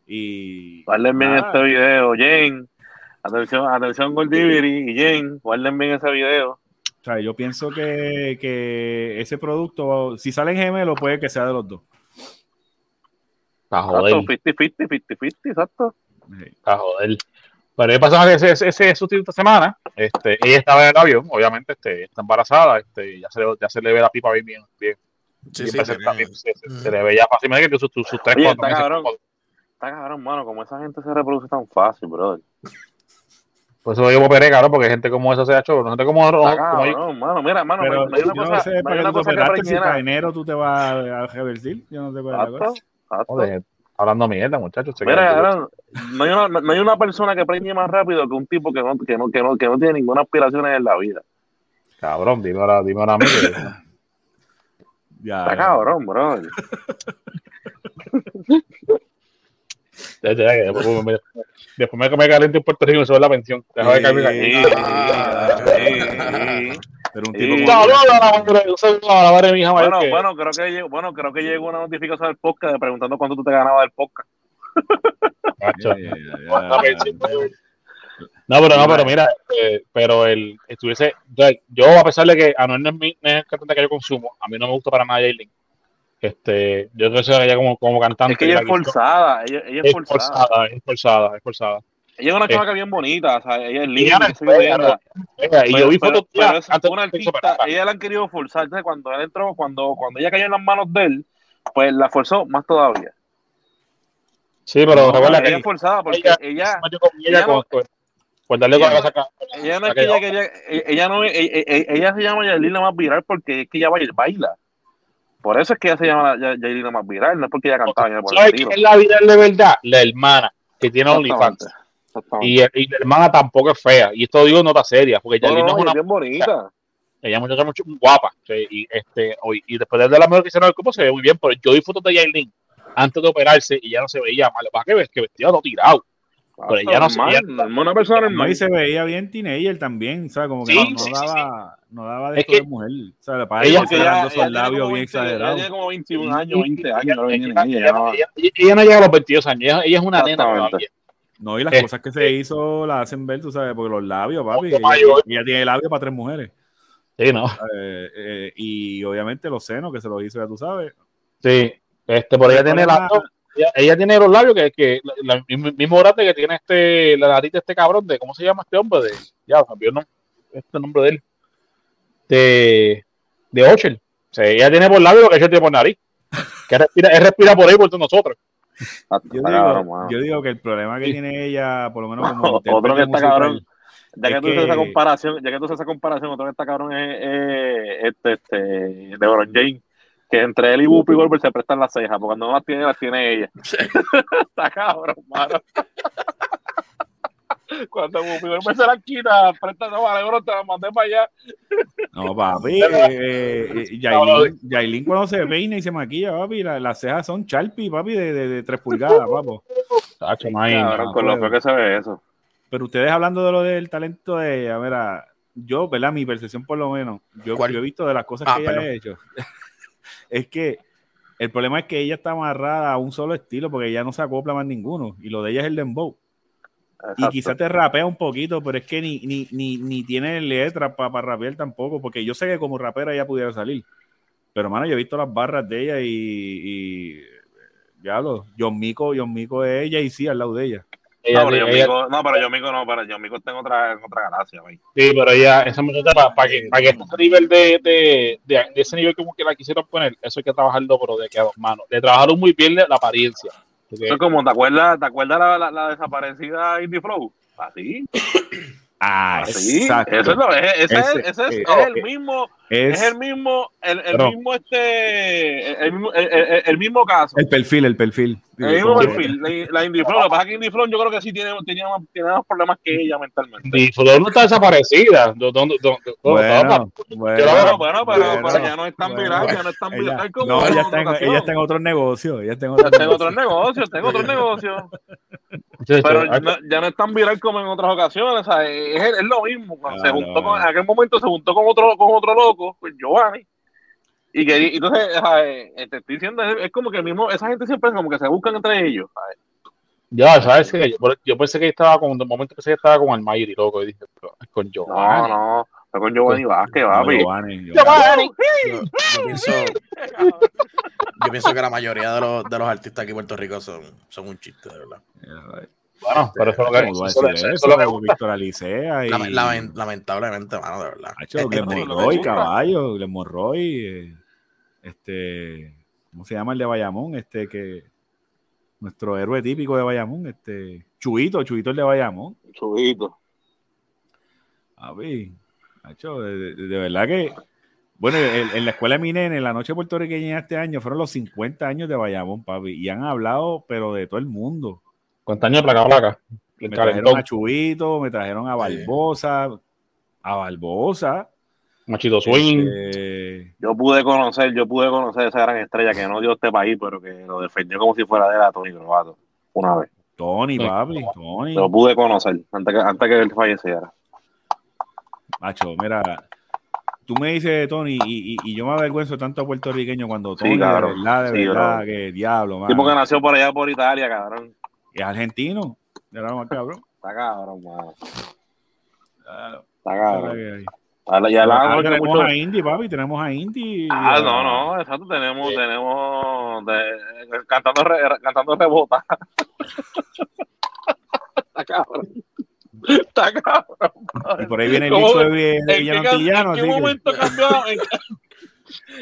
y guarden bien este video, Jane. Atención, atención Goldiviri y Jane, guarden bien ese video. O sea, yo pienso que, que ese producto, si sale en gemelo, puede que sea de los dos. A joder. 50-50, 50-50, exacto. A joder. Pero ¿qué pasó ese, ese, ese sustituto esta semana? Este, ella estaba en el avión, obviamente, este, está embarazada, este, ya, se le, ya se le ve la pipa bien, bien, bien, sí, sí, se, le ve ya fácilmente que sus, sus, sus tres, Oye, está Cabrón, está cabrón, mano, como esa gente se reproduce tan fácil, brother. Pues eso yo operé, cabrón, porque gente como esa se ha hecho, no gente como... Está cabrón, mano, mira, mano, Pero, me, me una cosa, no sé, me una cosa que si para enero tú te vas a revertir, yo no la cosa. Joder, hablando mierda, muchachos. Mira, no, hay una, no hay una persona que preñe más rápido que un tipo que no, que no, que no, que no tiene ninguna aspiración en la vida. Cabrón, dime ahora, dime ahora a mí. ya, Está cabrón, bro. Después me, me caliente en Puerto Rico y se va la pensión. Deja de caerme Pero un tipo bueno, bueno, creo que llegó, bueno, creo que llegó una notificación del podcast preguntando cuánto tú te ganabas del podcast. No, pero no, pero mira, eh, pero el estuviese, yo a pesar de que Anuel no es, mi, no es el cantante que yo consumo, a mí no me gusta para nada Jaylin. Este, yo creo que ella como, como cantante. Es que ella es forzada, ella, ella es, es forzada. forzada. Es forzada, es forzada. Ella es una eh, bien bonita, o sea, ella es linda. Ella, ella, y yo vi fotos pero una artista, ella la han querido forzar. Entonces, cuando él entró, cuando, cuando ella cayó en las manos de él, pues la forzó más todavía. Sí, pero no, ella es forzada porque ella, ella, ella, pues darle ella, con acá. Ella no es que ella quería, ella no, ella, ella se llama Yailin la más viral porque es que ella baila. Por eso es que ella se llama la más viral, no es porque ella cantaba. ¿Sabes quién es la viral de verdad? La hermana, que tiene OnlyFans. Y, y, la hermana tampoco es fea. Y esto digo nota seria, porque Yailin no, es una. bien bonita. Ella es muchacha mucho guapa. Y, este, y después de la mejor que hicieron el cuerpo se ve muy bien. Pero yo vi fotos de Yailin antes de operarse y ya no se veía mal. ¿Para que ves? Que vestía todo tirado. Pero ella no, se veía, una persona normal. Y se veía bien teenager también, ¿sabes? Como que sí, no, no, daba, no daba de es esto que, de mujer. ¿sabes? Para ella, que ella, ella, labios bien exagerados. Ella tiene como 21 años, 20 años. Ella, ella, no llega a los 22 años, ella, ella es una nena No, y las cosas que se hizo las hacen ver, tú sabes, porque los labios, papi. Ella, tiene labios para tres mujeres. Sí, ¿no? Eh, eh, y obviamente los senos que se los hizo, ya tú sabes. Sí, este, por ella tiene la ella, tiene los labios que, que la, mismo grande que tiene este, la narita este cabrón de, ¿cómo se llama este hombre? De, ya, cambió el nombre, este nombre de él. De, de Ochel. O sea, ella tiene por labio lo que ella tiene por nariz. Que respira, él respira por ahí por todos nosotros. Yo digo, yo digo, que el problema que tiene ella, por lo menos como otro que está cabrón, ya que, tú haces esa comparación, ya que tú haces esa comparación, otro que está cabrón es, es este, este, de James que entre él y Whoopi Goldberg se prestan las cejas, porque cuando no las tiene, las tiene ella. Está cabrón, mano. Cuando Whoopi Goldberg se las quita, presta, no, vale, bro, te la mandé para allá. No, papi, eh, eh, Yailin, cuando se peina y se maquilla, papi, las cejas son charpi, papi, de, de, de 3 pulgadas, papo. Tacho, cabrón, con lo que se ve eso. Pero ustedes hablando de lo del talento de ella, ver, yo, ¿verdad? Mi percepción por lo menos, yo, yo he visto de las cosas ah, que ella ha hecho es que el problema es que ella está amarrada a un solo estilo porque ella no se acopla más ninguno. Y lo de ella es el dembow. Y quizás te rapea un poquito, pero es que ni, ni, ni, ni tiene letras para rapear tampoco, porque yo sé que como rapera ella pudiera salir. Pero, mano, yo he visto las barras de ella y, y ya lo, John Mico, John Mico es ella y sí, al lado de ella no, pero yo Mico, no, pero yo Mico no, pero yo Mico tengo otra, otra galaxia, güey. Sí, pero ella, esa muchacha, para, que, para que este nivel de, de, de, ese nivel como que la quisieron poner, eso hay que trabajarlo, pero de que a dos manos. De trabajar muy bien la apariencia. Eso es como, ¿te acuerdas, ¿te acuerdas la, la, la desaparecida Indie Flow? Así. Ah, exacto. Eso es, lo, ese, ese, es, ese es, es, el mismo, es, el mismo, el, el mismo este, el, mismo, el, el, mismo caso. El perfil, el perfil. El mismo perfil, la, la Indie Flow. Lo que pasa es que Indie Flow yo creo que sí tiene, tenía, tiene más problemas que ella mentalmente. Indie Flow no está desaparecida. ¿Dónde, dónde, bueno, bueno, bueno, pero, pero, ya no es tan viral, ya no es tan viral como no, ella está, en, ella está en otros negocios. Ella está en otros negocios. Otro negocios, tengo otros negocios. Pero ya no, ya no es tan viral como en otras ocasiones. O sea, es, es, lo mismo. se juntó con, en aquel momento se juntó con otro, con otro loco, pues Giovanni. Y que entonces, eh, te estoy diciendo, es, como que mismo, esa gente siempre como que se buscan entre ellos. ¿sabes? Ya, sabes que yo, yo, pensé que estaba con, el momento pensé que estaba con Almayri, loco, y dije, con Giovanni. No, no, fue con Giovanni Vázquez, papi. Giovanni, Giovanni. Yo, yo, pienso, yo pienso que la mayoría de los, de los artistas aquí en Puerto Rico son, son un chiste, de verdad. Bueno, pero eso es lo que es Víctor Alicea y... lamentablemente, mano, de verdad. Glenn Roy, caballo, Glenn Roy, eh, este, ¿cómo se llama el de Bayamón? Este que nuestro héroe típico de Bayamón, este, Chuito, Chuito el de Bayamón. Chuito. A ver, Nacho, de, de, verdad que, bueno, en, la escuela de mi nene, en la noche puertorriqueña este año, fueron los 50 años de Bayamón, papi, y han hablado, pero de todo el mundo. ¿Cuántos años de placa placa? Me trajeron a Chubito, me trajeron a Barbosa, a Barbosa. Machito Swing. Este, yo pude conocer, yo pude conocer esa gran estrella que no dio este país, pero que lo defendió como si fuera de la Tony Croato una vez. Tony, papi, Tony. Lo pude conocer antes que, antes que él falleciera. Macho, mira, tú me dices Tony y, y, yo me avergüenzo tanto puertorriqueño cuando Tony, de verdad, de verdad, que diablo, man. Tipo que nació por allá por Italia, cabrón. Es argentino, de más cabrón. Está cabrón, man. Claro. Está cabrón. Ya la, tenemos a Indy, papi, tenemos a Indy. Ah, no, no, exacto, tenemos, tenemos de, cantando, re, cantando rebota. Está cabrón. Está cabrón. Y por ahí viene el bicho de, de Villano ¿En qué, momento cambiamos?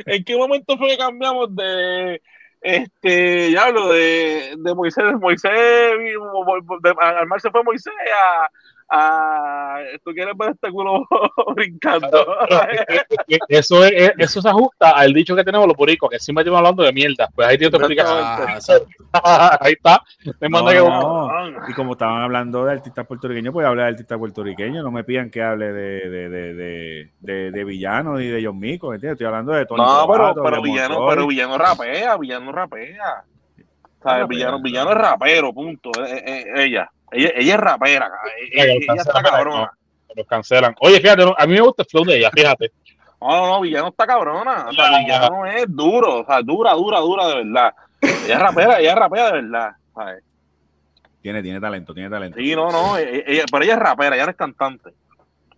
En, qué momento fue que cambiamos de este, ya hablo de, de Moisés, Moisés, de, al se fue Moisés a, Ah, tú quieres ver este culo brincando. eso, es, eso se ajusta al dicho que tenemos los buricos, que siempre estamos hablando de mierda. Pues ahí tiene ah, ahí está. Y como estaban hablando de artistas puertorriqueños, pues hablar de artistas puertorriqueños. No me pidan que hable de, de, de, de, de, Villano y de John Mico. Estoy hablando de Tony No, pero, pero, Villano, pero Villano rapea, Villano rapea. O sea, villano, villano es rapero, punto. Eh, eh, ella. Ella, ella es rapera, ella, ella está cabrona. Los cancelan. Oye, fíjate, a mí me gusta el flow de ella, fíjate. No, no, no, Villano está cabrona. O sea, Villano es duro, o sea, dura, dura, dura de verdad. Ella es rapera, ella es rapera de verdad, ¿sabes? Tiene, tiene talento, tiene talento. Sí, no, no, ella, pero ella es rapera, ella no es cantante.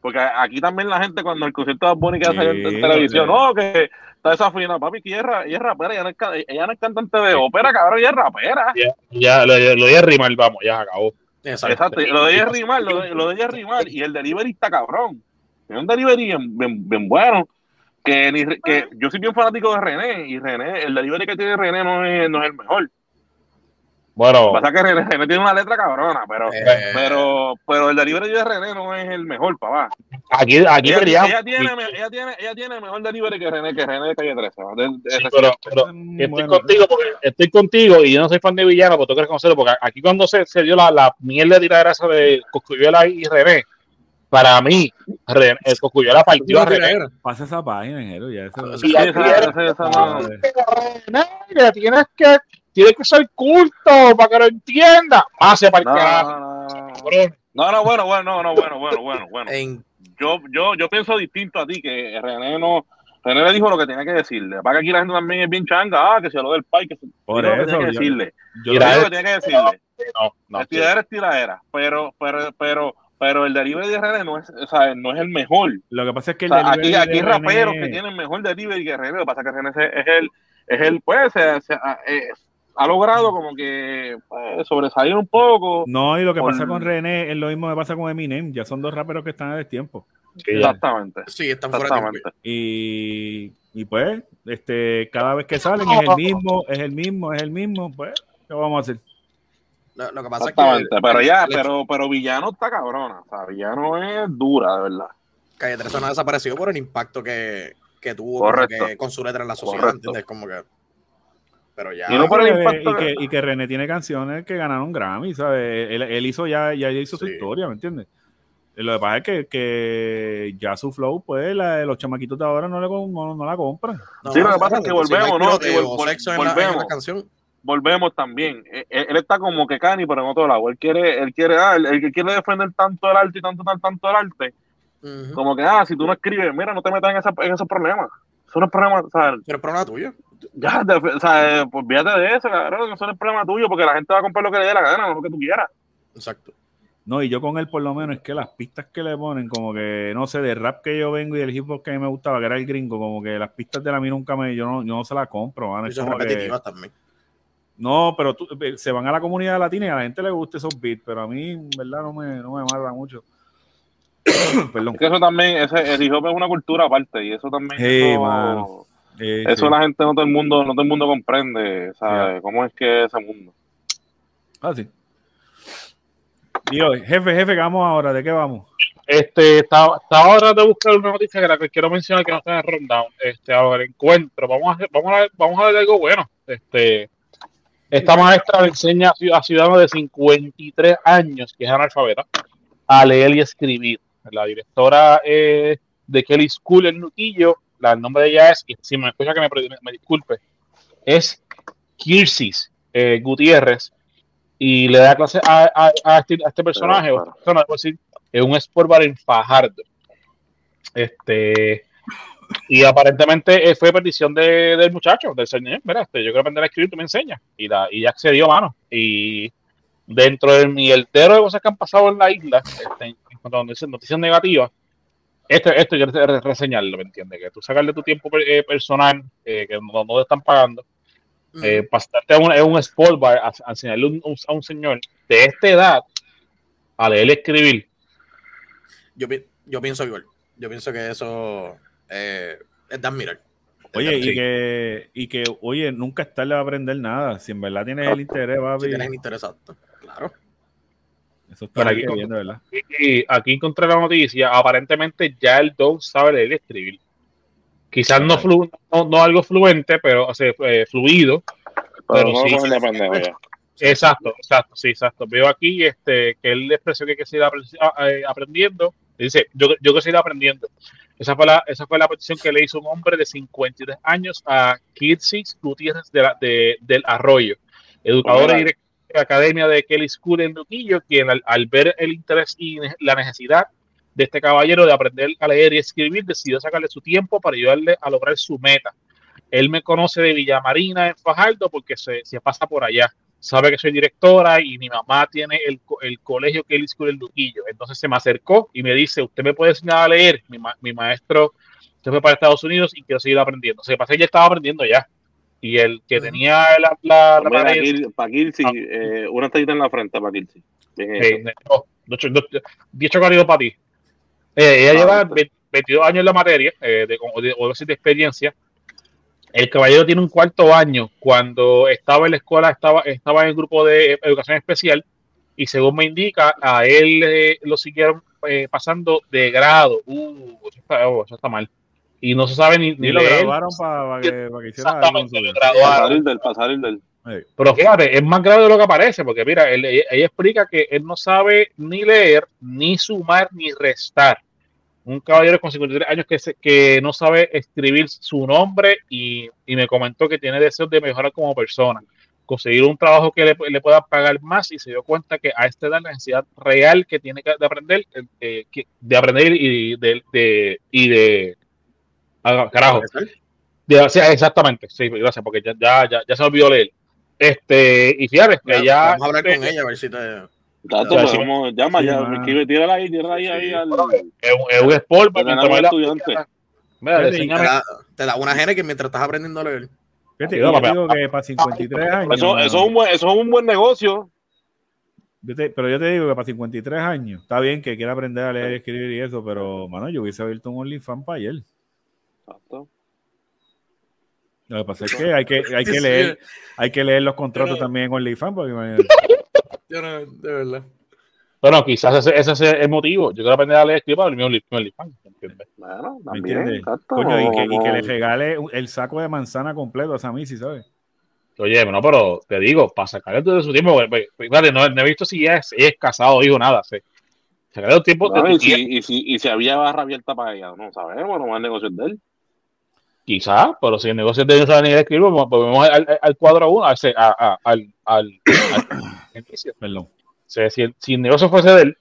Porque aquí también la gente, cuando el concierto de Bonnie que hace en, televisión, no, que está desafinada, papi, que ella, es rapera, ella no es, ella no es cantante de ópera, cabrón, ella es rapera. Ya, ya lo, lo de rimar, vamos, ya acabó. Exacto. Lo de ella rimar, lo de, lo de ella rimar, y el delivery está cabrón. Es un delivery bien, bueno. Que, ni, que yo soy bien fanático de René, y René, el delivery que tiene René no es, no es el mejor. Bueno. Pasa que René, tiene una letra cabrona, pero, eh. pero, pero el delivery de René no es el mejor, papá. Aquí, aquí ella, ella, tiene, ella, tiene, ella tiene mejor delivery que René, que René de calle 13. sí, pero, pero estoy contigo porque estoy contigo y yo no soy fan de Villano, pero tú quieres conocerlo, porque aquí cuando se, se dio la, la miel de tiradera esa de Coscuyuela y René, para mí, René, el Coscuyuela partió a René. Pasa esa página, Ingeniero, ya eso. Sí, esa, esa, esa, René, tienes que tiene que ser culto para que lo entienda. Pase para el no, no, no, bueno, bueno, no, no, bueno, bueno, bueno, bueno. Yo, yo, yo pienso distinto a ti, que René no, René le dijo lo que tenía que decirle. Para que aquí la gente también es bien changa, ah, que se lo del pai, que se Por eso, lo que tenía que decirle. Yo, lo que tenía que decirle. No, no. es tiradera, pero, pero, pero, pero el delivery de René no es, o sea, no es el mejor. Lo que pasa es que el aquí, aquí hay raperos que tienen mejor delivery que René. Lo que pasa es que René es el, es el, pues, se, se, ha logrado como que pues, sobresalir un poco. No, y lo que pasa con René es lo mismo que pasa con Eminem. Ya son dos raperos que están a destiempo. Exactamente. Sí, están fuera de y, y pues, este, cada vez que salen es el mismo, es el mismo, es el mismo. Pues, ¿qué vamos a hacer? Lo, que pasa es que. pero ya, pero, pero Villano está cabrona. O sea, Villano es dura, de verdad. Calle 13 no ha desaparecido por el impacto que, que tuvo con su letra en la sociedad. ¿Entiendes? Como que pero ya. Y, que, René tiene canciones que ganaron Grammy, ¿sabes? Él, hizo ya, ya hizo su historia, ¿me entiendes? Lo que pasa es que, que ya su flow, pues los chamaquitos de ahora no, le, no, la compran. sí, lo que pasa es que volvemos, ¿no? volvemos, canción. volvemos también. E, e, él, está como que Cani, pero en otro lado. Él quiere, él quiere, ah, el, que quiere defender tanto el arte y tanto, tanto, tanto el arte, como que, ah, si tú no escribes, mira, no te metas en, esa, en esos problemas. Eso no es problema, o sea, Pero es problema tuyo ya, o sea, pues fíjate de eso, cabrón, no es el problema tuyo, porque la gente va a comprar lo que le dé la gana, no lo que tú quieras. Exacto. No, y yo con él por lo menos es que las pistas que le ponen, como que, no sé, de rap que yo vengo y del hip hop que a mí me gustaba, que era el gringo, como que las pistas de la mí nunca me, yo no, yo no se las compro, van. son repetitivas también. No, pero tú, eh, se van a la comunidad latina y a la gente le gusta esos beats, pero a mí, en verdad, no me, no me mata mucho. Perdón. que eso también, ese, el hip hop es una cultura aparte y eso también. Sí, eso la gente, no todo el mundo, no todo el mundo comprende, ¿sabes? ¿Cómo es que ese mundo? Ah, sí. jefe, jefe, ¿qué vamos ahora? ¿De qué vamos? Este, estaba, ahora de buscar una noticia que la que quiero mencionar que no está en el rundown. Este, ahora encuentro. Vamos a, vamos a, vamos a ver algo bueno. Este, esta maestra le enseña a ciudadanos de 53 años, que es analfabeta, a leer y escribir. La directora eh, de Kelly School en Nuquillo el nombre de ella es, y si me escucha que me, disculpe, es Kirsis eh, Gutiérrez. y le da clase a, este, este, personaje, es un sport bar en Fajardo. Este, y aparentemente fue petición de, del muchacho, del señor. Mira, este, yo quiero aprender a escribir, tú me enseñas. Y, la, y ya accedió, mano. Y dentro del mierdero de cosas que han pasado en la isla, este, en cuanto a noticias negativas, esto, esto yo reseñarlo, ¿me entiendes? Que tú sacarle tu tiempo eh, personal, eh, que no, te están pagando, eh, pasarte a un, un sport bar a, enseñarle a un señor de esta edad a leer y escribir. Yo, yo pienso igual. Yo pienso que eso eh, es de admirar. Oye, y que, y que, oye, nunca es tarde a aprender nada. Si en verdad tienes el interés, va a Si tienes interés, claro. Eso está aquí, viendo, ¿verdad? Y aquí encontré la noticia. Aparentemente ya el Don sabe leer y escribir. Quizás no, flu, no, algo fluente, pero o sea, eh, fluido. Pero, sí, Exacto, exacto, sí, exacto. Veo aquí este, que él expresó que hay que seguir aprendiendo. Dice, yo, yo que seguir aprendiendo. Esa fue, la, esa fue la petición que le hizo un hombre de 53 años a Kirsis Gutiérrez de del Arroyo, educador y director de la Academia de Kelly School en Luquillo, quien al, ver el interés y la necesidad de este caballero de aprender a leer y escribir, decidió sacarle su tiempo para ayudarle a lograr su meta. Él me conoce de Villamarina en Fajardo porque se, pasa por allá sabe que soy directora y mi mamá tiene el, colegio él hizo el Luquillo. Entonces se me acercó y me dice, ¿usted me puede enseñar a leer? Mi, mi maestro se fue para Estados Unidos y quiero seguir aprendiendo. O sea, pasé ya estaba aprendiendo ya. Y el que tenía la... la, la para Kirsi, ah. eh, una tallita en la frente para Kirsi. Eh, no, 10 chocolates para ti. Eh, ella ah, lleva 22 años en la materia, eh, de, o de, de experiencia, el caballero tiene un cuarto año. Cuando estaba en la escuela, estaba, estaba en el grupo de educación especial y según me indica, a él eh, lo siguieron eh, pasando de grado. Uh, oh, eso está, mal. Y no se sabe ni, ni lo graduaron para que, que hiciera Exactamente, lo graduaron. Del, pasar el del. Pero fíjate, es más grave de lo que parece, porque mira, ella explica que él no sabe ni leer, ni sumar, ni restar un caballero con 53 años que, que no sabe escribir su nombre y, me comentó que tiene deseos de mejorar como persona, conseguir un trabajo que le, pueda pagar más y se dio cuenta que a esta edad la necesidad real que tiene que de aprender, eh, de aprender y de, de y de ah, carajo. exactamente, sí, gracias, porque ya, ya, ya, se me olvidó leer. Este, y fíjate, que ya. Vamos a hablar con ella a ver si te Tato, pues, llama ya, me escribe, tírala ahí, tírala ahí, ahí al, es, un sport para que estudiante. Mira, te, da, te da una gene que mientras estás aprendiendo a leer. Fíjate, yo digo que para 53 años. Eso, eso, es un buen, eso es un buen negocio. pero yo te digo que para 53 años, está bien que quiera aprender a leer y escribir y eso, pero, mano, yo hubiese abierto un OnlyFans para ayer. Exacto. Lo que pasa es que hay que, hay que leer, hay que leer los contratos también en OnlyFans, porque yo no, de verdad. Bueno, quizás ese, ese es el motivo. Yo quiero aprender a leer escribir para el mío OnlyFans. Bueno, también, Coño, y, que, y, que, le regale el saco de manzana completo a Samisi, ¿sabes? Oye, no, pero te digo, para sacarle todo su tiempo, fíjate, no, no, he visto si es, es casado, hijo, nada, sí. Sacarle el tiempo no, y, si, y, si, y si había barra abierta para ella, no sabemos, no más negocios de él. Quizás, pero si el negocio de ni escribir, volvemos al, al, cuadro uno, al, al, al, al Perdón. si, el, si, el, negocio fuese de él,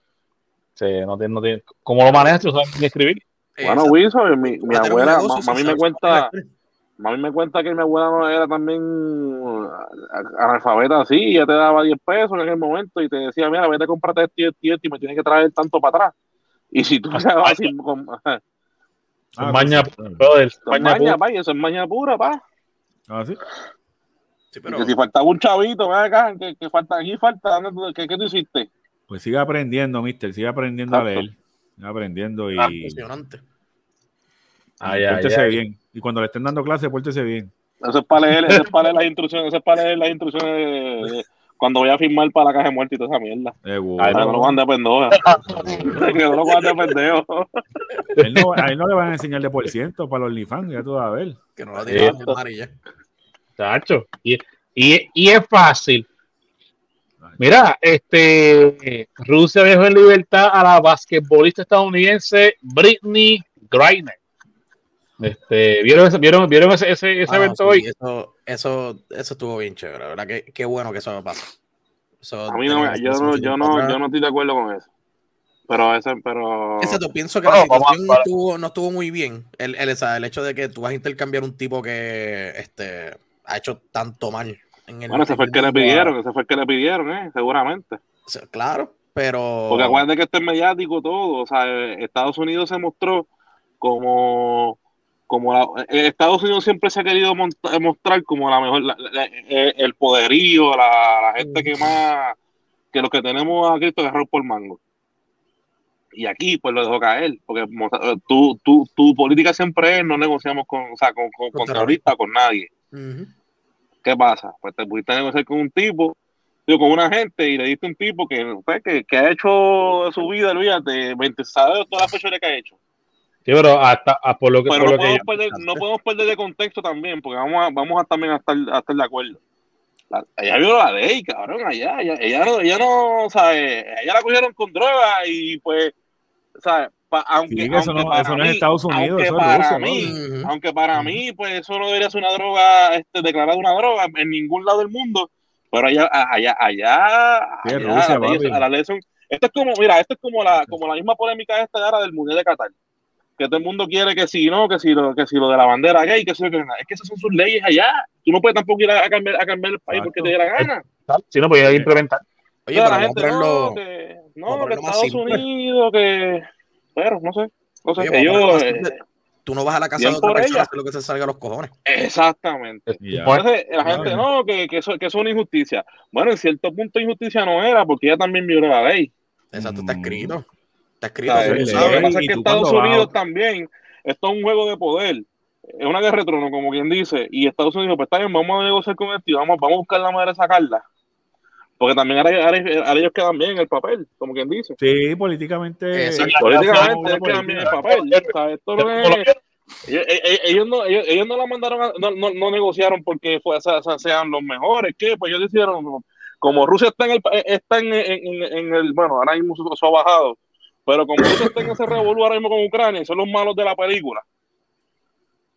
se, no tiene, no tiene, ¿cómo lo manejas? ¿Tú sabes ni escribir? Bueno, Wilson, mi, mi abuela, mami me cuenta, mami me cuenta que mi abuela no era también analfabeta así, y ya te daba 10 pesos en aquel momento y te decía, mira, vete a comprarte este y este y me tienes que traer tanto para atrás. Y si tú vas sin, con, Ah, maña, pues, maña, maña, pa, eso es maña pura, pa. Ah, sí. sí pero... Que si faltaba un chavito, ven acá, que, que falta aquí, falta, ¿qué, ¿qué tú hiciste? Pues sigue aprendiendo, mister, sigue aprendiendo a leer. Sigue aprendiendo y. Ah, impresionante. Ay, ay, bien. Y cuando le estén dando clase, pórtese bien. Eso es para leer, eso es para leer las instrucciones, eso es para leer las instrucciones de, cuando voy a firmar para la caja de muerte y toda esa mierda. Ahí no lo van de pendejo. que no lo van de pendejo. ahí no le van a enseñar de por ciento para los OnlyFans, ya tú vas a ver. Que no lo tienen amarilla. Tacho. Y, y, y es fácil. Mira, este Rusia dejó en libertad a la basquetbolista estadounidense Britney Griner. Este, ¿Vieron ese, vieron, vieron ese, ese, ese ah, evento hoy? Eso, eso, eso estuvo bien chévere, ¿verdad? Qué, qué bueno que eso me pasa. a mí no, yo, no, yo, no, yo no estoy de acuerdo con eso. Pero ese, pero. Exacto, pienso que la situación no estuvo, no estuvo, muy bien. El, el, el, hecho de que tú vas a intercambiar un tipo que este, ha hecho tanto mal. En el, bueno, ese fue el que le pidieron, ese fue el que le pidieron, ¿eh? seguramente. Claro, pero. Porque acuérdense que esto es mediático todo. O sea, Estados Unidos se mostró como. Como la, Estados Unidos siempre se ha querido mostrar como la mejor. Eh, el poderío, la, gente que más. que los que tenemos a Cristo agarrar por mango. Y aquí, pues lo dejó caer, porque tu, tu, tu política siempre es no negociamos con, o sea, con, con, terroristas, con nadie. ¿Qué pasa? Pues te pudiste negociar con un tipo, digo, con una gente, y le diste un tipo que, pues, que, que ha hecho su vida, olvídate, 20, ¿sabes todas las fechorías que ha hecho? Sí, pero hasta por lo que, pero no, podemos perder, no podemos perder de contexto también, porque vamos a, vamos a también a estar, a estar de acuerdo. ella vio la ley, cabrón, allá, ella, ella no, ella no, ¿sabes? Ella la cogieron con droga y pues aunque, eso, no, es Estados Unidos, aunque para mí, aunque para mí, pues eso no debería ser una droga, este, declarada una droga en ningún lado del mundo, pero allá, allá, allá, a la ley esto es como, mira, esto es como la, como la misma polémica esta ahora del Mundial de Qatar, que todo el mundo quiere que si no, que si lo, que si lo de la bandera gay, que si que es que esas son sus leyes allá, tú no puedes tampoco ir a, cambiar, a cambiar el país porque te dé la gana. Si no, puedes implementar. Oye, pero la gente, no, que, no, que Estados Unidos, que. Pero, no sé. No sé, ellos. Eh, tú no vas a la casa de otra persona lo que se salga a los cojones. Exactamente. Entonces, la gente, no, que, que, eso, que es una injusticia. Bueno, en cierto punto injusticia no era, porque ella también violó la ley. Exacto, está escrito. Está escrito. Lo que pasa es que Estados Unidos también, esto es un juego de poder. Es una guerra de trono, como quien dice. Y Estados Unidos, pues está bien, vamos a negociar con esto y vamos, vamos a buscar la manera de sacarla. Porque también ahora, ellos quedan bien en el papel, como quien dice. Sí, políticamente. políticamente ellos quedan bien en el papel. Esto no es, ellos, no, ellos, no la mandaron, a, no, no, negociaron porque fue, sean los mejores. ¿Qué? Pues ellos decidieron, como Rusia está en el, está en, en, en el bueno, ahora mismo se, ha bajado, pero como Rusia está en ese revolú ahora mismo con Ucrania y son los malos de la película,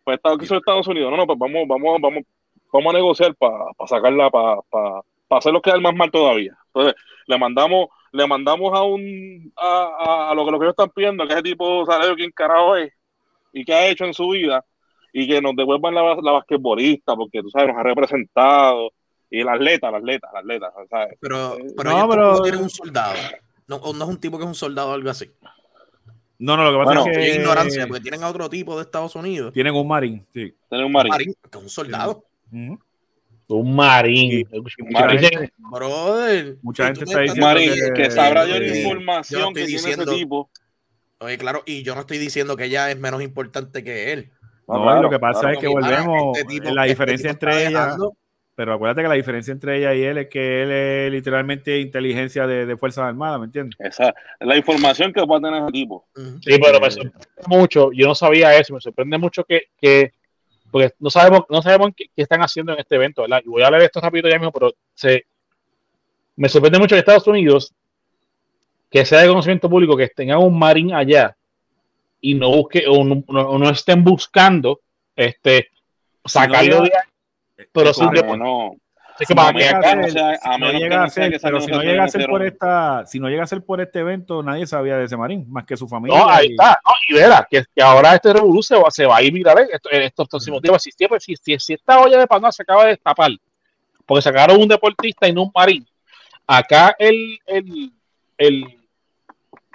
pues Estados, Estados Unidos, no, no, pues vamos, vamos, vamos, vamos a negociar para sacarla, para para hacerlo quedar más mal todavía. Entonces, le mandamos, le mandamos a un a, a, lo que los que ellos están pidiendo, que ese tipo salario quién carajo es y qué ha hecho en su vida, y que nos devuelvan la, la basquetbolista, porque tú sabes, nos ha representado, y el atleta, el atleta, el atleta, ¿sabes? Pero, eh, pero, no, pero... un soldado. No, no es un tipo que es un soldado o algo así. No, no, lo que pasa es que. Es ignorancia, porque tienen a otro tipo de Estados Unidos. Tienen un marín, sí. Tienen un marín. Un marín, que es un soldado. Un marín. Mucha, gente, brother, mucha gente está diciendo marín, que, sabrá de la información que diciendo, tiene ese tipo. Oye, claro, y yo no estoy diciendo que ella es menos importante que él. No, lo que pasa es que volvemos este la diferencia entre ellas. Pero acuérdate que la diferencia entre ella y él es que él es literalmente inteligencia de, de Fuerzas Armadas, ¿me entiendes? Esa, la información que va a tener ese tipo. Sí, pero me sorprende mucho, yo no sabía eso, me sorprende mucho que, que porque no sabemos, no sabemos qué, están haciendo en este evento, ¿verdad? Y voy a leer esto rápido ya mismo, pero se, me sorprende mucho en Estados Unidos que sea de conocimiento público que tengan un marín allá y no busque o no, estén buscando este sacarlo de ahí, pero si no, es que para que si no llega a ser, pero si no llega a ser por esta, si no llega a ser por este evento, nadie sabía de ese marín, más que su familia. No, ahí está, no, y verá, que, que, ahora este revolución se va, a ir viral en estos próximos días. Si, si, si, si, esta olla de pan se acaba de destapar, porque sacaron un deportista y no un marín, acá el, el, el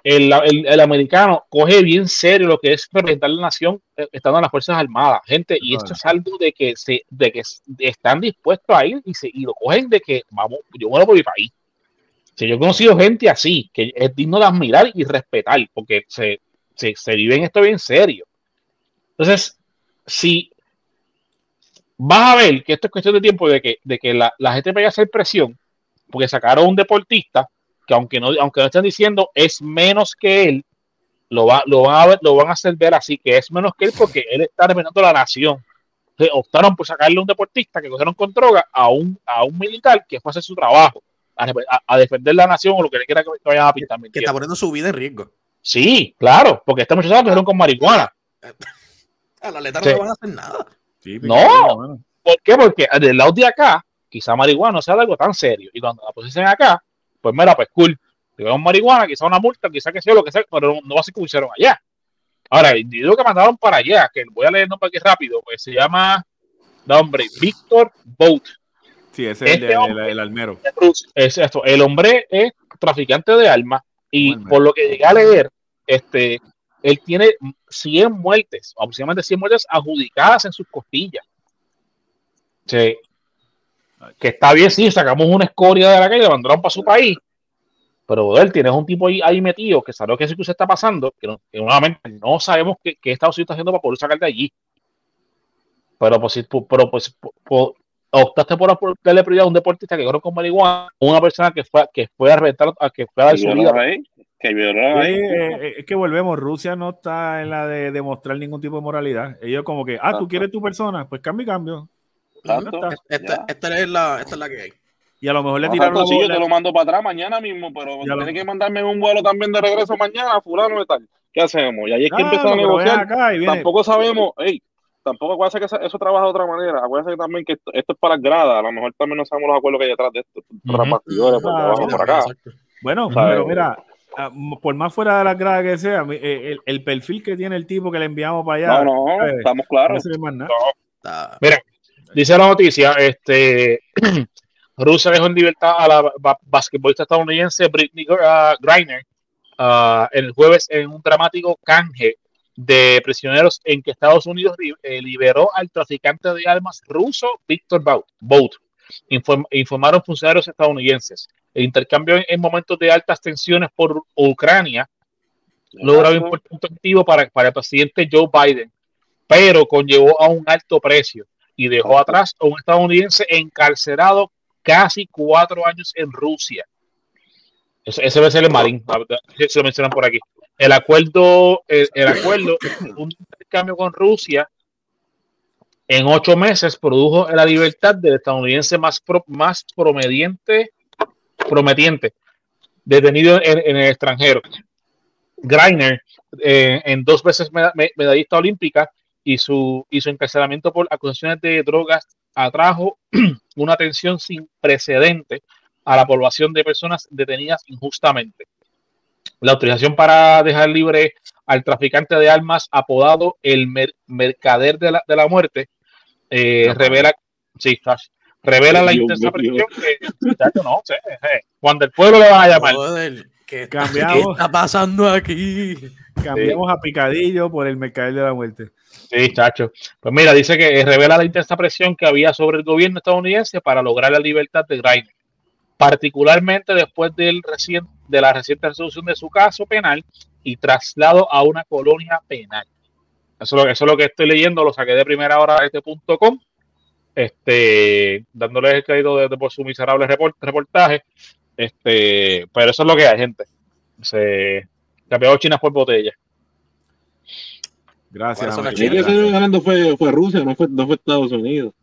el, el, americano coge bien serio lo que es representar la nación eh, estando en las Fuerzas Armadas, gente, y esto es algo de que se, de que están dispuestos a ir y, se, y lo cogen de que vamos, yo muero por mi país. Si yo he conocido gente así, que es digno de admirar y respetar, porque se, se, se vive en esto bien serio. Entonces, si vas a ver que esto es cuestión de tiempo de que, de que la, la gente vaya a hacer presión, porque sacaron un deportista que aunque no, aunque no estén diciendo es menos que él, lo, va, lo, van a ver, lo van a hacer ver así, que es menos que él porque él está representando la nación. Entonces, optaron por sacarle a un deportista que cogieron con droga a un, a un militar que fue a hacer su trabajo, a, defender la nación o lo que le quiera que vaya a pintar. Que está poniendo su vida en riesgo. Sí, claro, porque esta muchacha lo cogieron con marihuana. A la letra no le van a hacer nada. no, ¿por qué? Porque del lado de acá quizá marihuana no sea algo tan serio. Y cuando la pusieron acá, pues mira, pues cool. marihuana, quizá una multa, quizá que sea lo que sea, pero no va a ser como hicieron allá. Ahora, el individuo que mandaron para allá, que voy a leer el nombre aquí rápido, pues se llama, nombre, Víctor Boat. Sí, ese es el, este el, almero. Es esto, el hombre es traficante de armas y por lo que llegué a leer, este, él tiene 100 muertes, aproximadamente 100 muertes adjudicadas en sus costillas. Sí. Que está bien, sí, sacamos una escoria de la calle, lo mandaron para su país, pero él tienes un tipo ahí, ahí metido que sabe que eso que se está pasando, que, nuevamente no sabemos qué, qué, Estados Unidos está haciendo para poder sacar de allí. Pero pues, pero, pues, optaste por, darle prioridad a un deportista que corre con marihuana, una persona que fue, que fue a reventar, que fue a dar su vida. Que eh, es que volvemos, Rusia no está en la de demostrar ningún tipo de moralidad. Ellos como que, ah, tú quieres tu persona, pues cambio y cambio. Esta, esta, es la, esta es la que hay. Y a lo mejor le tiraron. Sí, yo te lo mando para atrás mañana mismo, pero tiene que mandarme un vuelo también de regreso mañana, fulano de tal. ¿Qué hacemos? Y ahí es que empezamos a negociar. Tampoco sabemos, hey, tampoco acuérdense que eso, trabaja de otra manera. Acuérdense también que esto, es para las gradas. A lo mejor también no sabemos los acuerdos que hay detrás de esto. por, por acá. Bueno, pero mira, ah, por más fuera de las gradas que sea, eh, el, perfil que tiene el tipo que le enviamos para allá. No, no, eh, estamos claros. Mira, dice la noticia, este Rusia dejó en libertad a la basquetbolista estadounidense Britney uh, Griner uh, el jueves en un dramático canje de prisioneros en que Estados Unidos eh, liberó al traficante de armas ruso Víctor Bout. informaron funcionarios estadounidenses. El intercambio en, momentos de altas tensiones por Ucrania logró un importante objetivo para, para el presidente Joe Biden, pero conllevó a un alto precio y dejó atrás a un estadounidense encarcelado casi cuatro años en Rusia. Ese, ese el Marín, se lo mencionan por aquí. El acuerdo, el, acuerdo, un intercambio con Rusia en ocho meses produjo la libertad del estadounidense más, más promediente, prometiente detenido en, el extranjero. Greiner, eh, en dos veces medallista olímpica, y su, y su encarcelamiento por acusaciones de drogas atrajo una atención sin precedente a la población de personas detenidas injustamente. La autorización para dejar libre al traficante de armas apodado el mercader de la, de la muerte eh, revela, sí, revela la intensa presión que no, sé, eh, cuando el pueblo le va a llamar. ¿qué, está, pasando aquí? Cambiamos a picadillo por el mercader de la muerte. Sí, chacho. Pues mira, dice que revela la intensa presión que había sobre el gobierno estadounidense para lograr la libertad de Greiner, particularmente después del reciente, de la reciente resolución de su caso penal y traslado a una colonia penal. Eso es lo, que estoy leyendo, lo saqué de primera hora de este punto com, este, dándoles el crédito de, por su miserable reportaje. Este, pero eso es lo que hay, gente. Se cambió chinas por botella. Gracias. El que salió ganando fue, fue Rusia, no fue, no fue Estados Unidos.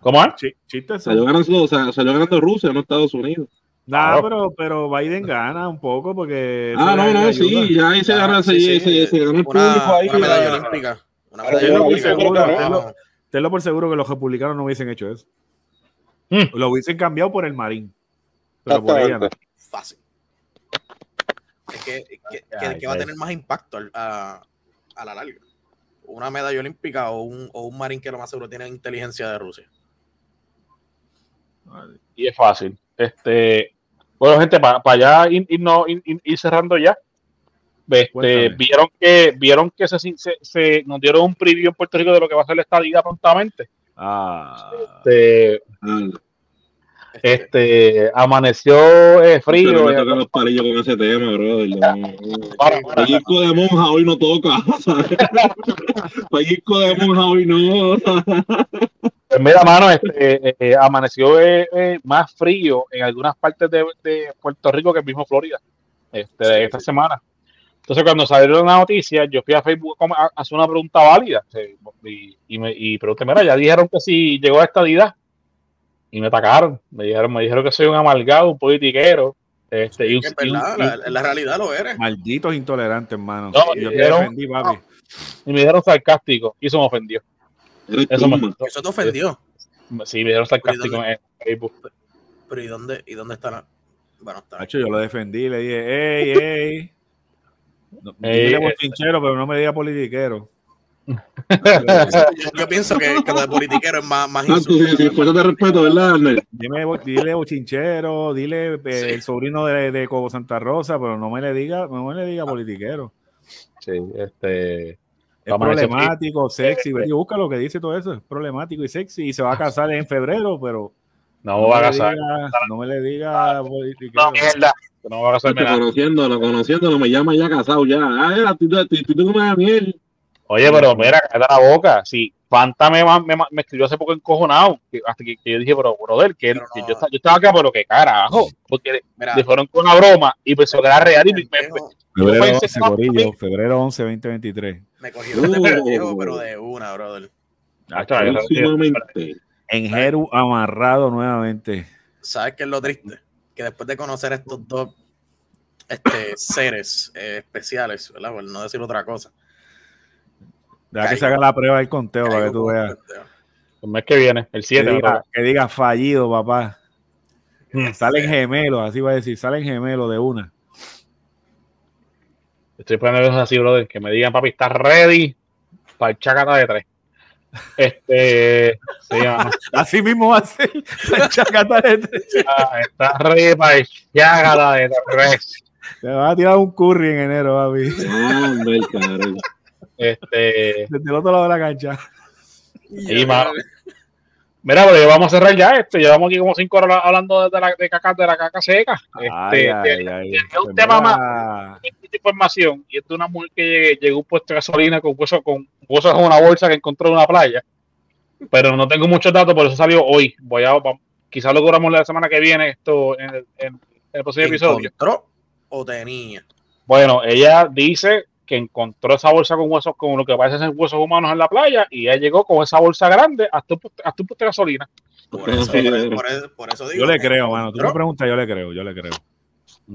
¿Cómo es? Sí, salió, ganando, o sea, salió ganando Rusia, no Estados Unidos. Nada, pero, pero Biden gana un poco porque. Ah, no, no, sí, ya ahí se gana, se, se, se, ganó el público ahí. Una medalla olímpica. Una medalla olímpica. Tenlo por seguro que los republicanos no hubiesen hecho eso. Mm. Lo hubiesen cambiado por el Marín. Pero por ella no. Fácil. Es que, que, que, va a tener más impacto a, a la larga una medalla olímpica o un, o un marín que lo más seguro tiene inteligencia de Rusia. Y es fácil. Este, bueno, gente, para allá ir, ir, cerrando ya. Este, vieron que vieron que se, se, nos dieron un preview en Puerto Rico de lo que va a ser la estadía prontamente. Ah. Este, ah. Este, amaneció eh, frío. No me los palillos con ese tema. Pellizco de monja hoy no toca. Pellizco de monja hoy no. Pues mira, mano, este, eh, eh, amaneció eh, más frío en algunas partes de, de, Puerto Rico que el mismo Florida este, esta semana. Entonces, cuando salieron la noticia, yo fui a Facebook a hacer una pregunta válida y, y, me, y pregunté, mira, ya dijeron que si llegó a esta vida y me atacaron. Me dijeron, me dijeron que soy un amalgado, un politiquero. Este, y, la, realidad lo eres. Malditos intolerantes, hermano. y, yo defendí, papi. y me dijeron sarcástico y eso me ofendió. Eso, me, eso te ofendió. Sí, me dieron sarcástico en Facebook. Pero ¿y dónde, y dónde están? Bueno, está. Hecho, yo lo defendí, le dije, ey, ey. No, ey dile bochinchero, pero no me diga politiquero. yo, pienso que, que, lo de politiquero es más, más ah, sí, sí, de respeto, ¿verdad, Dime, dile bochinchero, dile eh, el sobrino de, de Cobo Santa Rosa, pero no me le diga, no me le diga politiquero. Sí, este es problemático, sexy. Eh, busca lo que dice todo eso. Es problemático y sexy. Y se va a casar en febrero, pero. No, no va a casar. no me le diga. No, mierda. No va a casar. Conociéndolo, conociéndolo, me llama ya casado ya. Ah, tú, tú, tú, tú me miel. Oye, pero mira, cállate la boca. Si Fanta me, me, me, escribió hace poco encojonado, que, hasta que, que, yo dije, pero brother, que, que yo, yo, estaba acá, pero que carajo, porque le fueron con una broma y pensó que era real y me, Febrero 11, Corillo, febrero 11, 2023. Me cogieron de pendejo, pero de una, brother. En Jeru amarrado nuevamente. ¿Sabes qué es lo triste? Que después de conocer estos dos este, seres eh, especiales, ¿verdad? Por no decir otra cosa. Deja que se haga la prueba del conteo para que tú veas. El mes que viene, el 7. Que diga, fallido, papá. Hmm. Salen gemelos, así va a decir, salen gemelos de una. Estoy poniendo así, brother, que me digan, papi, ¿estás ready para el chacata de tres? Este, Así mismo va a ser el chacata de tres. Ah, ¿Estás ready para el chacata de tres? Te va a tirar un curry en enero, papi. Este. Desde el otro lado de la cancha. Y, más, Mira, pues vamos a cerrar ya este. Llevamos aquí como cinco horas hablando de, la, de caca, de la caca seca. Este, es un pues tema más de información. Y esto es una mujer que llegó un puesto de gasolina con huesos con huesos en una bolsa que encontró en una playa. Pero no tengo muchos datos, por eso salió hoy. Voy a, quizás lo cobramos la semana que viene esto en el, en el próximo episodio. ¿Encontró o tenía? Bueno, ella dice que encontró esa bolsa con huesos, con lo que parece ser huesos humanos en la playa, y ella llegó con esa bolsa grande hasta un, hasta un de gasolina. Por eso, por, eso, digo, yo le creo, mano. Tú me preguntas, yo le creo, yo le creo.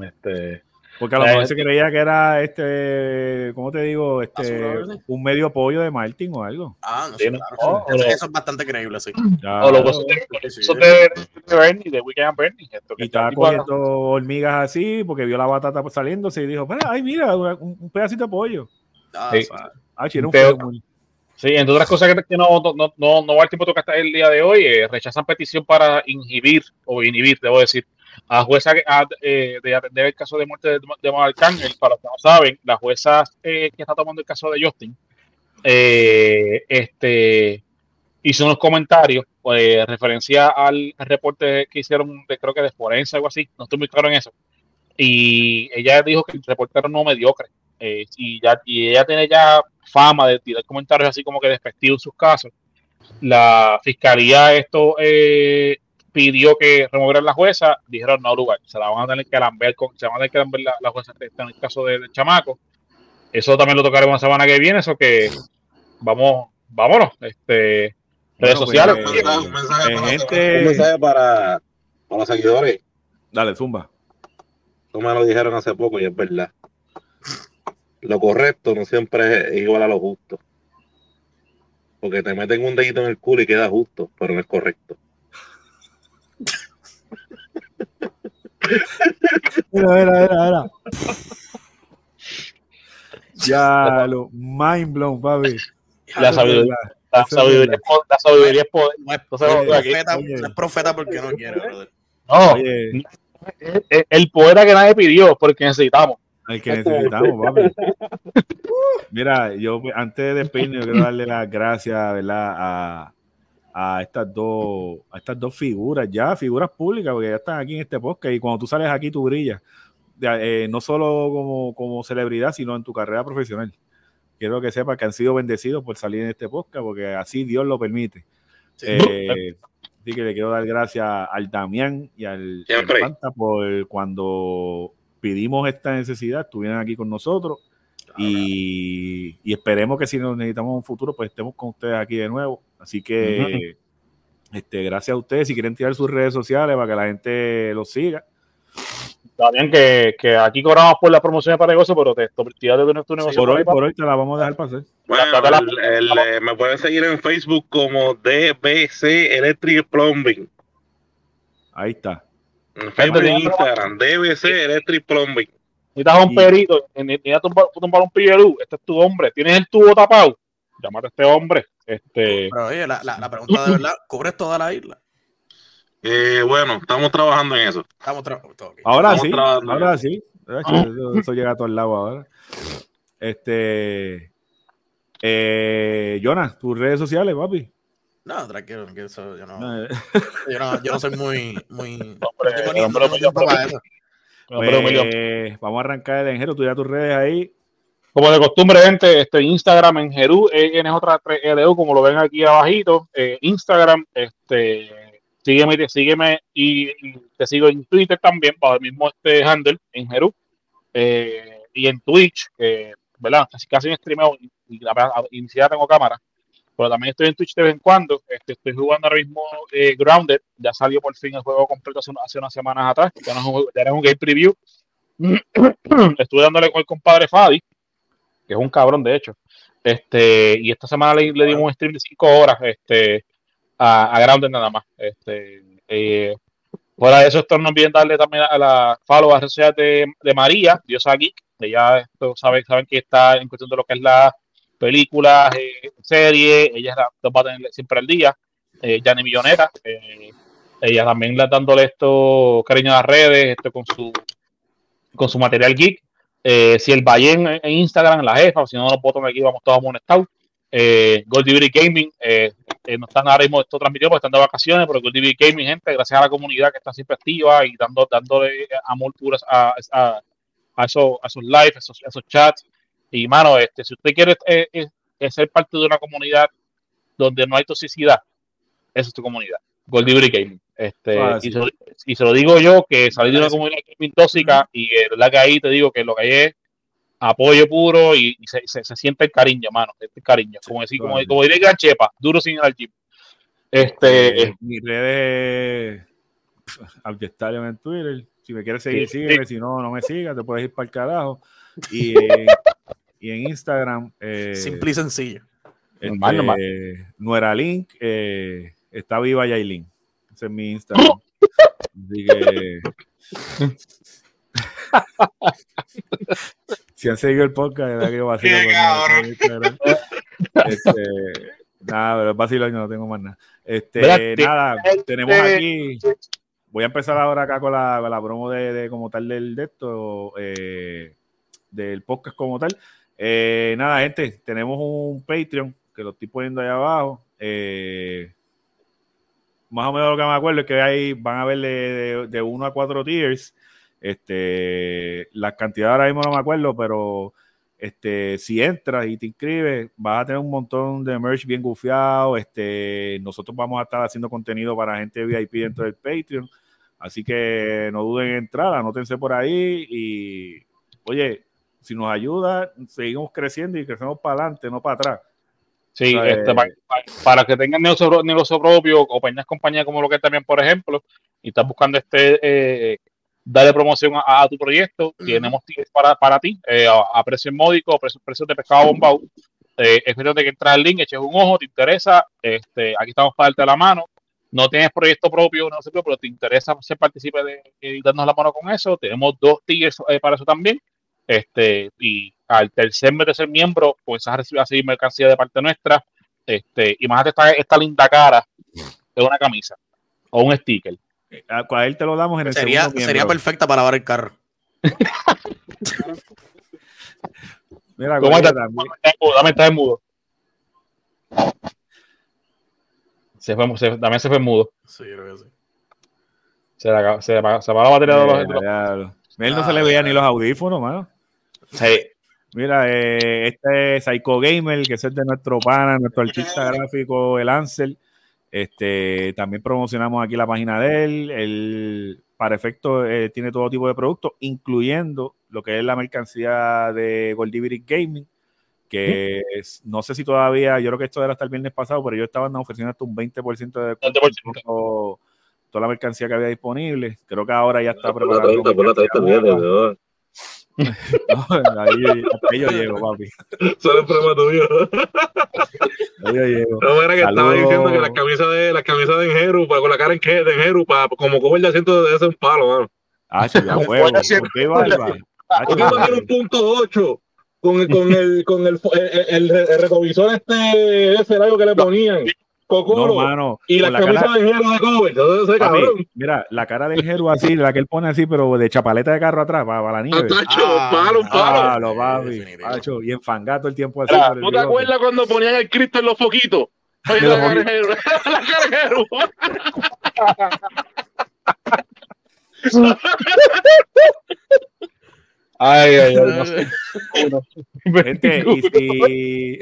Este, porque a lo mejor se creía que era este, ¿cómo te digo? Este, un medio apoyo de Martin o algo. Ah, no sé, claro. eso, es bastante creíble, sí. o los huesos de, Bernie, de Weekend Bernie. y estaba cogiendo hormigas así porque vio la batata saliéndose y dijo, ay, mira, un, pedacito de pollo. Ah, sí. Ah, un Sí, entre otras cosas que, no, no, no, no va el tiempo tocar hasta el día de hoy, eh, rechazan petición para inhibir o inhibir, debo decir, a jueza eh, de atender el caso de muerte de, de Arcángel, para los que no saben, la jueza eh, que está tomando el caso de Justin, eh, este, hizo unos comentarios pues, referencia al, reporte que hicieron, de, creo que de forense, algo así, no estoy muy claro en eso. Y ella dijo que el reporte era no mediocre. y, ya, y ella tiene ya fama de tirar comentarios así como que despectivos en sus casos. La fiscalía esto eh, pidió que removieran la jueza, dijeron no lugar, se la van a tener que lamber con, se van a tener que lamber la, la jueza en el caso del chamaco. Eso también lo tocaremos la semana que viene, eso que vamos, vámonos, este redes sociales. Pues, un, mensaje para, para, los seguidores. Dale, zumba. No me lo dijeron hace poco y es verdad. Lo correcto no siempre es igual a lo justo. Porque te meten un dedito en el culo y queda justo, pero no es correcto. Mira, mira, mira, mira. Ya, lo mind blown, papi. La sabiduría. La sabiduría, la sabiduría es poder. No es, profeta, no es profeta porque no quiere, brother. No, el poeta que nadie pidió, porque necesitamos. El que necesitamos, papi. Mira, yo antes de despedirme, quiero darle las gracias, ¿verdad? A, a estas dos a estas dos figuras ya figuras públicas porque ya están aquí en este podcast y cuando tú sales aquí tú brillas. Eh, no solo como, como celebridad sino en tu carrera profesional. Quiero que sepas que han sido bendecidos por salir en este podcast porque así Dios lo permite. Eh, así que le quiero dar gracias al Damián y al, Fanta por cuando pedimos esta necesidad estuvieran aquí con nosotros. Y, y, esperemos que si nos necesitamos un futuro pues estemos con ustedes aquí de nuevo Así que, este, gracias a ustedes. Si quieren tirar sus redes sociales para que la gente los siga. También que, que, aquí cobramos por las promociones para negocio, pero te estoy de tu negocio. por, hoy, por hoy te la vamos a dejar pasar. Bueno, eh, me pueden seguir en Facebook como DBC Electric Plumbing. Ahí está. En Facebook y Instagram, DBC Electric Plumbing. Necesitas un perito, necesitas tumbar un pillerú, este es tu hombre, tienes el tubo tapado, llámate a este hombre. Este... Pero oye, la, la, la pregunta de verdad, ¿cubres toda la isla? Eh, bueno, estamos trabajando en eso. Estamos trabajando. Ahora sí, ahora sí. Eso, llega a todos lados ahora. Este. Eh, Jonas, tus redes sociales, papi. No, tranquilo, yo no, yo no, yo no soy muy, muy. Hombre, pues, vamos a arrancar el enjero, tú ya tus redes ahí. Como de costumbre, gente, este Instagram en Jerú, en otra LU, como lo ven aquí abajito. Eh, Instagram, este, sígueme, sígueme y, te sigo en Twitter también, para el mismo este handle, en Jerú. Eh, y en Twitch, que, ¿verdad? Casi, casi en streameo, y, ni siquiera tengo cámara pero también estoy en Twitch de vez en cuando. Este, estoy jugando ahora mismo eh, Grounded. Ya salió por fin el juego completo hace, hace unas semanas atrás. Ya, no un, era un game preview. Estuve dándole con el compadre Fadi, que es un cabrón de hecho. Este, y esta semana le, dimos un stream de 5 horas este, a, a, Grounded nada más. Este, eh, fuera de eso, olviden darle también a la follow a la red de, de María, Dios aquí. Ella esto, saben, saben que está en cuestión de lo que es la películas, eh, series, ella va a tener siempre al día. Eh, Jani Millonera, eh, ella también le dándole esto cariño a las redes, esto con su con su material geek. Eh, si el Valle en, Instagram, en la jefa, si no nos botan aquí, vamos todos amonestados. Eh, Gold Gaming, eh, no están ahora mismo esto transmitido porque están de vacaciones, pero Gold Gaming, gente, gracias a la comunidad que está siempre activa y dando, dándole amor puro a, a, a, esos, a esos lives, esos, esos chats, y mano, este, si usted quiere eh, eh, ser parte de una comunidad donde no hay toxicidad, esa es tu comunidad. Goldie Gaming. Este, ah, y, se, lo digo yo, que salí de una comunidad gaming tóxica y eh, la que ahí te digo que lo que hay es apoyo puro y, se, se, siente el cariño, mano, el cariño. como decir, como, como diré Gran Chepa, duro sin ir al gym. Este, mi red es en Twitter. Si me quieres seguir, sígueme. Si no, no me sigas, te puedes ir para el carajo. Y y en Instagram. Eh, Simple y sencillo. Este, no era Link, eh, está viva Yailin. Ese es mi Instagram. Así que. si han seguido el podcast, verdad que yo vacilo este, nada, pero vacilo no tengo más nada. Este, nada, tenemos aquí. Voy a empezar ahora acá con la, con la promo de, de, como tal del de esto, eh, del podcast como tal. Eh, nada, gente, tenemos un Patreon que lo estoy poniendo ahí abajo. Eh, más o menos lo que me acuerdo es que ahí van a ver de, de, uno a cuatro tiers. Este, la cantidad ahora mismo no me acuerdo, pero este, si entras y te inscribes, vas a tener un montón de merch bien gufiado. Este, nosotros vamos a estar haciendo contenido para gente VIP dentro del Patreon. Así que no duden en entrar, anótense por ahí y, oye, si nos ayuda, seguimos creciendo y crecemos para adelante, no para atrás. Sí, este, para, que tengan negocio, negocio propio o pequeñas compañías como lo que también, por ejemplo, y estás buscando este eh, darle promoción a, tu proyecto, tenemos tickets para, para ti eh, a, precio módico, precios precio de pescado bombado. Eh, es cuestión de que entras al link, eches un ojo, te interesa, este, aquí estamos para darte la mano. No tienes proyecto propio, no sé, pero te interesa ser participe de, y darnos la mano con eso. Tenemos dos tickets para eso también. Este, y al tercer mes de ser miembro, pues vas a recibir así mercancía de parte nuestra. Este, imagínate esta, esta linda cara de una camisa o un sticker. Eh, a él te lo damos en el sería, sería perfecta para lavar el carro. Mira, ¿Cómo está? Dame estar mudo. Se fue, se, también se fue mudo. Sí, creo que sí. Se, la, se, va, se va la batería de los. De él no se le veía ni los audífonos, mano. Mira, eh, este es Psycho Gamer, que es el de nuestro pana, nuestro artista gráfico, el Ansel. Este, también promocionamos aquí la página de él. Él, para efecto, eh, tiene todo tipo de productos, incluyendo lo que es la mercancía de Goldivity Gaming, que no sé si todavía, yo creo que esto era hasta el viernes pasado, pero yo estaba ofreciendo hasta un 20% de descuento toda la mercancía que había disponible. Creo que ahora ya está preparado. no, ahí, ahí, yo llego, papi. Solo el problema tuyo. Ahí yo llego. No, era que estaba diciendo que las camisas de las camisas de Enjeru, con la cara en que de Enjeru, para como coger de asiento de ese un palo, mano. Ah, sí, ya huevo. ¿Por qué? ¿Por qué un punto 8? Con el, con el, con el, el, el, retrovisor este, ese algo que le ponían. Cocoro, y la, camisa de Jero de. Entonces, cabrón. Mira, la cara de Jero así, la que él pone así, pero de chapaleta de carro atrás, para, para la nieve. Ah, palo, palo. Lo papi. Tacho, y enfangato el tiempo así. ¿No te acuerdas cuando ponían el Cristo en los foquitos? Oye, la cara de Jero. La cara de Jero. Ay, ay, ay. Gente, y si,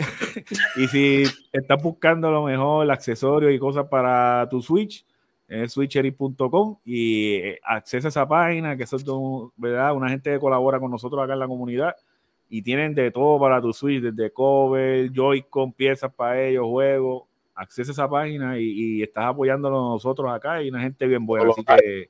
y si estás buscando lo mejor, accesorios y cosas para tu Switch, es switchery.com y eh, accesa a esa página, que es ¿verdad? una gente que colabora con nosotros acá en la comunidad y tienen de todo para tu Switch, desde cover, Joy-Con, piezas para ellos, juegos. Accesa a esa página y, estás apoyándonos nosotros acá y una gente bien buena. Así que.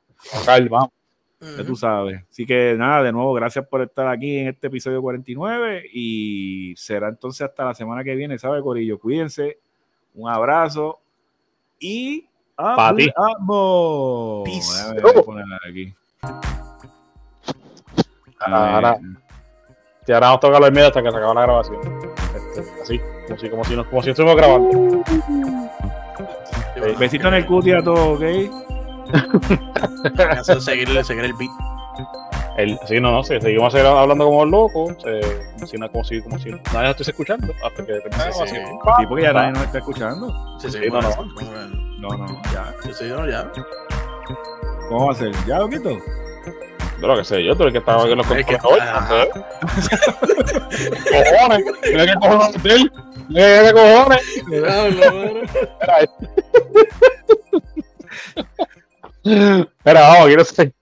vamos. Ya tú sabes. Así que nada, de nuevo, gracias por estar aquí en este episodio 49 y será entonces hasta la semana que viene, ¿sabes, Corillo? Cuídense, un abrazo y ¡Vamos! Voy a poner aquí. Ahora, y ahora nos toca medio hasta que se acabe la grabación. Este, así, como si, como si, como si estuviéramos grabando. Besito en el cutie a todos, ¿ok? seguir, seguir el beat. El, sí, no, no, sí, seguimos hablando como locos, eh, como, si, como, si, como si nadie nos estuviese escuchando, hasta que terminemos sí, sí. porque ya nadie nos está escuchando. Sí, sí, no, no. No, no, ya. Sí, sí, no, ya. ¿Cómo va a ser? ¿Ya, Loquito? De lo que sé yo, tú eres que estaba en los controles hoy. cojones, mira qué cojones de él. Mira qué cojones. Espera, vamos, quiero ser.